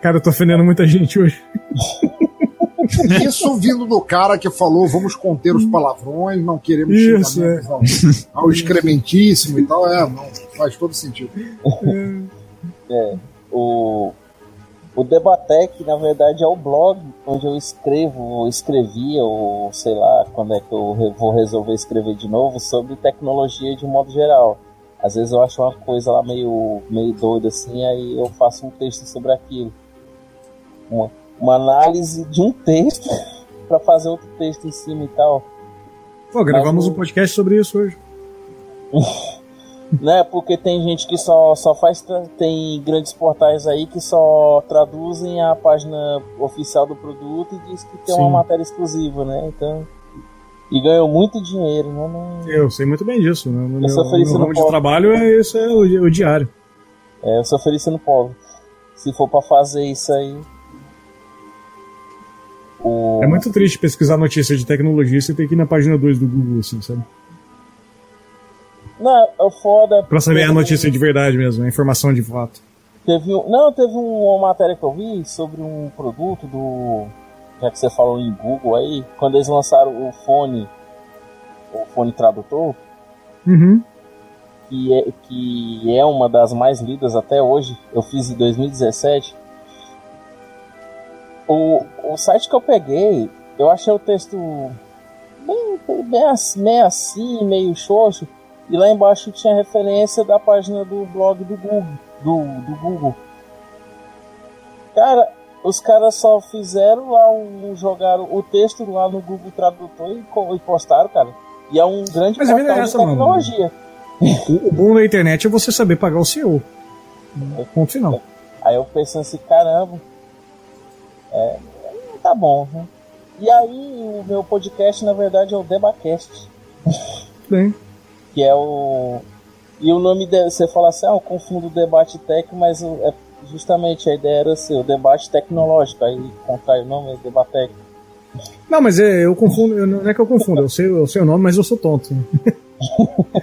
Speaker 1: Cara, eu tô ofendendo muita gente hoje. <laughs>
Speaker 2: Isso vindo do cara que falou vamos conter os palavrões, não queremos
Speaker 1: Isso,
Speaker 2: xingamentos ao, ao excrementíssimo e tal. É, não, faz todo sentido.
Speaker 5: É, o, o Debatec, na verdade, é o blog onde eu escrevo, ou escrevia, ou sei lá quando é que eu vou resolver escrever de novo, sobre tecnologia de um modo geral. Às vezes eu acho uma coisa lá meio, meio doida assim, aí eu faço um texto sobre aquilo. Uma, uma análise de um texto <laughs> para fazer outro texto em cima e tal.
Speaker 1: Pô, gravamos
Speaker 5: Mas
Speaker 1: um podcast sobre isso hoje. <laughs>
Speaker 5: né? Porque tem gente que só, só faz. Tem grandes portais aí que só traduzem a página oficial do produto e diz que tem
Speaker 1: Sim.
Speaker 5: uma matéria exclusiva, né? Então. E ganhou muito dinheiro, né? Não-
Speaker 1: Eu sei muito bem disso. né? No
Speaker 5: Eu
Speaker 1: meu, no ramo de trabalho, é, isso é o, o diário.
Speaker 5: É, eu sou feliz sendo pobre. Se for pra fazer isso aí. O...
Speaker 1: É muito triste pesquisar notícia de tecnologia e você ter que ir na página 2 do Google, assim, sabe?
Speaker 5: Não, é foda.
Speaker 1: Pra saber a notícia de verdade mesmo, a informação de fato.
Speaker 5: Teve um, não, teve uma matéria que eu vi sobre um produto do. Já que você falou em Google aí, quando eles lançaram o fone, o fone tradutor,
Speaker 1: Uhum.
Speaker 5: que é, que é uma das mais lidas até hoje, eu fiz em 2017. O, o site que eu peguei, eu achei o texto bem, bem assim, meio assim, meio xoxo, e lá embaixo tinha referência da página do blog do Google. Do, do Google. Cara, os caras só fizeram lá um. jogaram o texto lá no Google Tradutor e, e postaram, cara. E é um grande
Speaker 1: Mas a vida é essa, mano.
Speaker 5: tecnologia.
Speaker 1: O, o bom da internet é você saber pagar o seu. Ponto final.
Speaker 5: Aí eu pensando assim, caramba. É, tá bom. né? E aí o meu podcast, na verdade, é o Debacast.
Speaker 1: Bem.
Speaker 5: Que é o. E o nome de, você fala assim, ah, eu confundo o debate tech, mas é justamente a ideia era ser o debate tecnológico. Aí contrai o nome, é Debatec.
Speaker 1: Não, mas é, eu confundo, eu- não é que eu confundo, eu sei, eu sei o nome, mas eu sou tonto. <laughs>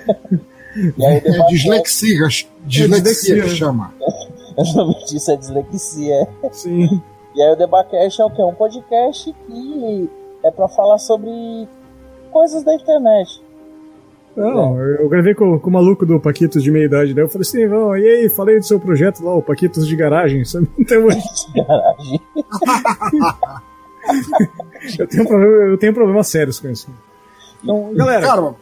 Speaker 5: E aí
Speaker 2: É
Speaker 5: Debatec,
Speaker 2: dislexia, dislexia
Speaker 1: dislexia.
Speaker 2: que chama.
Speaker 5: o nome disso é dislexia.
Speaker 1: Sim.
Speaker 5: E aí o Debacast é o que? É um podcast que é pra falar sobre coisas da internet.
Speaker 1: Não, eu gravei com, com o maluco do Paquitos de meia idade, daí eu falei assim, "Ó, e aí, falei do seu projeto lá, o Paquitos de garagem, sabe? <laughs> Então hoje
Speaker 5: Garagem. <laughs>
Speaker 1: eu tenho, um problema, eu tenho problemas sérios com isso. Então, galera,
Speaker 2: Cara,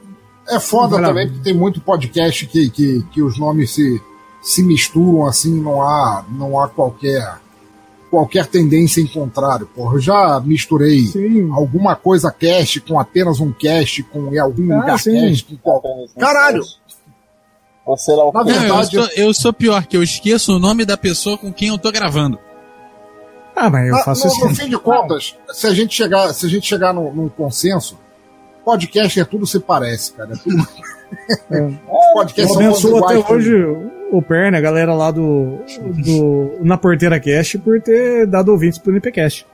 Speaker 2: é foda
Speaker 1: lá.
Speaker 2: também porque tem muito podcast que, que, que os nomes se, se misturam assim, não há, não há qualquer qualquer tendência em contrário. Porra, eu já misturei
Speaker 1: sim.
Speaker 2: alguma coisa cast com apenas um cast, com em algum
Speaker 1: Ah,
Speaker 2: lugar
Speaker 1: sim.
Speaker 2: cast. Com qual... Caralho!
Speaker 5: Ou sei lá o
Speaker 2: Na
Speaker 5: que.
Speaker 3: Não, eu,
Speaker 2: verdade,
Speaker 3: sou, eu sou pior, que eu esqueço o nome da pessoa com quem eu tô gravando.
Speaker 1: Ah, mas eu
Speaker 2: Ah,
Speaker 1: faço
Speaker 2: no,
Speaker 1: isso.
Speaker 2: no fim de contas, se a gente chegar, se a gente chegar num, num consenso, podcast é tudo se parece, cara. É tudo...
Speaker 1: É. <laughs>
Speaker 2: Podcast
Speaker 1: Eu
Speaker 2: são
Speaker 1: até hoje o Perna, a galera lá do, do Na Porteira Cast, por ter dado ouvintes pro NPcast.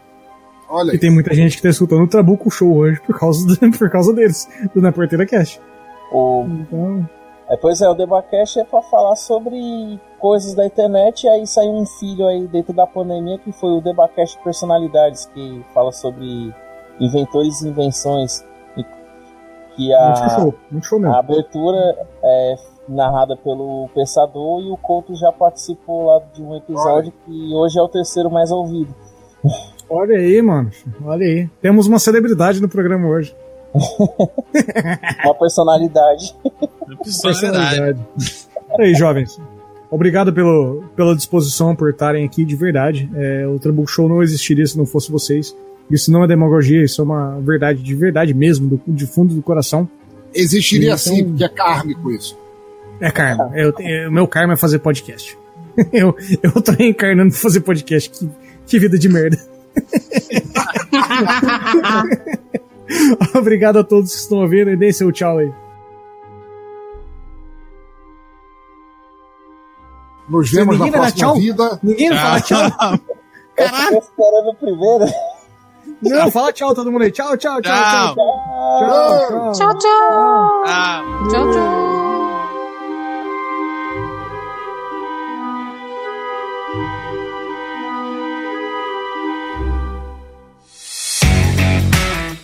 Speaker 2: Olha
Speaker 1: E tem muita gente que tá escutando o Trabuco Show hoje por causa, do- <laughs> por causa deles, do Na Porteira Cast.
Speaker 5: O,
Speaker 1: Então,
Speaker 5: é, pois é, o Debacast é pra falar sobre coisas da internet, e aí saiu um filho aí dentro da pandemia que foi o Debacast Personalidades, que fala sobre inventores e invenções. e Que
Speaker 1: muito
Speaker 5: a,
Speaker 1: show, muito show
Speaker 5: a
Speaker 1: mesmo.
Speaker 5: abertura é narrada pelo Pensador e o Couto já participou lá de um episódio que hoje é o terceiro mais ouvido.
Speaker 1: Olha aí, mano. Olha aí. Temos uma celebridade no programa hoje. <laughs>
Speaker 5: Uma personalidade.
Speaker 3: Personalidade.
Speaker 1: E aí, jovens. Obrigado pelo, pela disposição por estarem aqui de verdade. É, o Trabuco Show não existiria se não fosse vocês. Isso não é demagogia, isso é uma verdade de verdade mesmo, do, de fundo do coração.
Speaker 2: Existiria
Speaker 1: Então-
Speaker 2: assim, porque é kármico isso.
Speaker 1: É karma. Eu, o meu karma é fazer podcast. <laughs> eu, eu tô reencarnando pra fazer podcast. Que, que vida de merda. <laughs> Obrigado a todos que estão ouvindo e deem seu tchau aí.
Speaker 2: Nos vemos na próxima
Speaker 1: tchau?
Speaker 2: vida.
Speaker 1: Ninguém vai falar tchau? <laughs>
Speaker 5: Eu fiquei esperando o primeiro.
Speaker 1: Não, fala tchau todo mundo aí. Tchau, tchau, tchau, tchau.
Speaker 3: Tchau.
Speaker 1: Tchau, tchau.
Speaker 4: Tchau, tchau.
Speaker 3: Ah.
Speaker 4: Tchau,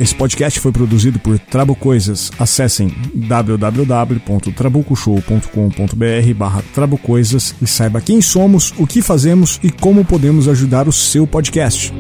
Speaker 6: Esse podcast foi produzido por Trabo Coisas. Acessem www.trabucoshow.com.br barra Trabocoisas e saiba quem somos, o que fazemos e como podemos ajudar o seu podcast.